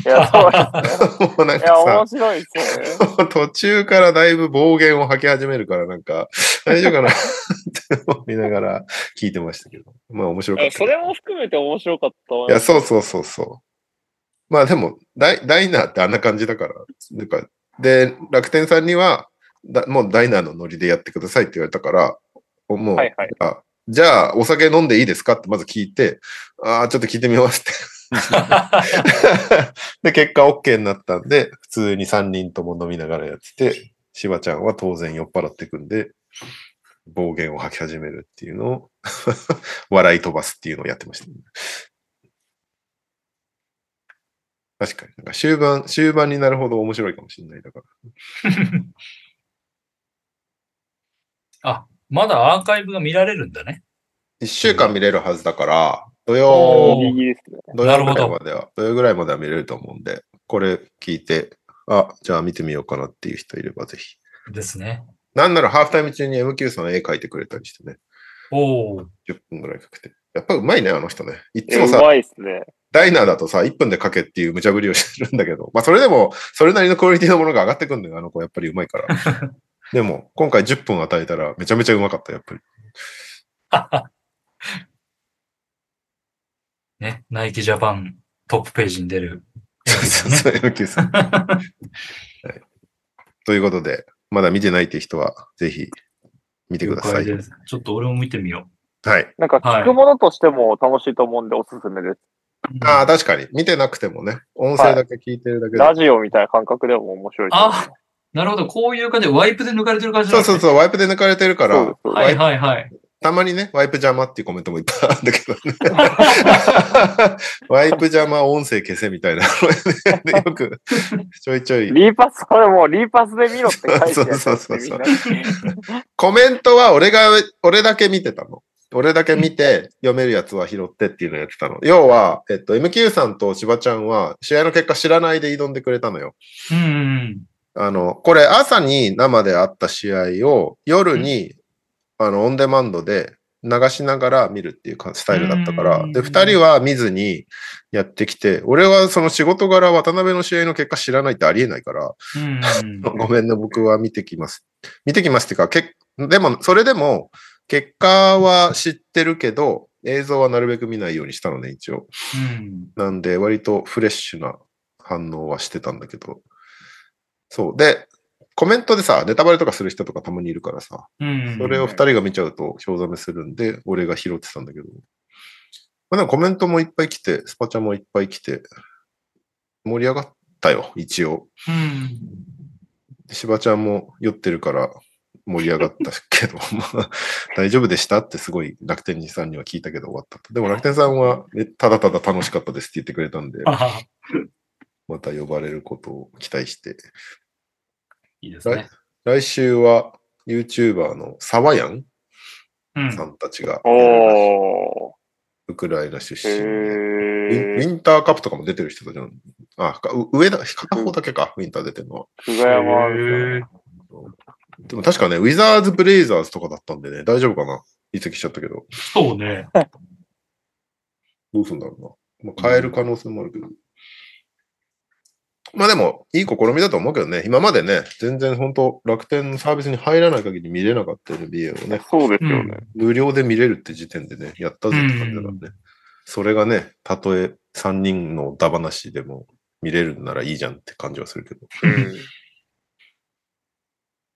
いや、そうですね。もうなんいや、面か白いですよね。さ、途中からだいぶ暴言を吐き始めるからなんか、大丈夫かな？って思いながら聞いてましたけど。まあ面白かった。それも含めて面白かったと思いや。そうそうそうそう。まあでも、ダイダイナーってあんな感じだから。なんかで、楽天さんには、だもうダイナーのノリでやってくださいって言われたから、もう、はいはいあじゃあ、お酒飲んでいいですか？ってまず聞いて、ああ、ちょっと聞いてみますって。で、結果 OK になったんで、普通に3人とも飲みながらやってて、しばちゃんは当然酔っ払ってくんで、暴言を吐き始めるっていうのを、笑い飛ばすっていうのをやってました、確かに。なんか終盤、終盤になるほど面白いかもしれない。だから。あ、まだアーカイブが見られるんだね。1週間見れるはずだから、土お曜。土曜ぐらいまでは、土曜ぐらいまでは見れると思うんで、これ聞いて、あ、じゃあ見てみようかなっていう人いればぜひ。ですね。なんならハーフタイム中に MQ さん絵描いてくれたりしてね、おー。10分ぐらいかけて。やっぱうまいね、あの人ね。いつもさ、まいですね。ダイナーだとさ、1分で書けっていう無茶ぶりをしてるんだけど、まあそれでも、それなりのクオリティのものが上がってくんだよ、あの子やっぱりうまいから。でも、今回10分与えたらめちゃめちゃうまかった、やっぱり。ね、ナイキジャパントップページに出る。そうそう、MQ さん。はい。ということで、まだ見てないっていう人は、ぜひ見てください。ちょっと俺も見てみよはい。なんか聞くものとしても楽しいと思うんでおすすめです。う。ああ、確かに。見てなくてもね、音声だけ聞いてるだけで。ラジオみたいな感覚でも面白いと思います。なるほど、こういう感じでワイプで抜かれてる感じそうそうそう、ワイプで抜かれてるから、はいはいはい。たまにね、ワイプ邪魔っていうコメントもいっぱいあるんだけどね。ワイプ邪魔音声消せみたいな よくちょいちょい。リーパス、これもうリーパスで見ろって書いてあるそうそうそうそうコメントは俺が、俺だけ見てたの。俺だけ見て、読めるやつは拾ってっていうのをやってたの。要は、えっと、MQ さんと芝ちゃんは、試合の結果知らないで挑んでくれたのよ。うんうん。あの、これ朝に生であった試合を夜に、あの、オンデマンドで流しながら見るっていうかスタイルだったからう、んで、二人は見ずにやってきて、俺はその仕事柄渡辺の試合の結果知らないってありえないから、うん ごめんね、僕は見てきます。見てきますっていうか、けでも、それでも、結果は知ってるけど、映像はなるべく見ないようにしたのね、一応。うん。なんで、割とフレッシュな反応はしてたんだけど。そう。で、コメントでさ、ネタバレとかする人とかたまにいるからさ、うん。それを二人が見ちゃうと興ざめするんで、俺が拾ってたんだけど。まあでもコメントもいっぱい来て、スパチャもいっぱい来て、盛り上がったよ、一応。うん。しばちゃんも酔ってるから盛り上がったけど、まあ、大丈夫でしたってすごい楽天さんには聞いたけど終わったと。でも楽天さんは、えただただ楽しかったですって言ってくれたんで、また呼ばれることを期待して。いいですね。来週は YouTuber のサワヤンうんさ。んたちが。ウクライナ出へ身で、ウィンウー。ィンターカップとかも出てる人たちなの。あ、上だ、片方だけか、ウィンター出てるのは。でも確かね、ウィザーズ・ブレイザーズとかだったんでね、大丈夫かな移籍しちゃったけど。そうね。どうすんだろうな。まあ、変える可能性もあるけど。まあでも、いい試みだと思うけどね。今までね、全然本当楽天のサービスに入らない限り見れなかった NBA をね、そうですよね。無料で見れるって時点でね、やったぜって感じだからね。それがね、たとえ3人のダ話でも見れるならいいじゃんって感じはするけど。うん。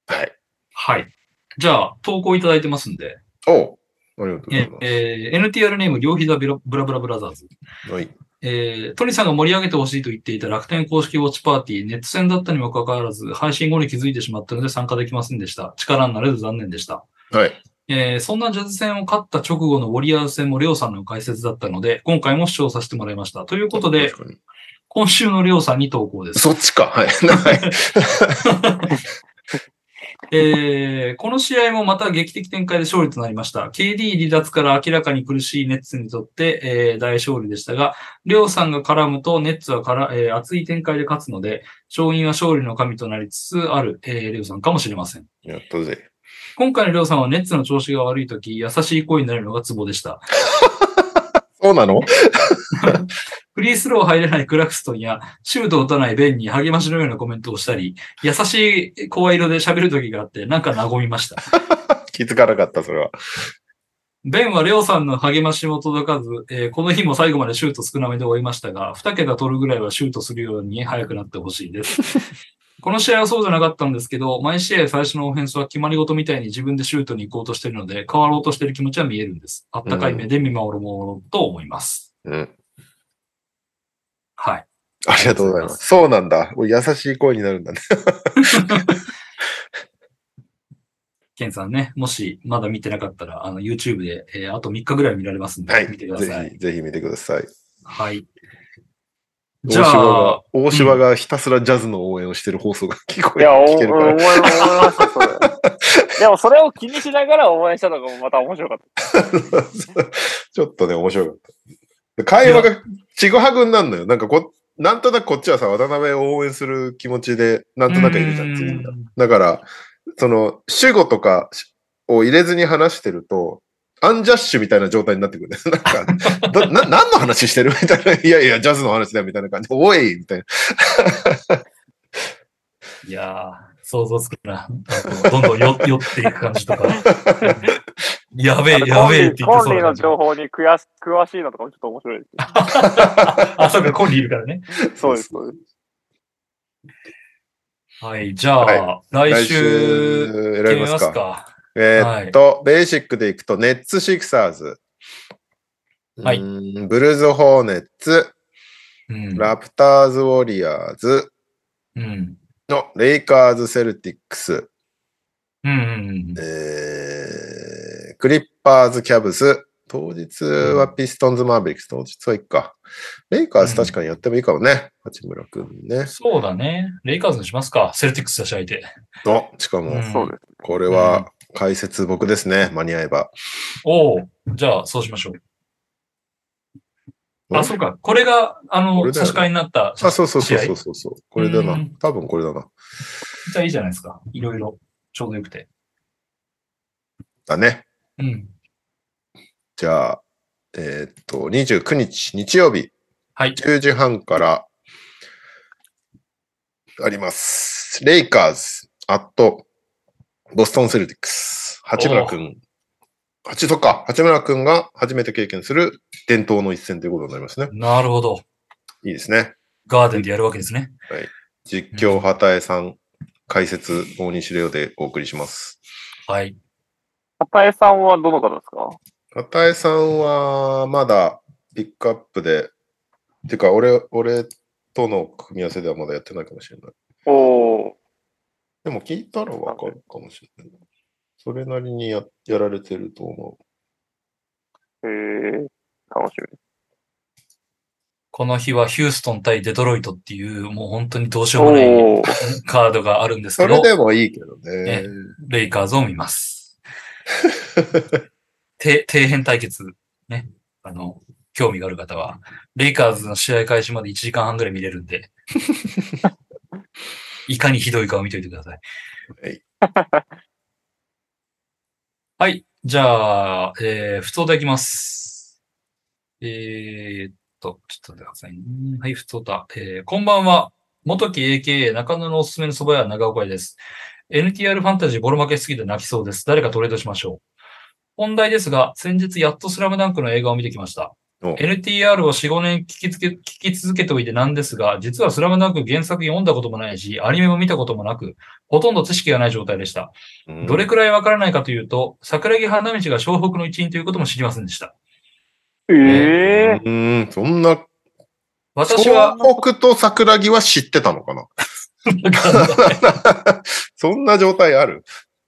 はい。はい。じゃあ、投稿いただいてますんで、おうありがとうござえいます。えー NTR ネーム両膝ブラブラブラザーズ。はい。えートニさんが盛り上げてほしいと言っていた楽天公式ウォッチパーティー、ネット戦だったにもかかわらず、配信後に気づいてしまったので参加できませんでした。力になれず残念でした。はい。えーそんなジャズ戦を勝った直後のウォリアーズ戦もレオさんの解説だったので、今回も視聴させてもらいました。ということで、今週のレオさんに投稿です。そっちか。はい。はい。えーこの試合もまた劇的展開で勝利となりました。KD 離脱から明らかに苦しいネッツにとって、えー大勝利でしたが、レオさんが絡むとネッツはから、えー熱い展開で勝つので、勝因は勝利の神となりつつある、えーレオさんかもしれません。やったぜ。今回のレオさんはネッツの調子が悪いとき、優しい声になるのがツボでした。そうなの？フリースロー入れないクラクストンや、シュートを打たないベンに励ましのようなコメントをしたり、優しい声色で喋る時があって、なんか和みました。気づかなかった、それは。ベンはレオさんの励ましも届かず、えーこの日も最後までシュート少なめで終えましたが、2桁取るぐらいはシュートするように早くなってほしいです。この試合はそうじゃなかったんですけど、毎試合最初のオフェンスは決まり事みたいに自分でシュートに行こうとしてるので、変わろうとしてる気持ちは見えるんです。あったかい目で見守るものと思います。うん。はい。ありがとうございます。そうなんだ。優しい声になるんだね。ケンさんね、もしまだ見てなかったら、あの、YouTube で、えーあと3日ぐらい見られますんで、はい。見てください。ぜひ、ぜひ見てください。はい。大じゃ柴あが、、大柴がひたすらジャズの応援をしてる放送が聞こえいや、お聞けるから思い思い。ました、それ。でも、それを気にしながら応援したのがまた面白かった。ちょっとね、面白かった。会話がちぐはぐになるのよ。なんかこ、なんとなくこっちはさ、渡辺を応援する気持ちで、なんとなくいるじゃん、次だから、その、主語とかを入れずに話してると、アンジャッシュみたいな状態になってくるね。なんか、どな、何の話してる？みたいな。いやいや、ジャズの話だよ、みたいな感じ。おいみたいな。いやー、想像つくな。どんどんよ 酔っていく感じとか。やべえ、やべえって言ってコンリーの。情報に詳し詳しいのとかもちょっと面白いですね。あ、そうか、コンリーいるからね。そうです、そうです。はい、じゃあ、は来来週、週選びますか。か。えーっと、ベーシックでいくと、ネッツ・シクサーズ。はいブルズ・ホーネッツ、うん。ラプターズ・ウォリアーズうん。のレイカーズ・セルティックス、うんうんうん。えークリッパーズ、キャブス。当日はピストンズ、マーベリックス。当日はいいか。レイカーズ確かにやってもいいかもね。八村くんね。そうだね。レイカーズにしますか。セルティックスだし相手。お、しかも、うん。これは解説僕ですね。間に合えば。おおじゃあ、そうしましょう。あ、そうか。これが、あの、ね差し替えになった。あ、そうそうそうそうそうそう。これだなうん。多分これだな。じゃあいいじゃないですか。いろいろ、ちょうどよくて。だね。うん。じゃあ、えーっと、29日、日曜日、はい。10時半から、あります。レイカーズ、アット、ボストンセルティックス。八村くん。八、そっか。八村くんが初めて経験する伝統の一戦ということになりますね。なるほど。いいですね。ガーデンでやるわけですね。実況、畑江さん、解説、大西レオでお送りします。はい。片江さんはどの方ですか？畑江さんは、まだピックアップで、てか、俺、俺との組み合わせではまだやってないかもしれない。おー。でも聞いたらわかるかもしれない。それなりにややられてると思えー、楽しみ。この日はヒューストン対デトロイトっていう、もう本当にどうしようもない。カードがあるんですう。けど、それでもいいけどねね。レイカーズを見ます。底底辺対決、ね。あの、興味がある方は、レイカーズの試合開始まで1時間半ぐらい見れるんで、いかにひどいかを見といてください。はい。はい。じゃあ、えー、普通でいきます。えーっと、ちょっと待ってくださいね。はい、普通だ。えー、こんばんは。元木 AKA 中野のおすすめの蕎麦屋長岡屋です。NTR ファンタジーボロ負けしすぎて泣きそうです。誰かトレードしましょう。本題ですが、先日やっとスラムダンクの映画を見てきました。お。NTR を4、5年聞きつけ、聞き続けておいてなんですが、実はスラムダンク原作読んだこともないし、アニメも見たこともなく、ほとんど知識がない状態でした。うん。どれくらいわからないかというと、桜木花道が湘北の一員ということも知りませんでした。ええうん、そんな、私は、東北と桜木は知ってたのかな？そんな状態ある？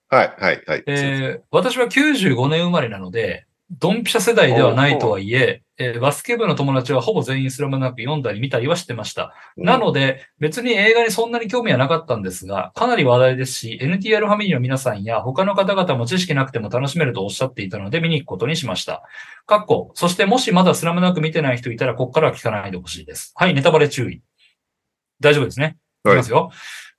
はい、はい、はい。えー私は95年生まれなので、ドンピシャ世代ではないとはいえ、えーバスケ部の友達はほぼ全員スラムダンク読んだり見たりはしてました。うんなので、別に映画にそんなに興味はなかったんですが、かなり話題ですし、NTR ファミリーの皆さんや他の方々も知識なくても楽しめるとおっしゃっていたので見に行くことにしました。かっこ、そしてもしまだスラムダンク見てない人いたら、ここからは聞かないでほしいです。はい、ネタバレ注意。大丈夫ですね？いはいきますよ。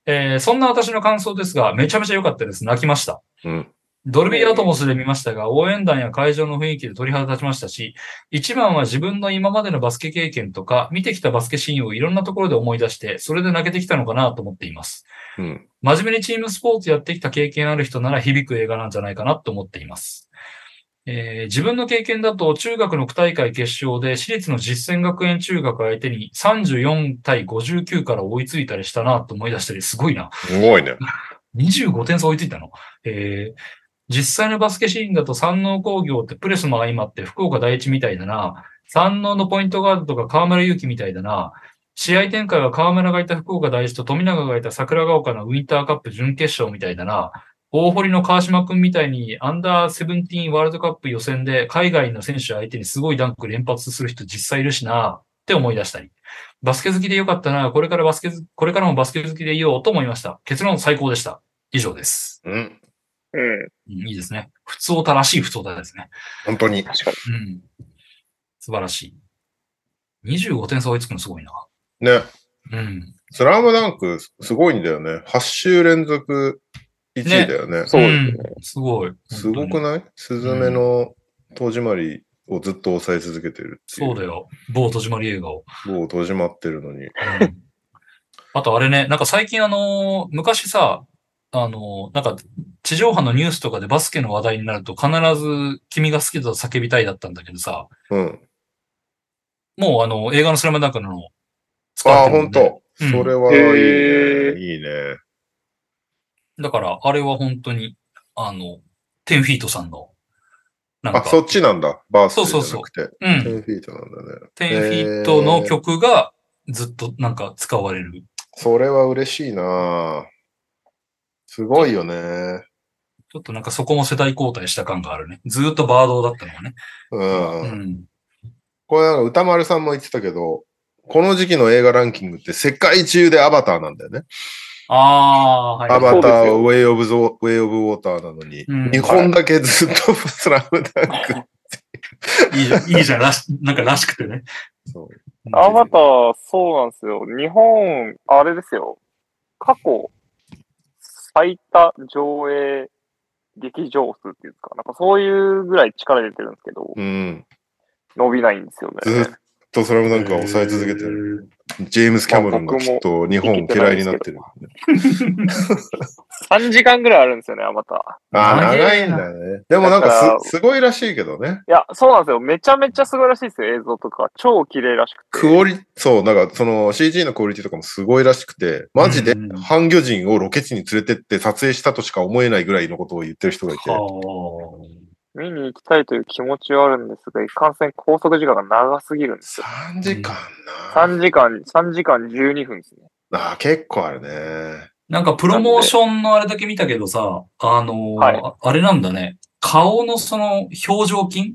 えーそんな私の感想ですが、めちゃめちゃ良かったです。泣きました。うん。ドルビーアトモスで見ましたが、応援団や会場の雰囲気で鳥肌立ちましたし、一番は自分の今までのバスケ経験とか、見てきたバスケシーンをいろんなところで思い出して、それで泣けてきたのかなと思っています。うん。真面目にチームスポーツやってきた経験ある人なら響く映画なんじゃないかなと思っています。えー自分の経験だと中学の区大会決勝で私立の実践学園中学相手に34対59から追いついたりしたなと思い出したり、すごいな。すごいね。25点差追いついたの。えー実際のバスケシーンだと山王工業ってプレスも相まって福岡第一みたいだな。山王のポイントガードとか河村勇輝みたいだな。試合展開は河村がいた福岡第一と富永がいた桜ヶ丘のウィンターカップ準決勝みたいだな。大堀の川島くんみたいにアンダーセブンティーンワールドカップ予選で海外の選手相手にすごいダンク連発する人実際いるしなって思い出したり。バスケ好きでよかったな。これからバスケ、これからもバスケ好きでいようと思いました。結論最高でした。以上です。うん。うん。うんいいですね。普通おたらしい普通おたですね。本当に。確かに。うん。素晴らしい。25点差追いつくのすごいな。ね。うん。スラムダンク、すごいんだよね。8週連続1位だよね。そうですね。んすごい。すごくいない？スズメの戸締まりをずっと抑え続けてるっていう。そうだよ。某戸締まり映画を。もう戸締まってるのに。うんあとあれね、なんか最近あのー昔さ、あのーなんか地上波のニュースとかでバスケの話題になると必ず君が好きだと叫びたいだったんだけどさ、うん。もうあの映画のスラムダンクの使ああ、われてるもんね本当。うんそれはいいへね。いいね。だから、あれは本当に、あの、テンフィートさんの、なんあ、か、そっちなんだ。バースデーじゃそうそうなくて。うテん。ンフィートなんだね。テンフィートの曲がずっとなんか使われる。それは嬉しいなすごいよね。ちょっとなんかそこも世代交代した感があるね。ずーっとバードだったのがね。うん。うん。これ歌丸さんも言ってたけど、この時期の映画ランキングって世界中でアバターなんだよね。ああー、はい。アバター、そうですよウェイオブゾ、ウェイオブウォーターなのに、うん日本だけずっとスラムダンク。いいじゃん、いいじゃん、らし、なんからしくてね。そうアバター、そうなんですよ。日本、あれですよ。過去、最多上映劇場数っていうんですか。なんかそういうぐらい力入れてるんですけど、うん。伸びないんですよね。ずっとスラムダンクは抑え続けてる。ジェームス・キャメロンがきっと日本嫌いになってる。3時間ぐらいあるんですよね、アバター。ああ、長いんだね。でもなんだかす、すごいらしいけどね。いや、そうなんですよ。めちゃめちゃすごいらしいですよ、映像とか。超綺麗らしくて。クオリ、そう、なんかその CG のクオリティとかもすごいらしくて、マジでうん半魚人をロケ地に連れてって撮影したとしか思えないぐらいのことを言ってる人がいて。は見に行きたいという気持ちはあるんですが、いかんせん拘束時間が長すぎるんですよ。3時間な。3時間、3時間12分ですね。ああ、結構あるね。なんかプロモーションのあれだけ見たけどさ、あのーはいああれなんだね。顔のその表情筋？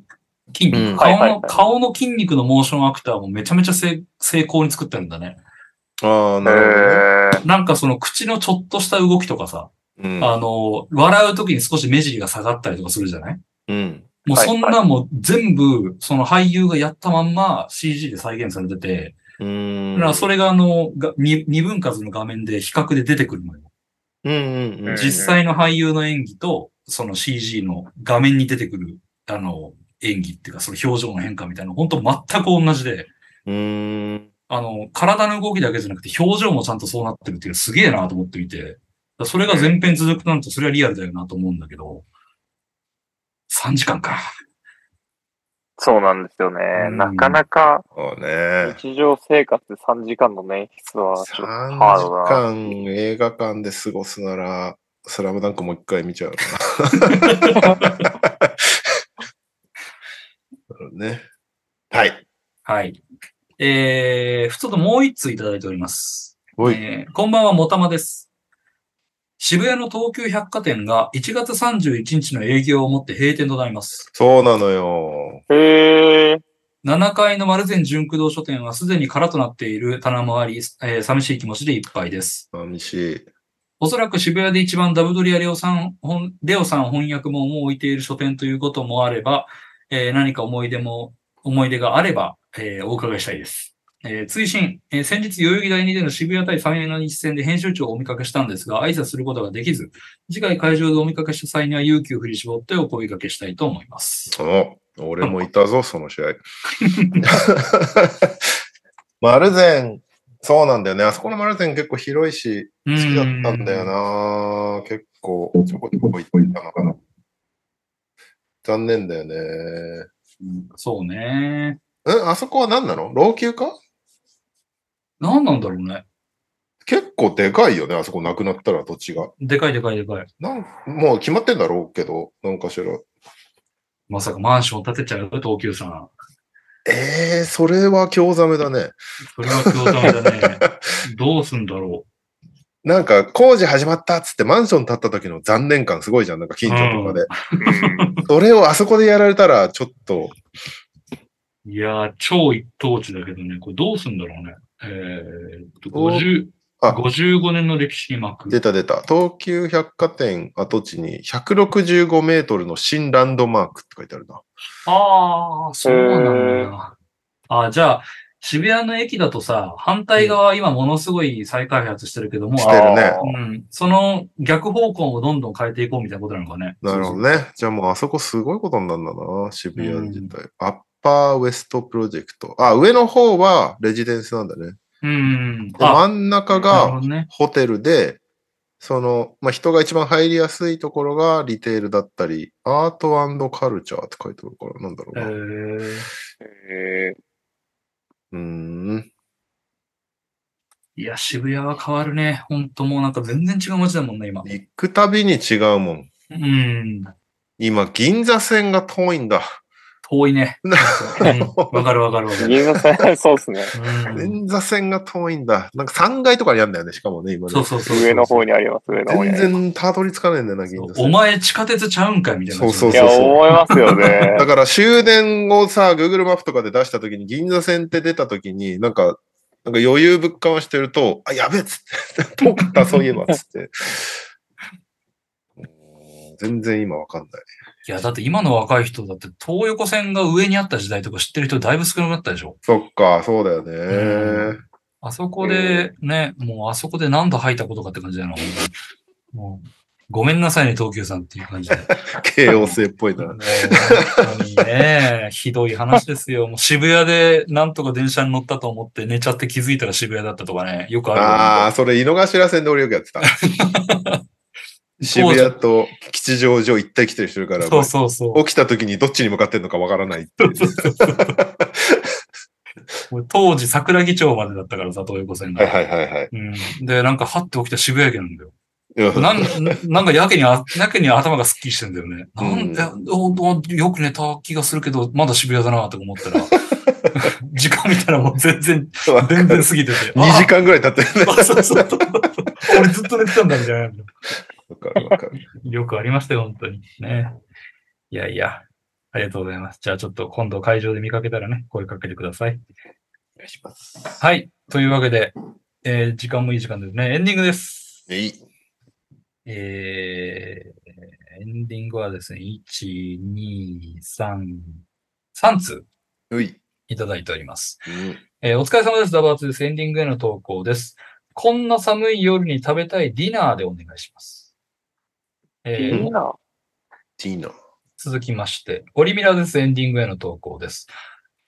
筋肉、うん顔の、はいはいはい顔の筋肉のモーションアクターもめちゃめちゃ成成功に作ってるんだね。ああ、なるえー、なんかその口のちょっとした動きとかさ、ほどね。あのー笑うときに少し目尻が下がったりとかするじゃない？うん。もうはいそんなんも全部、その俳優がやったまんま CG で再現されてて、うん。うん。だからそれがあの、が二二分割の画面で比較で出てくるのよ。うんうんうん。ん実際の俳優の演技と、その CG の画面に出てくる、あの、演技っていうか、その表情の変化みたいな、本当全く同じで、うーん。あの、体の動きだけじゃなくて、表情もちゃんとそうなってるっていうのすげえなと思っていて、それが全編続くとなると、それはリアルだよなと思うんだけど、3時間か。そうなんですよね。うんなかなかそうね。日常生活で3時間の演出はちょっと3ハードだな。時間映画館で過ごすなら、スラムダンクもう一回見ちゃうな。ね。はい。はい。えー、普通ともう一通いただいております。おい。えーこんばんは、もたまです。渋谷の東急百貨店が1月31日の営業をもって閉店となります。そうなのよ。へえ。7階の丸善純駆動書店はすでに空となっている棚もあり、えー寂しい気持ちでいっぱいです。寂しい。おそらく渋谷で一番ダブドリアレオさん、本レオさん翻訳本を置いている書店ということもあれば、えー何か思い出も、思い出があれば、えーお伺いしたいです。えー追伸、えー先日代々木第2での渋谷対三円の日戦で編集長をお見かけしたんですが、挨拶することができず、次回会場でお見かけした際には勇気を振り絞ってお声掛けしたいと思います。お、俺もいたぞ、その試合。マルゼン、そうなんだよね。あそこのマルゼン結構広いし、好好きだったんだよな。結構、ちょこちょこ行ったのかな。残念だよね。うんそうね。んあそこは何なの？老朽化？何なんだろうね。結構でかいよね、あそこなくなったら土地が。でかいでかいでかい。なんもう決まってんだろうけど、なんかしら。まさかマンション建てちゃう？よ、東急さん。ええー、それは興ざめだね。それは興ざめだね。どうすんだろなんか工事始まったっつってマンション建った時の残念感すごいじゃん、なんか近所とかで。うんそれをあそこでやられたらちょっと、う。いやー、超一等地だけどね、これどうすんだろうね。えーっと、50あ55年の歴史に巻く。出た出た。東急百貨店跡地に165メートルの新ランドマークって書いてあるな。ああ、そうなんだな。あーじゃあ、渋谷の駅だとさ、反対側今ものすごい再開発してるけども、してるねうん、その逆方向もどんどん変えていこうみたいなことなのかね。なるほどね。じゃあもうあそこすごいことになるんだな、渋谷自体。アッパーウエストプロジェクト。あ、上の方はレジデンスなんだね。うん。で真ん中が。ホテルで、その、まあ、人が一番入りやすいところがリテールだったり、アートカルチャーって書いてあるから、なんだろうえな。へーーん。いや、渋谷は変わるね。ほんともうなんか全然違う街だもんね、今。行くたびに違うもん。うん。今、銀座線が遠いんだ。遠いね。うんわかるわかるわかる。銀座線、そうですね。うん連座線が遠いんだ。なんか3階とかにあるんだよね、しかもね、今ね。そうそうそう。上の方にあります、上の方に全。然たどり着かないんだよな、銀座線。お前地下鉄ちゃうんかいみたいな。そうそういや、思いますよね だ。から終電をさ、Google マップとかで出したときに、銀座線って出たときに、なんか、なんか余裕ぶっかましてると、あ、やべえっつって、遠かった、そういえばっつって。うん全然今わかんない。いや、だって今の若い人だって東横線が上にあった時代とか知ってる人だいぶ少なくなったでしょ？そっか、そうだよね。うんあそこでね、もうあそこで何度吐いたことかって感じだよな。もうごめんなさいね、東急さんっていう感じで。京王線っぽいな。もう本当にね、ひどい話ですよ。もう渋谷でなんとか電車に乗ったと思って寝ちゃって気づいたら渋谷だったとかね、よくある。ああ、それ井の頭線で俺よくやってた。渋谷と吉祥寺を行ったり来たりしてるから、そうそうそう。起きた時にどっちに向かってんのかわからないってい当時桜木町までだったからさ、東横線が。はいはいはいはい。うん、で、なんか、はって起きた渋谷駅なんだよ。なん、なんかやけにあ、やけに頭がスッキリしてんだよね。なんで、ほんとよく寝た気がするけど、まだ渋谷だなとか思ったら、時間見たらもう全然、全然過ぎてて。2時間ぐらい経ってるね。あ そうそうそう。俺ずっと寝てたんだみたいな。わかるわかる。よくありましたよ、本当に。ね。いやいや、ありがとうございます。じゃあちょっと今度会場で見かけたらね、声かけてください。お願いします。はい。というわけで、えー時間もいい時間ですね。エンディングです。いい。えー、エンディングはですね、1、2、3、3通うい。いただいております。うんえーお疲れ様です。ダバーツです。エンディングへの投稿です。こんな寒い夜に食べたいディナーでお願いします。えーいいな。いいな。続きまして、オリミラです。エンディングへの投稿です。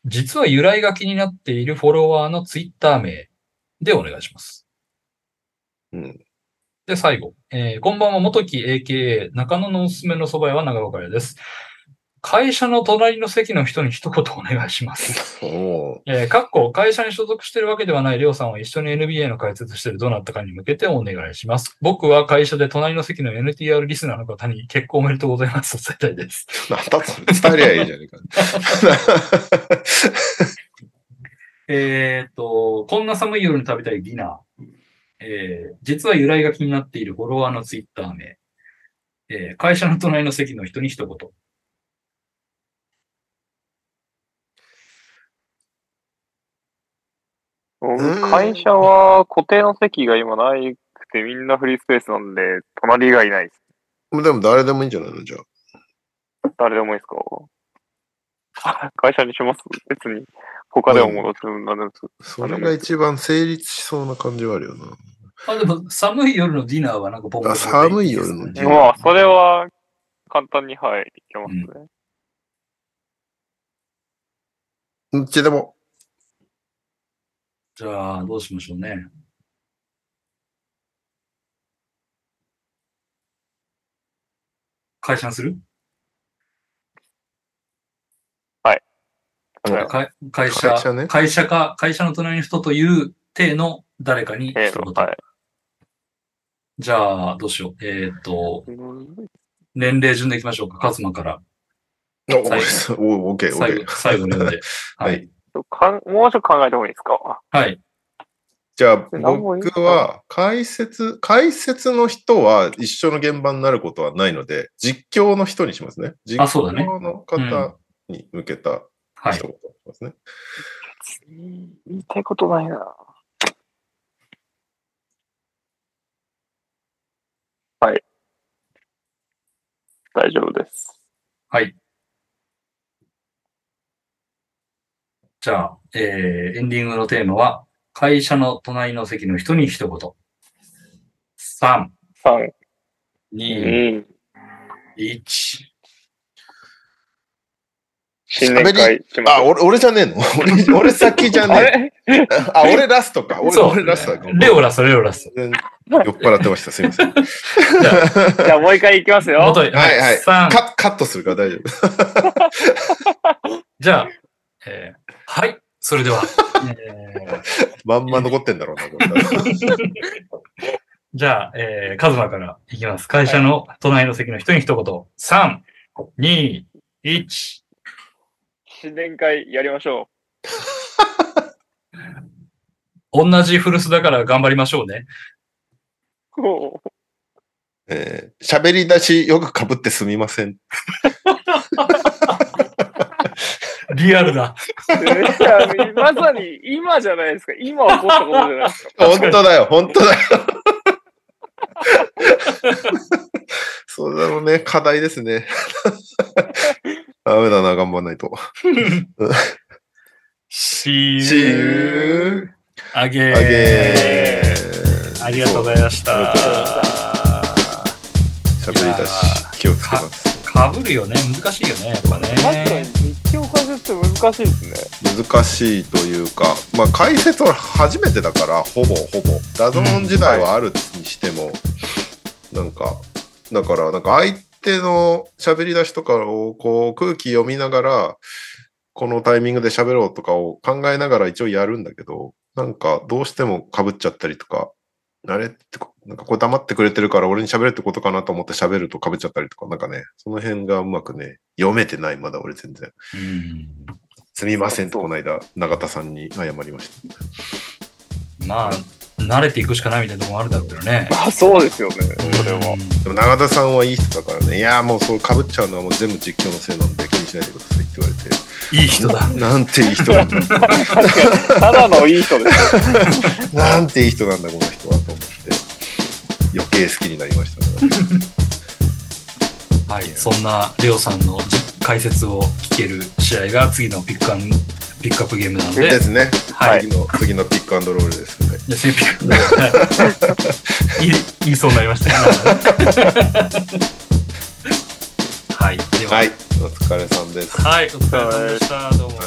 実は由来が気になっているフォロワーのツイッター名でお願いします。うん。で、最後。えーこんばんは、元木 AKA 中野のおすすめの蕎麦屋は長岡屋です。会社の隣の席の人に一言お願いします。えー、かっこ、会社に所属しているわけではないりょうさんは一緒に NBA の解説しているどなたかに向けてお願いします。僕は会社で隣の席の NTR リスナーの方に結婚おめでとうございますと伝えたいです。なんだそれ伝えりゃいいじゃねえか。えーっと、こんな寒い夜に食べたいディナー。えー実は由来が気になっているフォロワーのツイッター名。えー会社の隣の席の人に一言。うん会社は固定の席が今ないくてみんなフリースペースなんで、隣がいないです。でも誰でもいいんじゃないのじゃあ。誰でもいいですか？会社にします？別に。他でも戻すんなんです。それが一番成立しそうな感じはあるよな。あ、でも寒い夜のディナーはなんかポンポンあ寒い夜のディナーまあ、それは簡単に、はい、いけますね。どっちでも。じゃあ、どうしましょうね。会社にする？うんか会社会社ね会社か、会社の隣の人という体の誰かにえ一言。ーはい。じゃあ、どうしよう。えーっと、うん年齢順でいきましょうか。カズマから。お、お、オッケー、オッ最後ケー。、最後読んで。は はいい。かんもうちょっと考えた方がいいですか？はい。じゃあ、僕は、解説、解説の人は一緒の現場になることはないので、実況の人にしますね。実あそうだね況の方に向けたはい一。言にしますね。言いたいことないな。はい。大丈夫です。はい。じゃあ、えー、エンディングのテーマは、会社の隣の席の人に一言。3、3、2、2、1。新年会しましあ。俺、俺じゃねえの？俺、俺先じゃあねえ。れ？あ、俺ラストか。俺、そう俺ラストだ。レオラスト、レオラスト。酔っ払ってました。すいません。じゃじゃあもう一回いきますあ、よ。はいはい3、カカットするから大丈夫。じゃあ、えー、はい。それでは、え ーまんま残ってんだろうな、これ。じゃあ、えー、カズマからいきます。会社の隣の席の人に一言。3、2、1。新年会やりましょ 同じ古巣だから頑張りましょうね。う。おーえー喋り出しよく被ってすみません。リアルだ。まさに今じゃないですか。今起こったことじゃないですか。本当だよ、本当だよ。それもね、課題ですね。ダメだな、頑張んないと。See you again. again. ありがとうございました。喋り出し、気をつけます。かぶるよね。難しいよね。やっぱね。実況解説って難しいですね。難しいというか、まあ解説は初めてだから、ほぼほぼ。ダゾーン時代はあるにしても、なんか、だから、なんか相手の喋り出しとかをこう空気読みながら、このタイミングで喋ろうとかを考えながら一応やるんだけど、なんかどうしても被っちゃったりとか、あれって、なんかこれ黙ってくれてるから俺に喋れってことかなと思って喋ると被っちゃったりとか、なんかね、その辺がうまくね、読めてない、まだ俺全然。うんすみませんってこの間、永田さんに謝りました。まあ、慣れていくしかないみたいなところもあるだろうけどね。あ、そうですよね。それは。でも永田さんはいい人だからね、いや、もうそう被っちゃうのはもう全部実況のせいなんで気にしないでくださいって言われて、いい人だ。なんていい人なんだ、ただのいい人です。なんていい人なんだ、この人はと思って、余計好きになりましたね。はい。そんなレオさんの解説を聞ける試合が次のピックアンピックアップゲームなので、ですね。はい次の、次のピックアンドロールですね。じゃあ先ピック言い言いそうになりましたね。はい。では、はい。お疲れさんです。はい。お疲れ様でした。どうも。